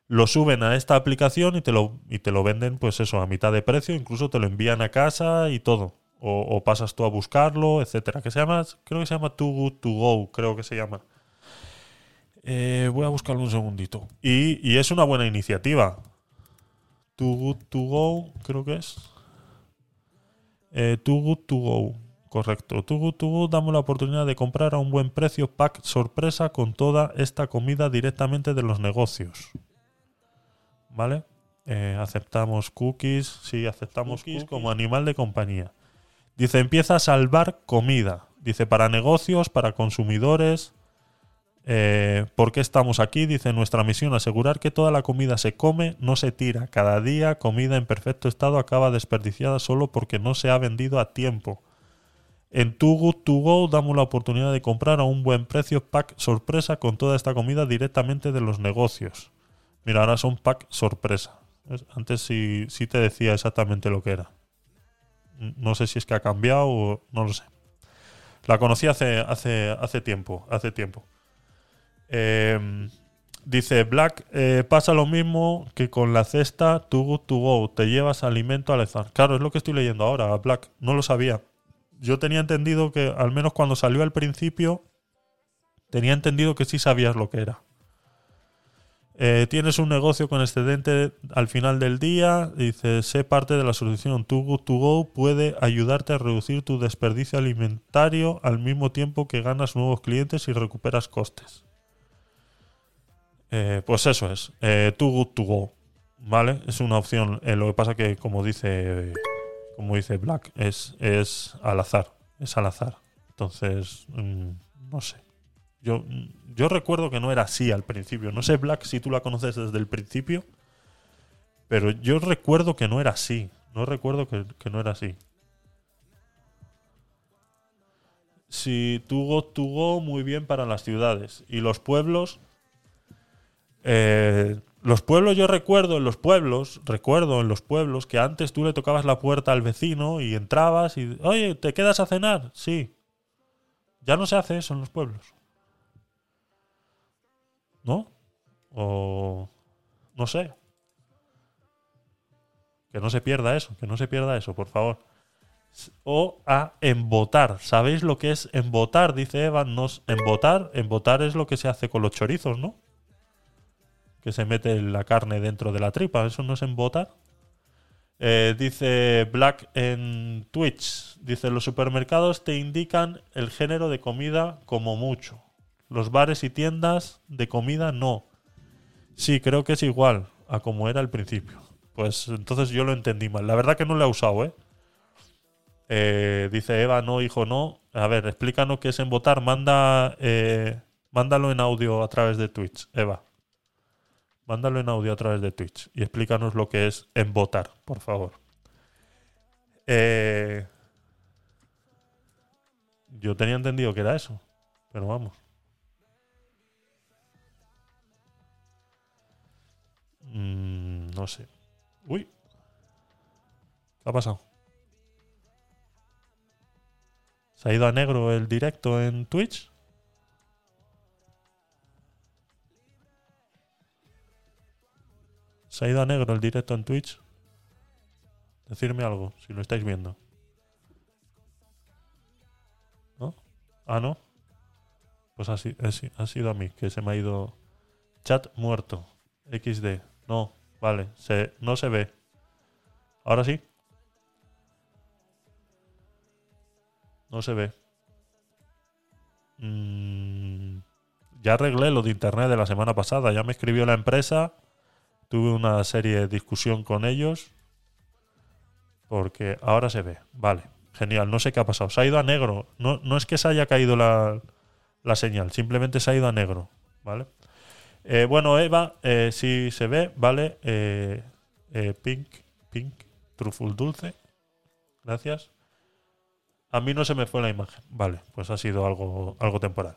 lo suben a esta aplicación y te lo y te lo venden, pues eso, a mitad de precio, incluso te lo envían a casa y todo. O, o pasas tú a buscarlo, etcétera. Que se llama, creo que se llama Too Good To Go, creo que se llama. Eh, voy a buscarlo un segundito. Y, y es una buena iniciativa. Too Good To Go, creo que es. Eh, Too Good To Go, correcto. Too Good To Go damos la oportunidad de comprar a un buen precio pack sorpresa con toda esta comida directamente de los negocios. ¿Vale? Eh, aceptamos cookies. Sí, aceptamos cookies como animal de compañía. Dice, empieza a salvar comida. Dice, para negocios, para consumidores. Eh, ¿Por qué estamos aquí? Dice, nuestra misión, asegurar que toda la comida se come, no se tira. Cada día comida en perfecto estado acaba desperdiciada solo porque no se ha vendido a tiempo. En Too Good damos la oportunidad de comprar a un buen precio pack sorpresa con toda esta comida directamente de los negocios. Mira, ahora son pack sorpresa. Antes sí, sí te decía exactamente lo que era. No sé si es que ha cambiado o no lo sé. La conocí hace, hace, hace tiempo, hace tiempo. Eh, dice Black, eh, pasa lo mismo que con la cesta Too Good To Go. Te llevas alimento al azar. Claro, es lo que estoy leyendo ahora, Black. No lo sabía. Yo tenía entendido que, al menos cuando salió al principio, tenía entendido que sí sabías lo que era. Eh, tienes un negocio con excedente al final del día, dice, sé parte de la solución. Too Good To Go puede ayudarte a reducir tu desperdicio alimentario al mismo tiempo que ganas nuevos clientes y recuperas costes. Eh, pues eso es, eh, Too Good To Go, ¿vale? Es una opción. Eh, lo que pasa que, como dice, como dice Black, es, es al azar, es al azar. Entonces, mm, no sé. Yo, yo recuerdo que no era así al principio. No sé, Black, si tú la conoces desde el principio. Pero yo recuerdo que no era así. No recuerdo que, no era así. Si Too Good To Go, muy bien para las ciudades. Y los pueblos. eh, los pueblos, yo recuerdo en los pueblos, recuerdo en los pueblos que antes tú le tocabas la puerta al vecino y entrabas y, oye, ¿te quedas a cenar? Sí. Ya no se hace eso en los pueblos. ¿No? O no sé. Que no se pierda eso, que no se pierda eso, por favor. O a embotar. ¿Sabéis lo que es embotar? Dice Evan. Nos, embotar, embotar es lo que se hace con los chorizos, ¿no? Que se mete la carne dentro de la tripa. ¿Eso no es embotar? Eh, dice Black en Twitch. Dice, los supermercados te indican el género de comida como mucho. Los bares y tiendas de comida no. Sí, creo que es igual a como era al principio. Pues entonces yo lo entendí mal. La verdad que no lo he usado, ¿eh? Eh, dice Eva, no, hijo, no. A ver, explícanos qué es embotar. Manda, eh, mándalo en audio a través de Twitch, Eva. Mándalo en audio a través de Twitch y explícanos lo que es embotar, por favor. Eh, yo tenía entendido que era eso, pero vamos. Mm, no sé. Uy. ¿Qué ha pasado? ¿Se ha ido a negro el directo en Twitch? ¿Se ha ido a negro el directo en Twitch? Decirme algo, si lo estáis viendo. ¿No? Ah, no. Pues así, así- ha sido a mí, que se me ha ido. Chat muerto. XD. No, vale. Se, no se ve. Ahora sí. No se ve. Mm, ya arreglé lo de internet de la semana pasada. Ya me escribió la empresa. Tuve una serie de discusión con ellos. Porque ahora se ve. Vale. Genial. No sé qué ha pasado. Se ha ido a negro. No, no es que se haya caído la, la señal. Simplemente se ha ido a negro. ¿Vale? Eh, bueno, Eva, eh, sí se ve. Vale. Eh, eh, pink. Pink. Truful dulce. Gracias. A mí no se me fue la imagen. Vale, pues ha sido algo, algo temporal.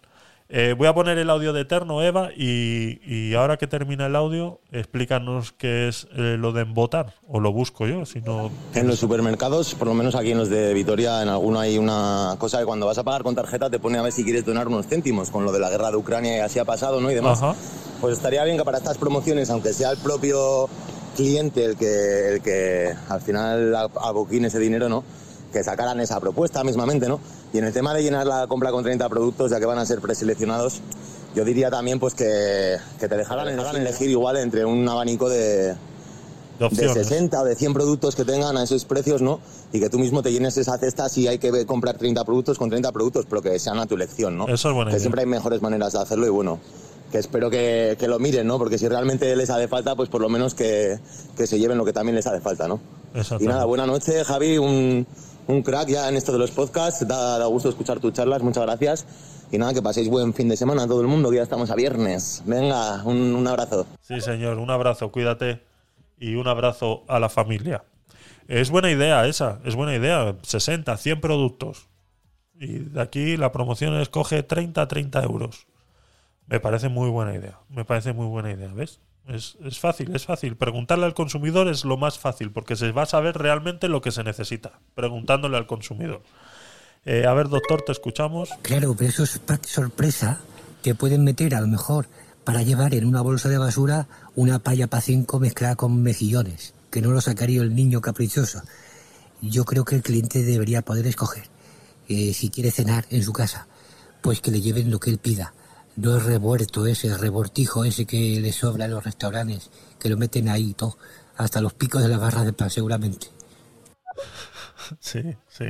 Eh, voy a poner el audio de Eterno, Eva, y, y ahora que termina el audio, explícanos qué es eh, lo de embotar, o lo busco yo, si no... En los supermercados, por lo menos aquí en los de Vitoria, en alguno hay una cosa que cuando vas a pagar con tarjeta te pone a ver si quieres donar unos céntimos, con lo de la guerra de Ucrania y así ha pasado, ¿no? Y demás. Ajá. Pues estaría bien que para estas promociones, aunque sea el propio cliente el que, el que al final aboquine ese dinero, ¿no? Que sacaran esa propuesta mismamente, ¿no? Y en el tema de llenar la compra con 30 productos, ya que van a ser preseleccionados, yo diría también pues que, que te dejaran elegir, elegir igual entre un abanico de, de opciones. 60 o de 100 productos que tengan a esos precios, ¿no? Y que tú mismo te llenes esa cesta si hay que comprar 30 productos con 30 productos, pero que sean a tu elección, ¿no? Eso es buena Que idea. siempre hay mejores maneras de hacerlo y bueno, que espero que, que lo miren, ¿no? Porque si realmente les hace falta, pues por lo menos que, que se lleven lo que también les hace falta, ¿no? Y nada, buena noche, Javi, un, un crack ya en esto de los podcasts, da, da gusto escuchar tus charlas, muchas gracias. Y nada, que paséis buen fin de semana a todo el mundo, que ya estamos a viernes. Venga, un, abrazo. Sí, señor, un abrazo, cuídate y un abrazo a la familia. Es buena idea esa, es buena idea. 60, 100 productos. Y de aquí la promoción escoge 30, 30 euros. Me parece muy buena idea. Me parece muy buena idea, ¿ves? Es, es fácil, es fácil. Preguntarle al consumidor es lo más fácil, porque se va a saber realmente lo que se necesita, preguntándole al consumidor. Eh, a ver, doctor, te escuchamos. Claro, pero esos packs sorpresa te pueden meter a lo mejor para llevar en una bolsa de basura una palla para cinco mezclada con mejillones, que no lo sacaría el niño caprichoso. Yo creo que el cliente debería poder escoger. eh, si quiere cenar en su casa, pues que le lleven lo que él pida. No el revuelto ese, el rebortijo ese que le sobra en los restaurantes, que lo meten ahí todo, hasta los picos de las barras de pan seguramente. Sí, sí.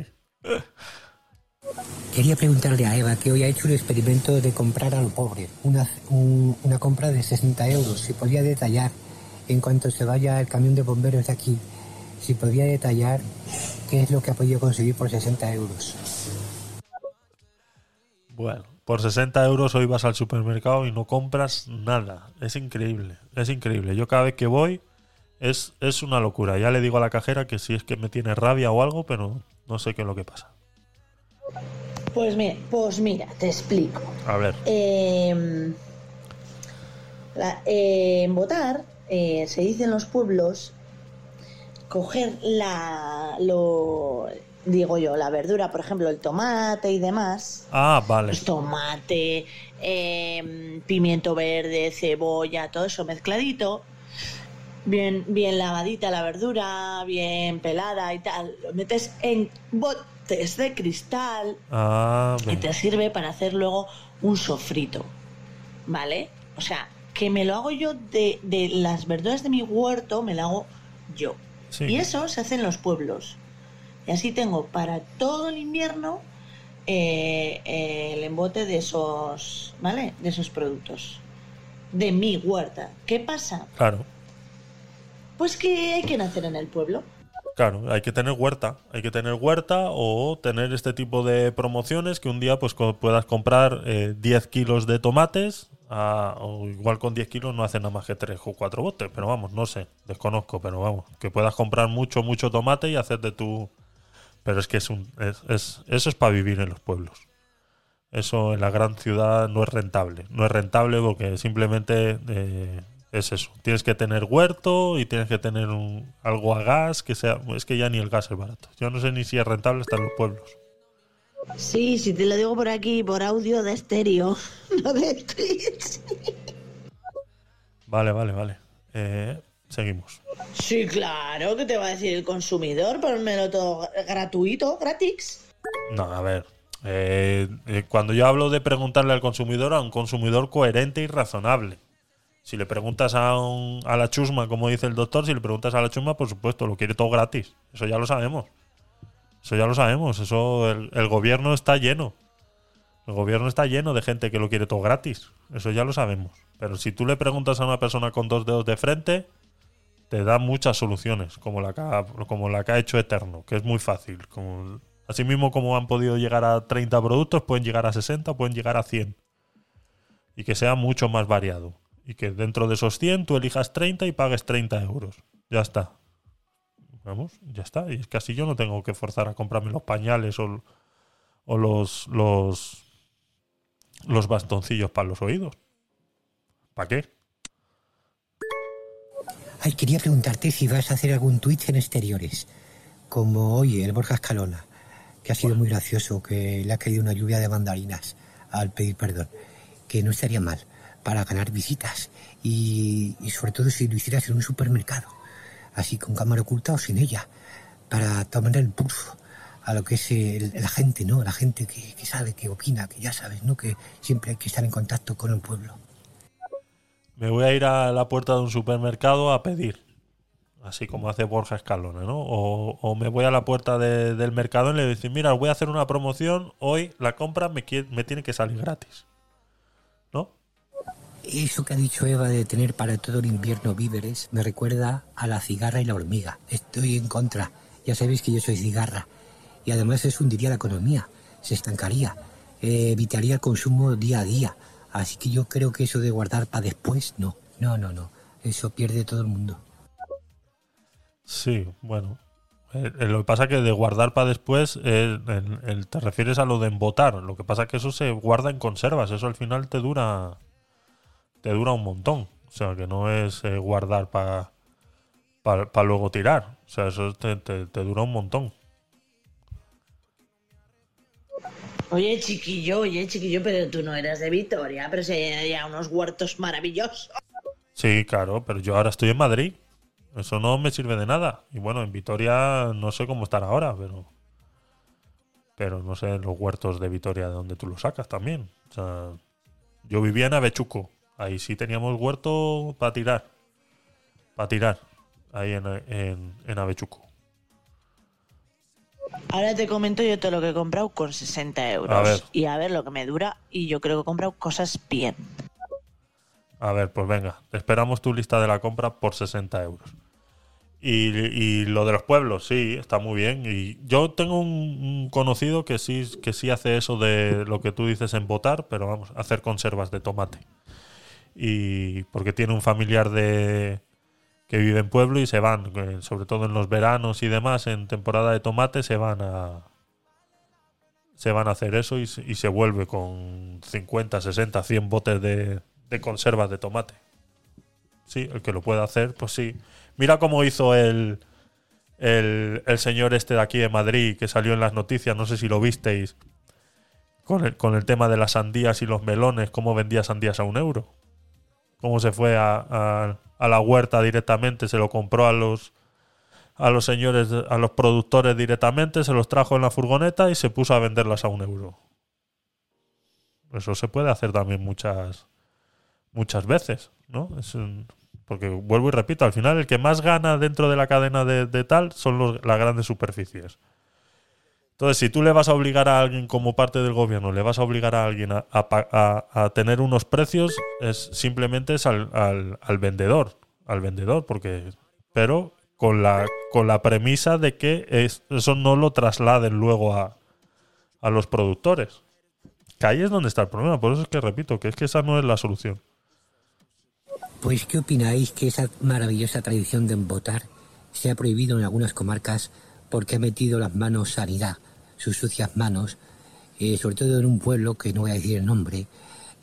Quería preguntarle a Eva que hoy ha hecho un experimento de comprar a lo pobre, una, un- una compra de 60 euros. Si podía detallar, en cuanto se vaya el camión de bomberos de aquí, si podía detallar qué es lo que ha podido conseguir por 60 euros. Bueno, por 60 euros hoy vas al supermercado y no compras nada. Es increíble, es increíble. Yo cada vez que voy es, es una locura. Ya le digo a la cajera que si es que me tiene rabia o algo, pero no sé qué es lo que pasa. Pues mira, pues mira, te explico. A ver, Eh, la- eh, en votar eh, se dice en los pueblos coger la lo digo yo la verdura por ejemplo el tomate y demás ah, vale. pues tomate eh, pimiento verde cebolla todo eso mezcladito bien bien lavadita la verdura bien pelada y tal lo metes en botes de cristal Ah, y te sirve para hacer luego un sofrito. ¿Vale? O sea, que me lo hago yo de, de las verduras de mi huerto, me lo hago yo. Sí. Y eso se hace en los pueblos. Y así tengo para todo el invierno eh, eh, el embote de esos, ¿vale? De esos productos. De mi huerta. ¿Qué pasa? Claro, Pues que hay que nacer en el pueblo. claro. Hay que tener huerta. Hay que tener huerta o tener este tipo de promociones que un día pues co- puedas comprar eh, 10 kilos de tomates. ah, o igual con 10 kilos no hacen nada más que 3 o 4 botes. Pero vamos, no sé. Desconozco, pero vamos. Que puedas comprar mucho, mucho tomate y hacerte tu... Pero es que es un, es- es- eso es para vivir en los pueblos. Eso en la gran ciudad no es rentable. No es rentable porque simplemente eh, es eso. Tienes que tener huerto y tienes que tener un, algo a gas que sea. Es que ya ni el gas es barato. Yo no sé ni si es rentable estar en los pueblos. Sí, si te lo digo por aquí, por audio de estéreo, no de Twitch. Vale, vale, vale. Eh, seguimos. Sí, claro, que te va a decir el consumidor, ponmelo todo gratuito, gratis. No, a ver. eh, eh, cuando yo hablo de preguntarle al consumidor, a un consumidor coherente y razonable. Si le preguntas a, un- a la chusma, como dice el doctor, si le preguntas a la chusma, por supuesto, lo quiere todo gratis. Eso ya lo sabemos. Eso ya lo sabemos. Eso el, el gobierno está lleno. El gobierno está lleno de gente que lo quiere todo gratis. Eso ya lo sabemos. Pero si tú le preguntas a una persona con dos dedos de frente, te da muchas soluciones, como la que ha, como la que ha hecho Eterno, que es muy fácil. Como, así como han podido llegar a 30 productos, pueden llegar a 60, pueden llegar a 100. Y que sea mucho más variado. Y que dentro de esos 100 tú elijas 30 y pagues 30 euros. Ya está. Vamos, ya está. Y es que así yo no tengo que forzar a comprarme los pañales o, o los, los, los bastoncillos para los oídos. ¿Para qué? Ay, quería preguntarte si vas a hacer algún tweet en exteriores, como hoy el Borja Escalona, que ha sido muy gracioso, que le ha caído una lluvia de mandarinas al pedir perdón, que no estaría mal para ganar visitas y, y sobre todo si lo hicieras en un supermercado, así con cámara oculta o sin ella, para tomar el pulso a lo que es el- la gente, ¿no? La gente que, que sabe, que opina, que ya sabes, ¿no? Que siempre hay que estar en contacto con el pueblo. Me voy a ir a la puerta de un supermercado a pedir. Así como hace Borja Escalona, ¿no? O, me voy a la puerta de- del mercado y le digo, mira, voy a hacer una promoción. Hoy la compra me, quie- me tiene que salir gratis. ¿No? Eso que ha dicho Eva de tener para todo el invierno víveres me recuerda a la cigarra y la hormiga. Estoy en contra. Ya sabéis que yo soy cigarra. Y además eso hundiría la economía, se estancaría, evitaría el consumo día a día. Así que yo creo que eso de guardar para después, no, no, no, no. Eso pierde todo el mundo. Sí, bueno. Eh, eh, lo que pasa que de guardar para después, eh, te refieres a lo de embotar. Lo que pasa que eso se guarda en conservas. Eso al final te dura, te dura un montón. O sea, que no es guardar para para luego tirar. O sea, eso te- te dura un montón. Oye, chiquillo, oye, chiquillo, pero tú no eras de Vitoria, pero si hay unos huertos maravillosos. Sí, claro, pero yo ahora estoy en Madrid. Eso no me sirve de nada. Y bueno, en Vitoria no sé cómo estar ahora, pero. Pero no sé los huertos de Vitoria de donde tú los sacas también. O sea, yo vivía en Avechuco. Ahí sí teníamos huerto para tirar. Para tirar. Ahí en, en, en Avechuco. Ahora te comento yo todo lo que he comprado con 60 euros. A ver. Y a ver lo que me dura. Y yo creo que he comprado cosas bien. A ver, pues venga, esperamos tu lista de la compra por 60 euros. Y, y lo de los pueblos, sí, está muy bien. Y yo tengo un, un conocido que sí, que sí hace eso de lo que tú dices en botar, pero vamos, hacer conservas de tomate. Y porque tiene un familiar de que vive en pueblo y se van, eh, sobre todo en los veranos y demás, en temporada de tomate, se van a se van a hacer eso y, se- vuelve con 50, 60, 100 botes de, de conservas de tomate. Sí, el que lo pueda hacer, pues sí. Mira cómo hizo el, el, el señor este de aquí de Madrid que salió en las noticias, no sé si lo visteis, con el, con el tema de las sandías y los melones, cómo vendía sandías a un euro. Cómo se fue a, a- la huerta directamente, se lo compró a los, a los señores, a los productores directamente, se los trajo en la furgoneta y se puso a venderlas a un euro. Eso se puede hacer también muchas, muchas veces, ¿no? Es porque vuelvo y repito, al final el que más gana dentro de la cadena de, de tal son los- las grandes superficies. Entonces, si tú le vas a obligar a alguien como parte del gobierno, le vas a obligar a alguien a, tener unos precios, es simplemente es al, vendedor, al vendedor, porque, pero con la, premisa de que es- eso no lo trasladen luego a, a los productores. Que ahí es donde está el problema, por eso es que repito, que es que esa no es la solución. Pues, ¿qué opináis que esa maravillosa tradición de embotar se ha prohibido en algunas comarcas porque ha metido las manos sanidad, sus sucias manos, eh, sobre todo en un pueblo que no voy a decir el nombre,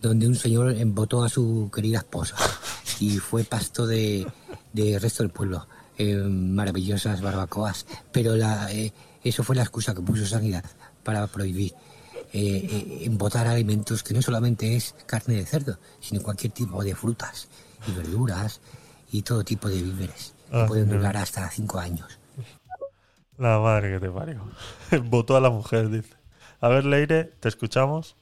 donde un señor embotó a su querida esposa y fue pasto de, de resto del pueblo. eh, maravillosas barbacoas, pero la, eh, eso fue la excusa que puso Sanidad para prohibir eh, eh, embotar alimentos que no solamente es carne de cerdo, sino cualquier tipo de frutas y verduras y todo tipo de víveres. que Ah, pueden durar hasta cinco años. La madre que te parió. Votó a la mujer, dice. A ver, Leire, te escuchamos.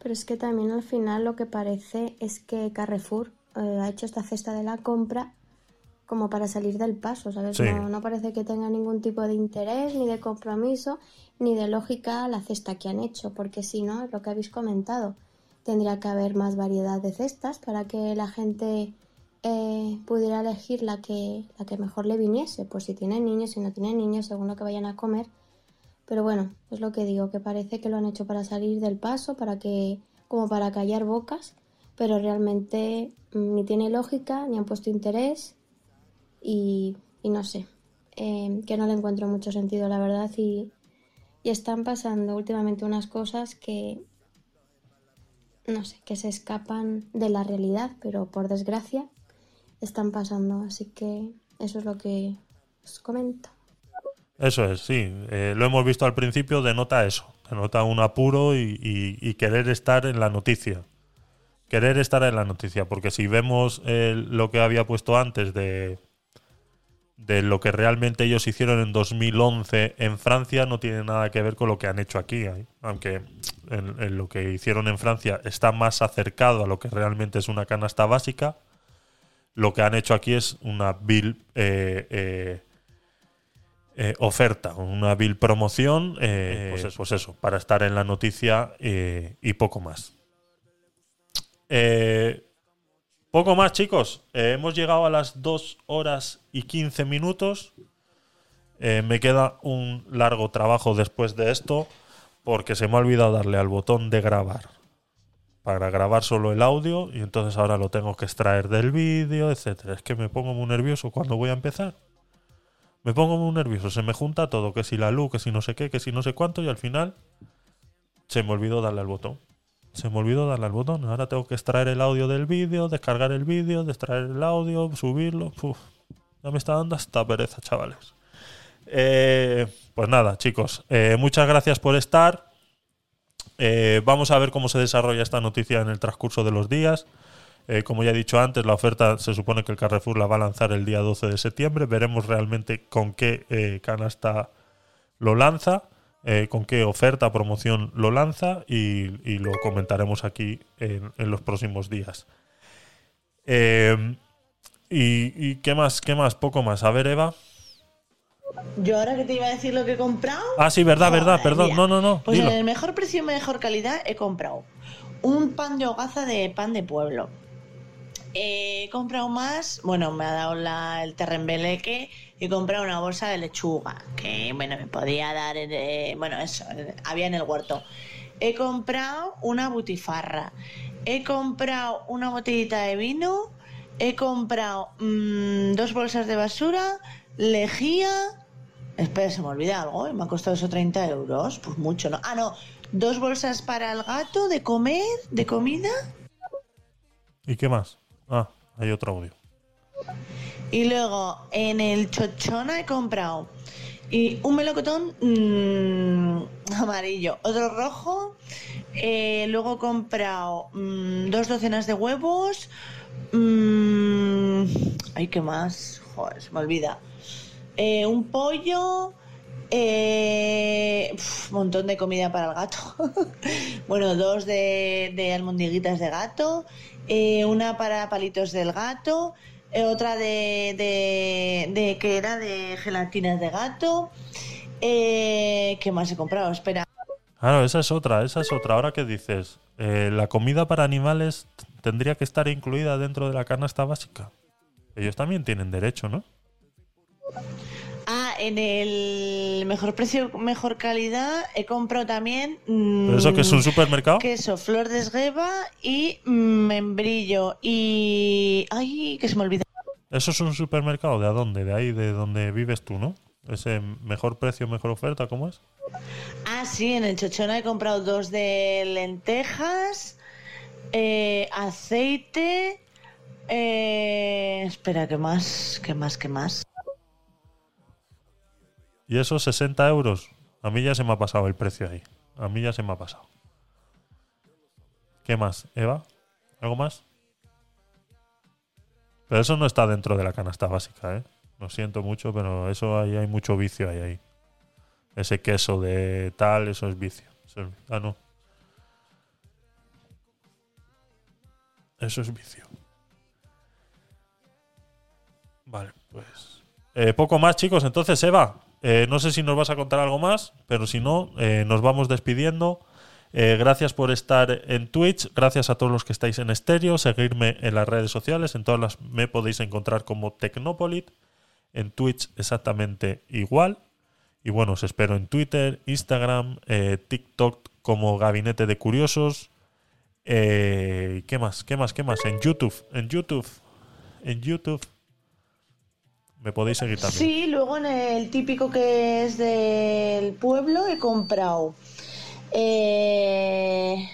Pero es que también al final lo que parece es que Carrefour eh, ha hecho esta cesta de la compra como para salir del paso, ¿sabes? Sí. No, no parece que tenga ningún tipo de interés, ni de compromiso, ni de lógica la cesta que han hecho, porque si no, es lo que habéis comentado, tendría que haber más variedad de cestas para que la gente eh, pudiera elegir la que, la que mejor le viniese, pues si tienen niños, si no tienen niños, según lo que vayan a comer. Pero bueno, es lo que digo, que parece que lo han hecho para salir del paso, para que, como para callar bocas, pero realmente mm, ni tiene lógica, ni han puesto interés y, no sé, eh, que no le encuentro mucho sentido, la verdad, y, y están pasando últimamente unas cosas que, no sé, que se escapan de la realidad, pero por desgracia están pasando, así que eso es lo que os comento. Eso es, sí. Eh, lo hemos visto al principio, denota eso. Denota un apuro y, y- querer estar en la noticia. Querer estar en la noticia. Porque si vemos eh, lo que había puesto antes de, de lo que realmente ellos hicieron en 2011 en Francia, no tiene nada que ver con lo que han hecho aquí. ¿eh? Aunque en lo que hicieron en Francia está más acercado a lo que realmente es una canasta básica. Lo que han hecho aquí es una vil eh, eh, eh, oferta, una vil promoción, pues, eso, pues eso, para estar en la noticia y poco más. Poco más, chicos. Hemos llegado a las 2 horas y 15 minutos. Me queda un largo trabajo después de esto porque se me ha olvidado darle al botón de grabar para grabar solo el audio y entonces ahora lo tengo que extraer del vídeo, etcétera. Es que me pongo muy nervioso cuando voy a empezar. Me pongo muy nervioso, se me junta todo, que si la luz, que si no sé qué, que si no sé cuánto y al final se me olvidó darle al botón. Se me olvidó darle al botón. Ahora tengo que extraer el audio del vídeo, descargar el vídeo, extraer el audio, subirlo. Uf, ya me está dando hasta pereza, chavales. Eh, pues nada, chicos, eh, muchas gracias por estar. Eh, vamos a ver cómo se desarrolla esta noticia en el transcurso de los días. Eh, como ya he dicho antes, la oferta se supone que el Carrefour la va a lanzar el día 12 de septiembre. Veremos realmente con qué eh, canasta lo lanza, con qué oferta, promoción lo lanza y, lo comentaremos aquí en, los próximos días. Y, y qué más? ¿Qué más? Poco más. A ver, Eva. Yo ahora que te iba a decir lo que he comprado. Ah, sí, verdad, verdad, Joder, perdón. mira. No, no, no. Pues dilo. en el mejor precio y mejor calidad he comprado un pan de hogaza de pan de pueblo. He comprado más, bueno, me ha dado la, el terrembeleque y he comprado una bolsa de lechuga, que bueno, me podía dar, eh, bueno, eso, eh, había en el huerto. He comprado una butifarra, he comprado una botellita de vino, he comprado mm, dos bolsas de basura, lejía, Espera, se me olvida algo, ¿eh? me ha costado eso 30 euros, pues mucho, ¿no? Ah, no, dos bolsas para el gato de comer, de comida, ¿Y qué más? Ah, hay otro audio. y luego en el chochona he comprado y un melocotón mm, amarillo, otro rojo, eh, luego he comprado mm, dos docenas de huevos, mm, ay, ¿qué más? Joder, se me olvida. Eh, un pollo, eh, montón de comida para el gato. bueno, dos de, de almondiguitas de gato, eh, una para palitos del gato, eh, otra de, de, de que era de gelatinas de gato. ¿Qué más he comprado? Espera. Claro, esa es otra, esa es otra. Ahora que dices, la comida para animales tendría que estar incluida dentro de la canasta básica. Ellos también tienen derecho, ¿no? Ah, en el mejor precio, mejor calidad he comprado también. mm, ¿Pero eso que es un supermercado? Queso, flor de esgueva y mm, membrillo. Y. ¡Ay! Que se me olvida. Eso es un supermercado. ¿De a dónde? De ahí, de donde vives tú, ¿no? Ese mejor precio, mejor oferta, ¿cómo es? Ah, sí, en el Chochona he comprado dos de lentejas, eh, aceite. eh, espera, ¿qué más? ¿Qué más? ¿Qué más? Y esos 60 euros, a mí ya se me ha pasado el precio ahí. A mí ya se me ha pasado. ¿Qué más, Eva? ¿Algo más? Pero eso no está dentro de la canasta básica, ¿eh? Lo siento mucho, pero eso ahí hay mucho vicio ahí, ahí. Ese queso de tal, eso es vicio. Eso es- ah, no. Eso es vicio. Vale, pues. eh, poco más, chicos. Entonces, Eva, eh, no sé si nos vas a contar algo más, pero si no, eh, nos vamos despidiendo. Eh, gracias por estar en Twitch, gracias a todos los que estáis en estéreo, seguirme en las redes sociales, en todas las me podéis encontrar como Tecnopolit, en Twitch exactamente igual. Y bueno, os espero en Twitter, Instagram, TikTok como Gabinete de Curiosos. ¿Qué más? ¿Qué más? ¿Qué más? En YouTube, en YouTube, en YouTube. Me podéis seguir también. Sí, luego en el típico que es del pueblo he comprado eh,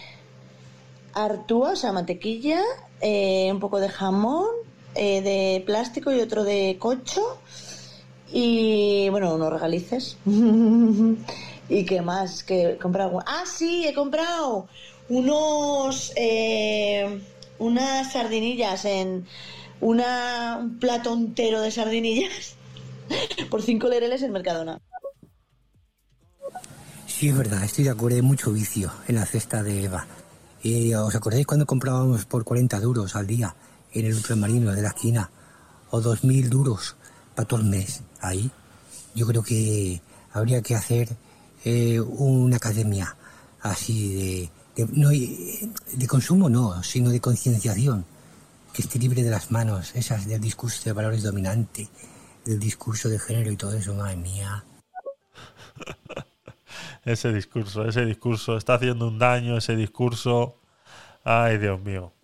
artúa, o sea, mantequilla, eh, un poco de jamón eh, de plástico y otro de cocho y bueno, unos regalices. ¿Y qué más? Que he comprado? Ah, sí, he comprado unos eh, unas sardinillas en una, un plato entero de sardinillas por 5 lereles en Mercadona. Sí, es verdad, estoy de acuerdo, hay mucho vicio en la cesta de Eva. Eh, ¿Os acordáis cuando comprábamos por 40 duros al día en el ultramarino de la esquina? O 2.000 duros para todo el mes. Ahí yo creo que habría que hacer eh, una academia así de, de, no, eh, de consumo, no, sino de concienciación, que esté libre de las manos, esas del discurso de valores dominante, del discurso de género y todo eso, madre mía. Ese discurso, ese discurso está haciendo un daño, ese discurso. Ay, Dios mío.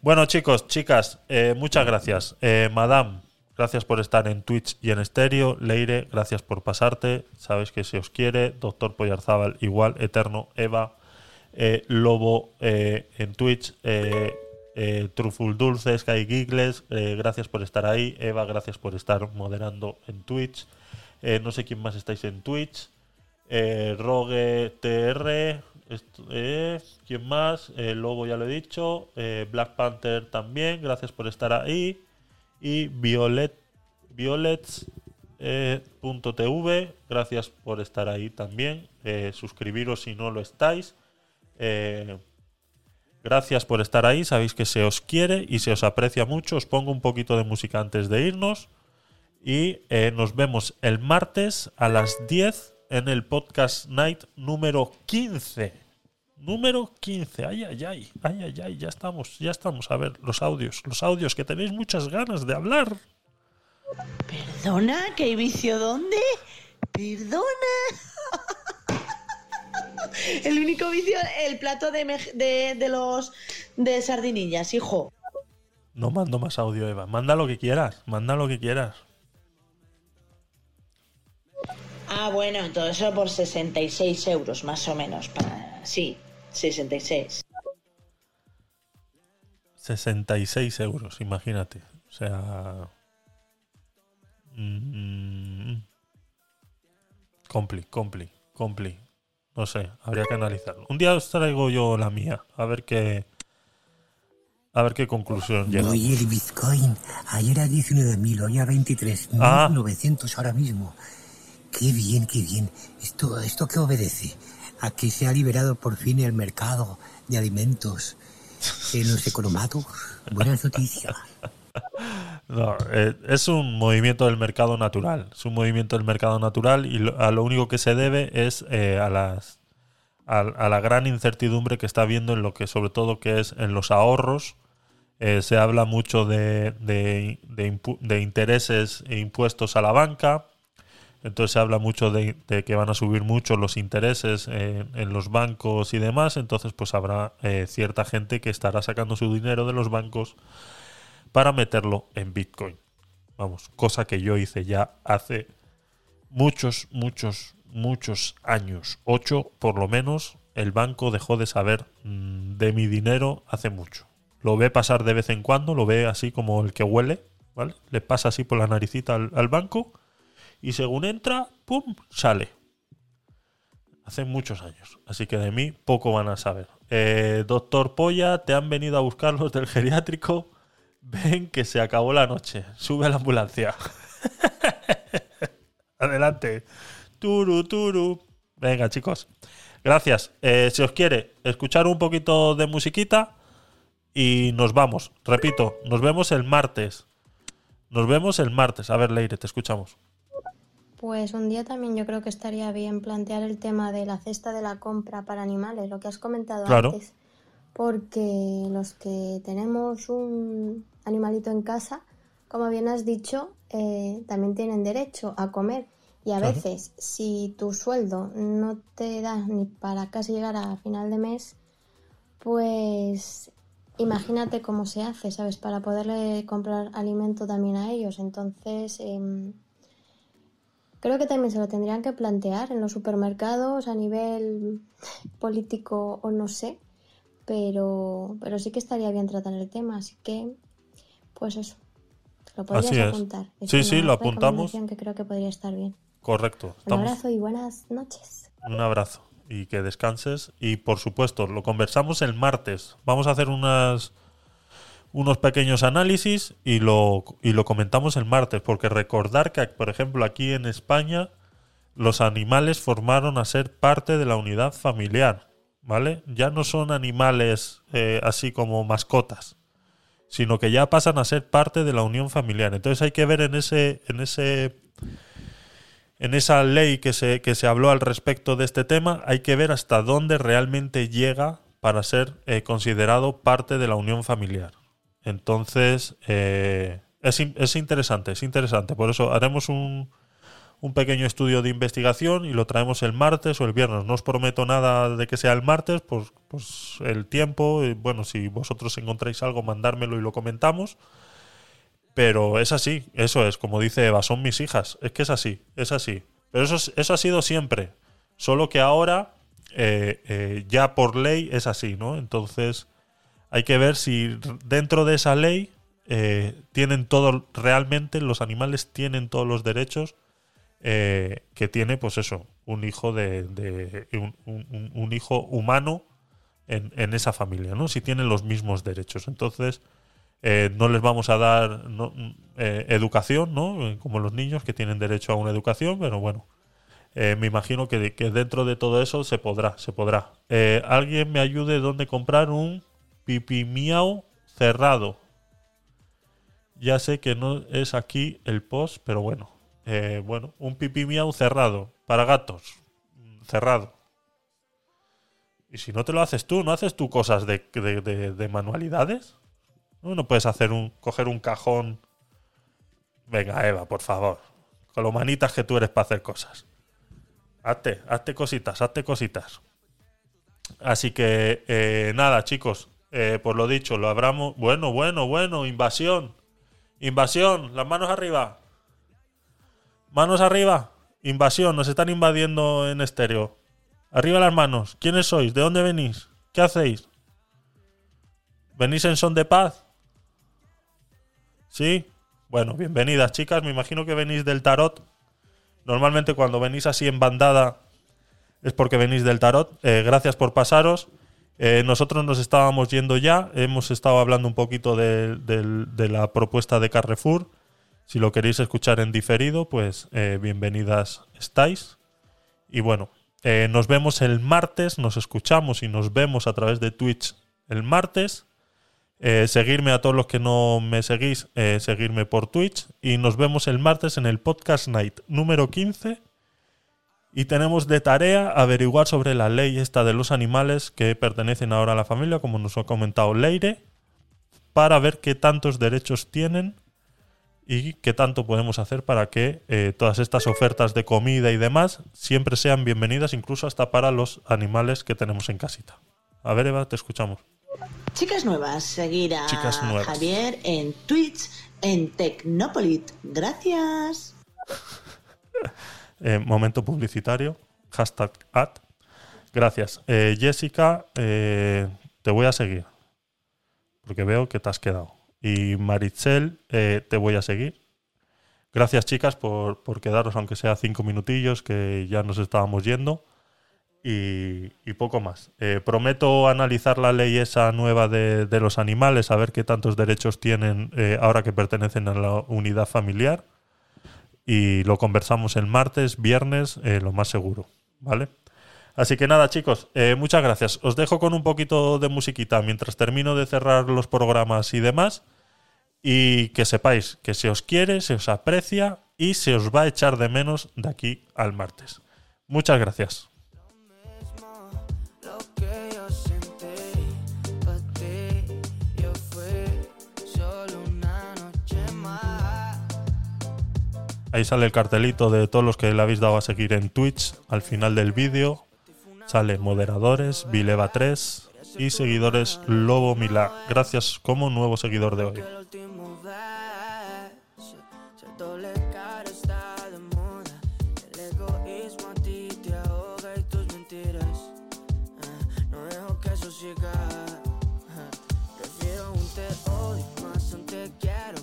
Bueno, chicos, chicas, eh, muchas gracias. Eh, Madame, gracias por estar en Twitch y en estéreo. Leire, gracias por pasarte. Sabes que se os quiere. Doctor Poyarzábal, igual, Eterno, Eva, eh, Lobo en Twitch. Eh, Truful Dulce, Sky Giggles, eh, gracias por estar ahí. Eva, gracias por estar moderando en Twitch. Eh, no sé quién más estáis en Twitch. Eh, Rogue ¿Quién más? Lobo ya lo he dicho. Black Panther también. Gracias por estar ahí. Y Violet. Violets. eh, punto TV, gracias por estar ahí también. Suscribiros si no lo estáis. Gracias por estar ahí. Sabéis que se os quiere y se os aprecia mucho. Os pongo un poquito de música antes de irnos. Y eh, nos vemos el martes a las 10 en el podcast night número 15. Número 15. Ay, ay, ay. Ay, ay, ay. Ya estamos, ya estamos. A ver, los audios. Los audios que tenéis muchas ganas de hablar. ¿Perdona? ¿Qué vicio dónde? ¿Perdona? El único vicio, el plato de, de, de los de sardinillas, hijo. No mando más audio, Eva. Manda lo que quieras. Manda lo que quieras. Ah, bueno, todo eso por 66 euros, más o menos. Para... Sí, 66. 66 euros, imagínate. O sea. mm, compli, compli, compli. No sé, habría que analizarlo. Un día os traigo yo la mía, a ver qué. A ver qué conclusión llega. Oye, el Bitcoin, ayer a 19.000, hoy a 23.900 ahora mismo. Qué bien, qué bien. ¿Esto, ¿Esto qué obedece? A que se ha liberado por fin el mercado de alimentos en los economatos. Buenas noticias. No, eh, es un movimiento del mercado natural. Es un movimiento del mercado natural y lo, a lo único que se debe es eh, a las a, la gran incertidumbre que está habiendo en lo que sobre todo que es en los ahorros. Eh, se habla mucho de, de, intereses e impuestos a la banca. Entonces se habla mucho de, que van a subir mucho los intereses en, en los bancos y demás. Entonces pues habrá cierta gente que estará sacando su dinero de los bancos para meterlo en Bitcoin. Vamos, cosa que yo hice ya hace muchos, muchos, muchos años. Ocho, por lo menos, el banco dejó de saber mm, de mi dinero hace mucho. Lo ve pasar de vez en cuando, lo ve así como el que huele, ¿vale? Le pasa así por la naricita al, banco y según entra, ¡pum!, sale. Hace muchos años. Así que de mí poco van a saber. Eh, Doctor Polla, te han venido a buscar los del geriátrico. Ven que se acabó la noche. Sube a la ambulancia. Adelante. Turu, turu. Venga, chicos. Gracias. Eh, si os quiere escuchar un poquito de musiquita y nos vamos. Repito, nos vemos el martes. Nos vemos el martes. A ver, Leire, te escuchamos. Pues un día también yo creo que estaría bien plantear el tema de la cesta de la compra para animales, lo que has comentado Claro. antes, porque los que tenemos un animalito en casa, como bien has dicho, eh, también tienen derecho a comer. Y a Claro. veces, si tu sueldo no te da ni para casi llegar a final de mes, pues imagínate cómo se hace, ¿sabes? Para poderle comprar alimento también a ellos. Entonces, em, creo que también se lo tendrían que plantear en los supermercados a nivel político o no sé, pero, pero sí que estaría bien tratar el tema. Así que, pues eso, lo podrías Así apuntar. Es Sí, sí, lo apuntamos. que creo que podría estar bien. Correcto. Un abrazo y buenas noches. Un abrazo y que descanses. Y por supuesto, lo conversamos el martes. Vamos a hacer unas unos pequeños análisis y lo, y lo comentamos el martes. Porque recordar que, por ejemplo, aquí en España, los animales formaron a ser parte de la unidad familiar. ¿Vale? Ya no son animales eh, así como mascotas. Sino que ya pasan a ser parte de la unión familiar. Entonces hay que ver en ese. En ese en esa ley que se, que se habló al respecto de este tema, hay que ver hasta dónde realmente llega para ser eh, considerado parte de la unión familiar. Entonces, eh, es, es interesante, es interesante. Por eso haremos un, un pequeño estudio de investigación y lo traemos el martes o el viernes. No os prometo nada de que sea el martes, pues, pues el tiempo, bueno, si vosotros encontráis algo, mandármelo y lo comentamos. Pero es así, eso es, como dice Eva, son mis hijas. Es que es así, es así. Pero eso, es- eso ha sido siempre. Solo que ahora, eh, eh, ya por ley, es así, ¿no? Entonces, hay que ver si dentro de esa ley eh, tienen todo, realmente los animales tienen todos los derechos eh, que tiene, pues eso, un hijo de, un, hijo humano en, esa familia, ¿no? Si tienen los mismos derechos. Entonces, eh, no les vamos a dar eh, educación, ¿no? Como los niños que tienen derecho a una educación, pero bueno, me imagino que, dentro de todo eso se podrá, se podrá. Alguien me ayude dónde comprar un pipi miau cerrado. Ya sé que no es aquí el post, pero bueno. Eh, bueno, un pipi miau cerrado para gatos. Cerrado. Y si no te lo haces tú, ¿no haces tú cosas de manualidades? ¿No? ¿No puedes hacer un, coger un cajón. Venga, Eva, por favor. Con lo manitas que tú eres para hacer cosas. Hazte, hazte cositas, hazte cositas. Así que, eh, nada, chicos. eh, por lo dicho, lo abramos. Bueno, bueno, bueno, invasión. Invasión, las manos arriba. Manos arriba. Invasión, nos están invadiendo en estéreo. Arriba las manos. ¿Quiénes sois? ¿De dónde venís? ¿Qué hacéis? ¿Venís en son de paz? ¿Sí? Bueno, bienvenidas, chicas. Me imagino que venís del tarot. Normalmente cuando venís así en bandada es porque venís del tarot. Eh, gracias por pasaros. Eh, nosotros nos estábamos yendo ya. Hemos estado hablando un poquito de, la propuesta de Carrefour. Si lo queréis escuchar en diferido, pues eh, bienvenidas estáis. Y bueno, eh, nos vemos el martes, nos escuchamos y nos vemos a través de Twitch el martes. Eh, seguirme a todos los que no me seguís, eh, seguirme por Twitch. Y nos vemos el martes en el Podcast Night número 15. Y tenemos de tarea averiguar sobre la ley esta de los animales que pertenecen ahora a la familia, como nos ha comentado Leire, para ver qué tantos derechos tienen y qué tanto podemos hacer para que eh, todas estas ofertas de comida y demás siempre sean bienvenidas, incluso hasta para los animales que tenemos en casita. A ver, Eva, te escuchamos. Chicas nuevas, seguir a Chicas nuevas. Javier en Twitch, en Tecnopolit. Gracias. Eh, momento publicitario. Hashtag ad. Gracias. Eh, Jessica, te voy a seguir. Porque veo que te has quedado. Y Maritzel, eh, te voy a seguir. Gracias, chicas, por, por quedaros, aunque sea cinco minutillos, que ya nos estábamos yendo. Y, poco más. Eh, prometo analizar la ley esa nueva de, de los animales, a ver qué tantos derechos tienen eh, ahora que pertenecen a la unidad familiar y lo conversamos el martes, viernes, lo más seguro, ¿vale? Así que nada, chicos, eh, muchas gracias. Os dejo con un poquito de musiquita mientras termino de cerrar los programas y demás. y que sepáis que se os quiere, se os aprecia y se os va a echar de menos de aquí al martes. Muchas gracias. Ahí sale el cartelito de todos los que le habéis dado a seguir en Twitch. Al final del vídeo sale moderadores, Vileva 3 y seguidores Lobo Milá. Gracias como nuevo seguidor de hoy.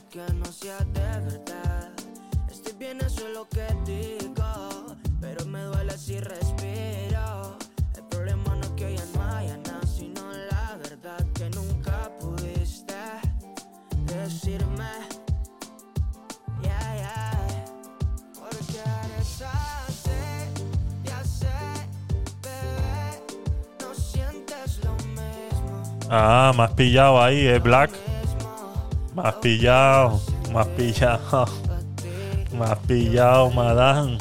Que no sea de verdad. Estoy bien, eso es lo que Ah, has pillado ahí, eh, Black. Has pillado, has pillado. Has pillado, madame.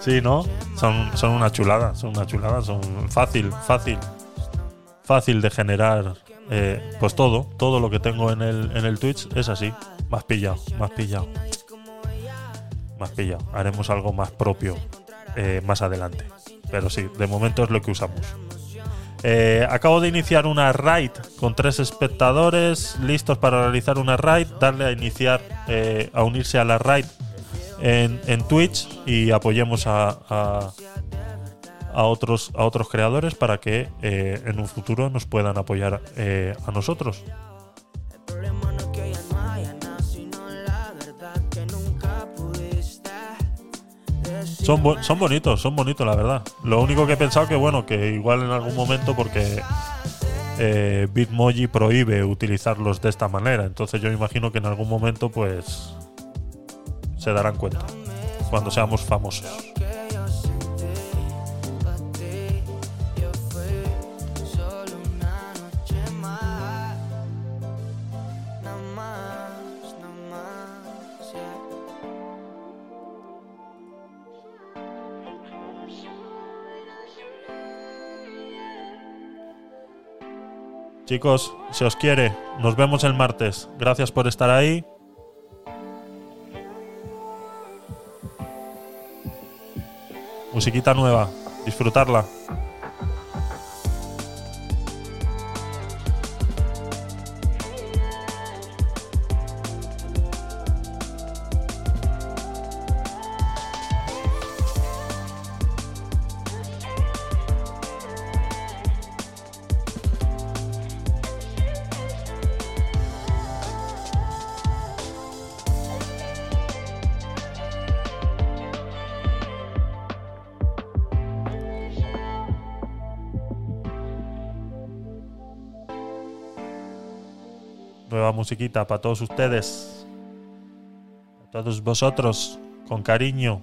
Sí, ¿no? Son, son una chulada, son una chulada, son fácil, fácil. Fácil de generar. eh, pues todo, todo lo que tengo en el, en el Twitch es así. Has pillado, has pillado. Has pillado. Haremos algo más propio eh, más adelante. Pero sí, de momento es lo que usamos. Eh, acabo de iniciar una raid con tres espectadores listos para realizar una raid. Darle a iniciar, eh, a unirse a la raid en, Twitch y apoyemos a, otros, creadores para que eh, en un futuro nos puedan apoyar a nosotros. Son, son bonitos, son bonitos, la verdad. Lo único que he pensado que, bueno, que igual en algún momento, porque eh, Bitmoji prohíbe utilizarlos de esta manera. Entonces yo imagino que en algún momento, pues, se darán cuenta. Cuando seamos famosos. Chicos, se os quiere. Nos vemos el martes. Gracias por estar ahí. Musiquita nueva. Disfrutarla. Musiquita para todos ustedes. A todos vosotros. Con cariño.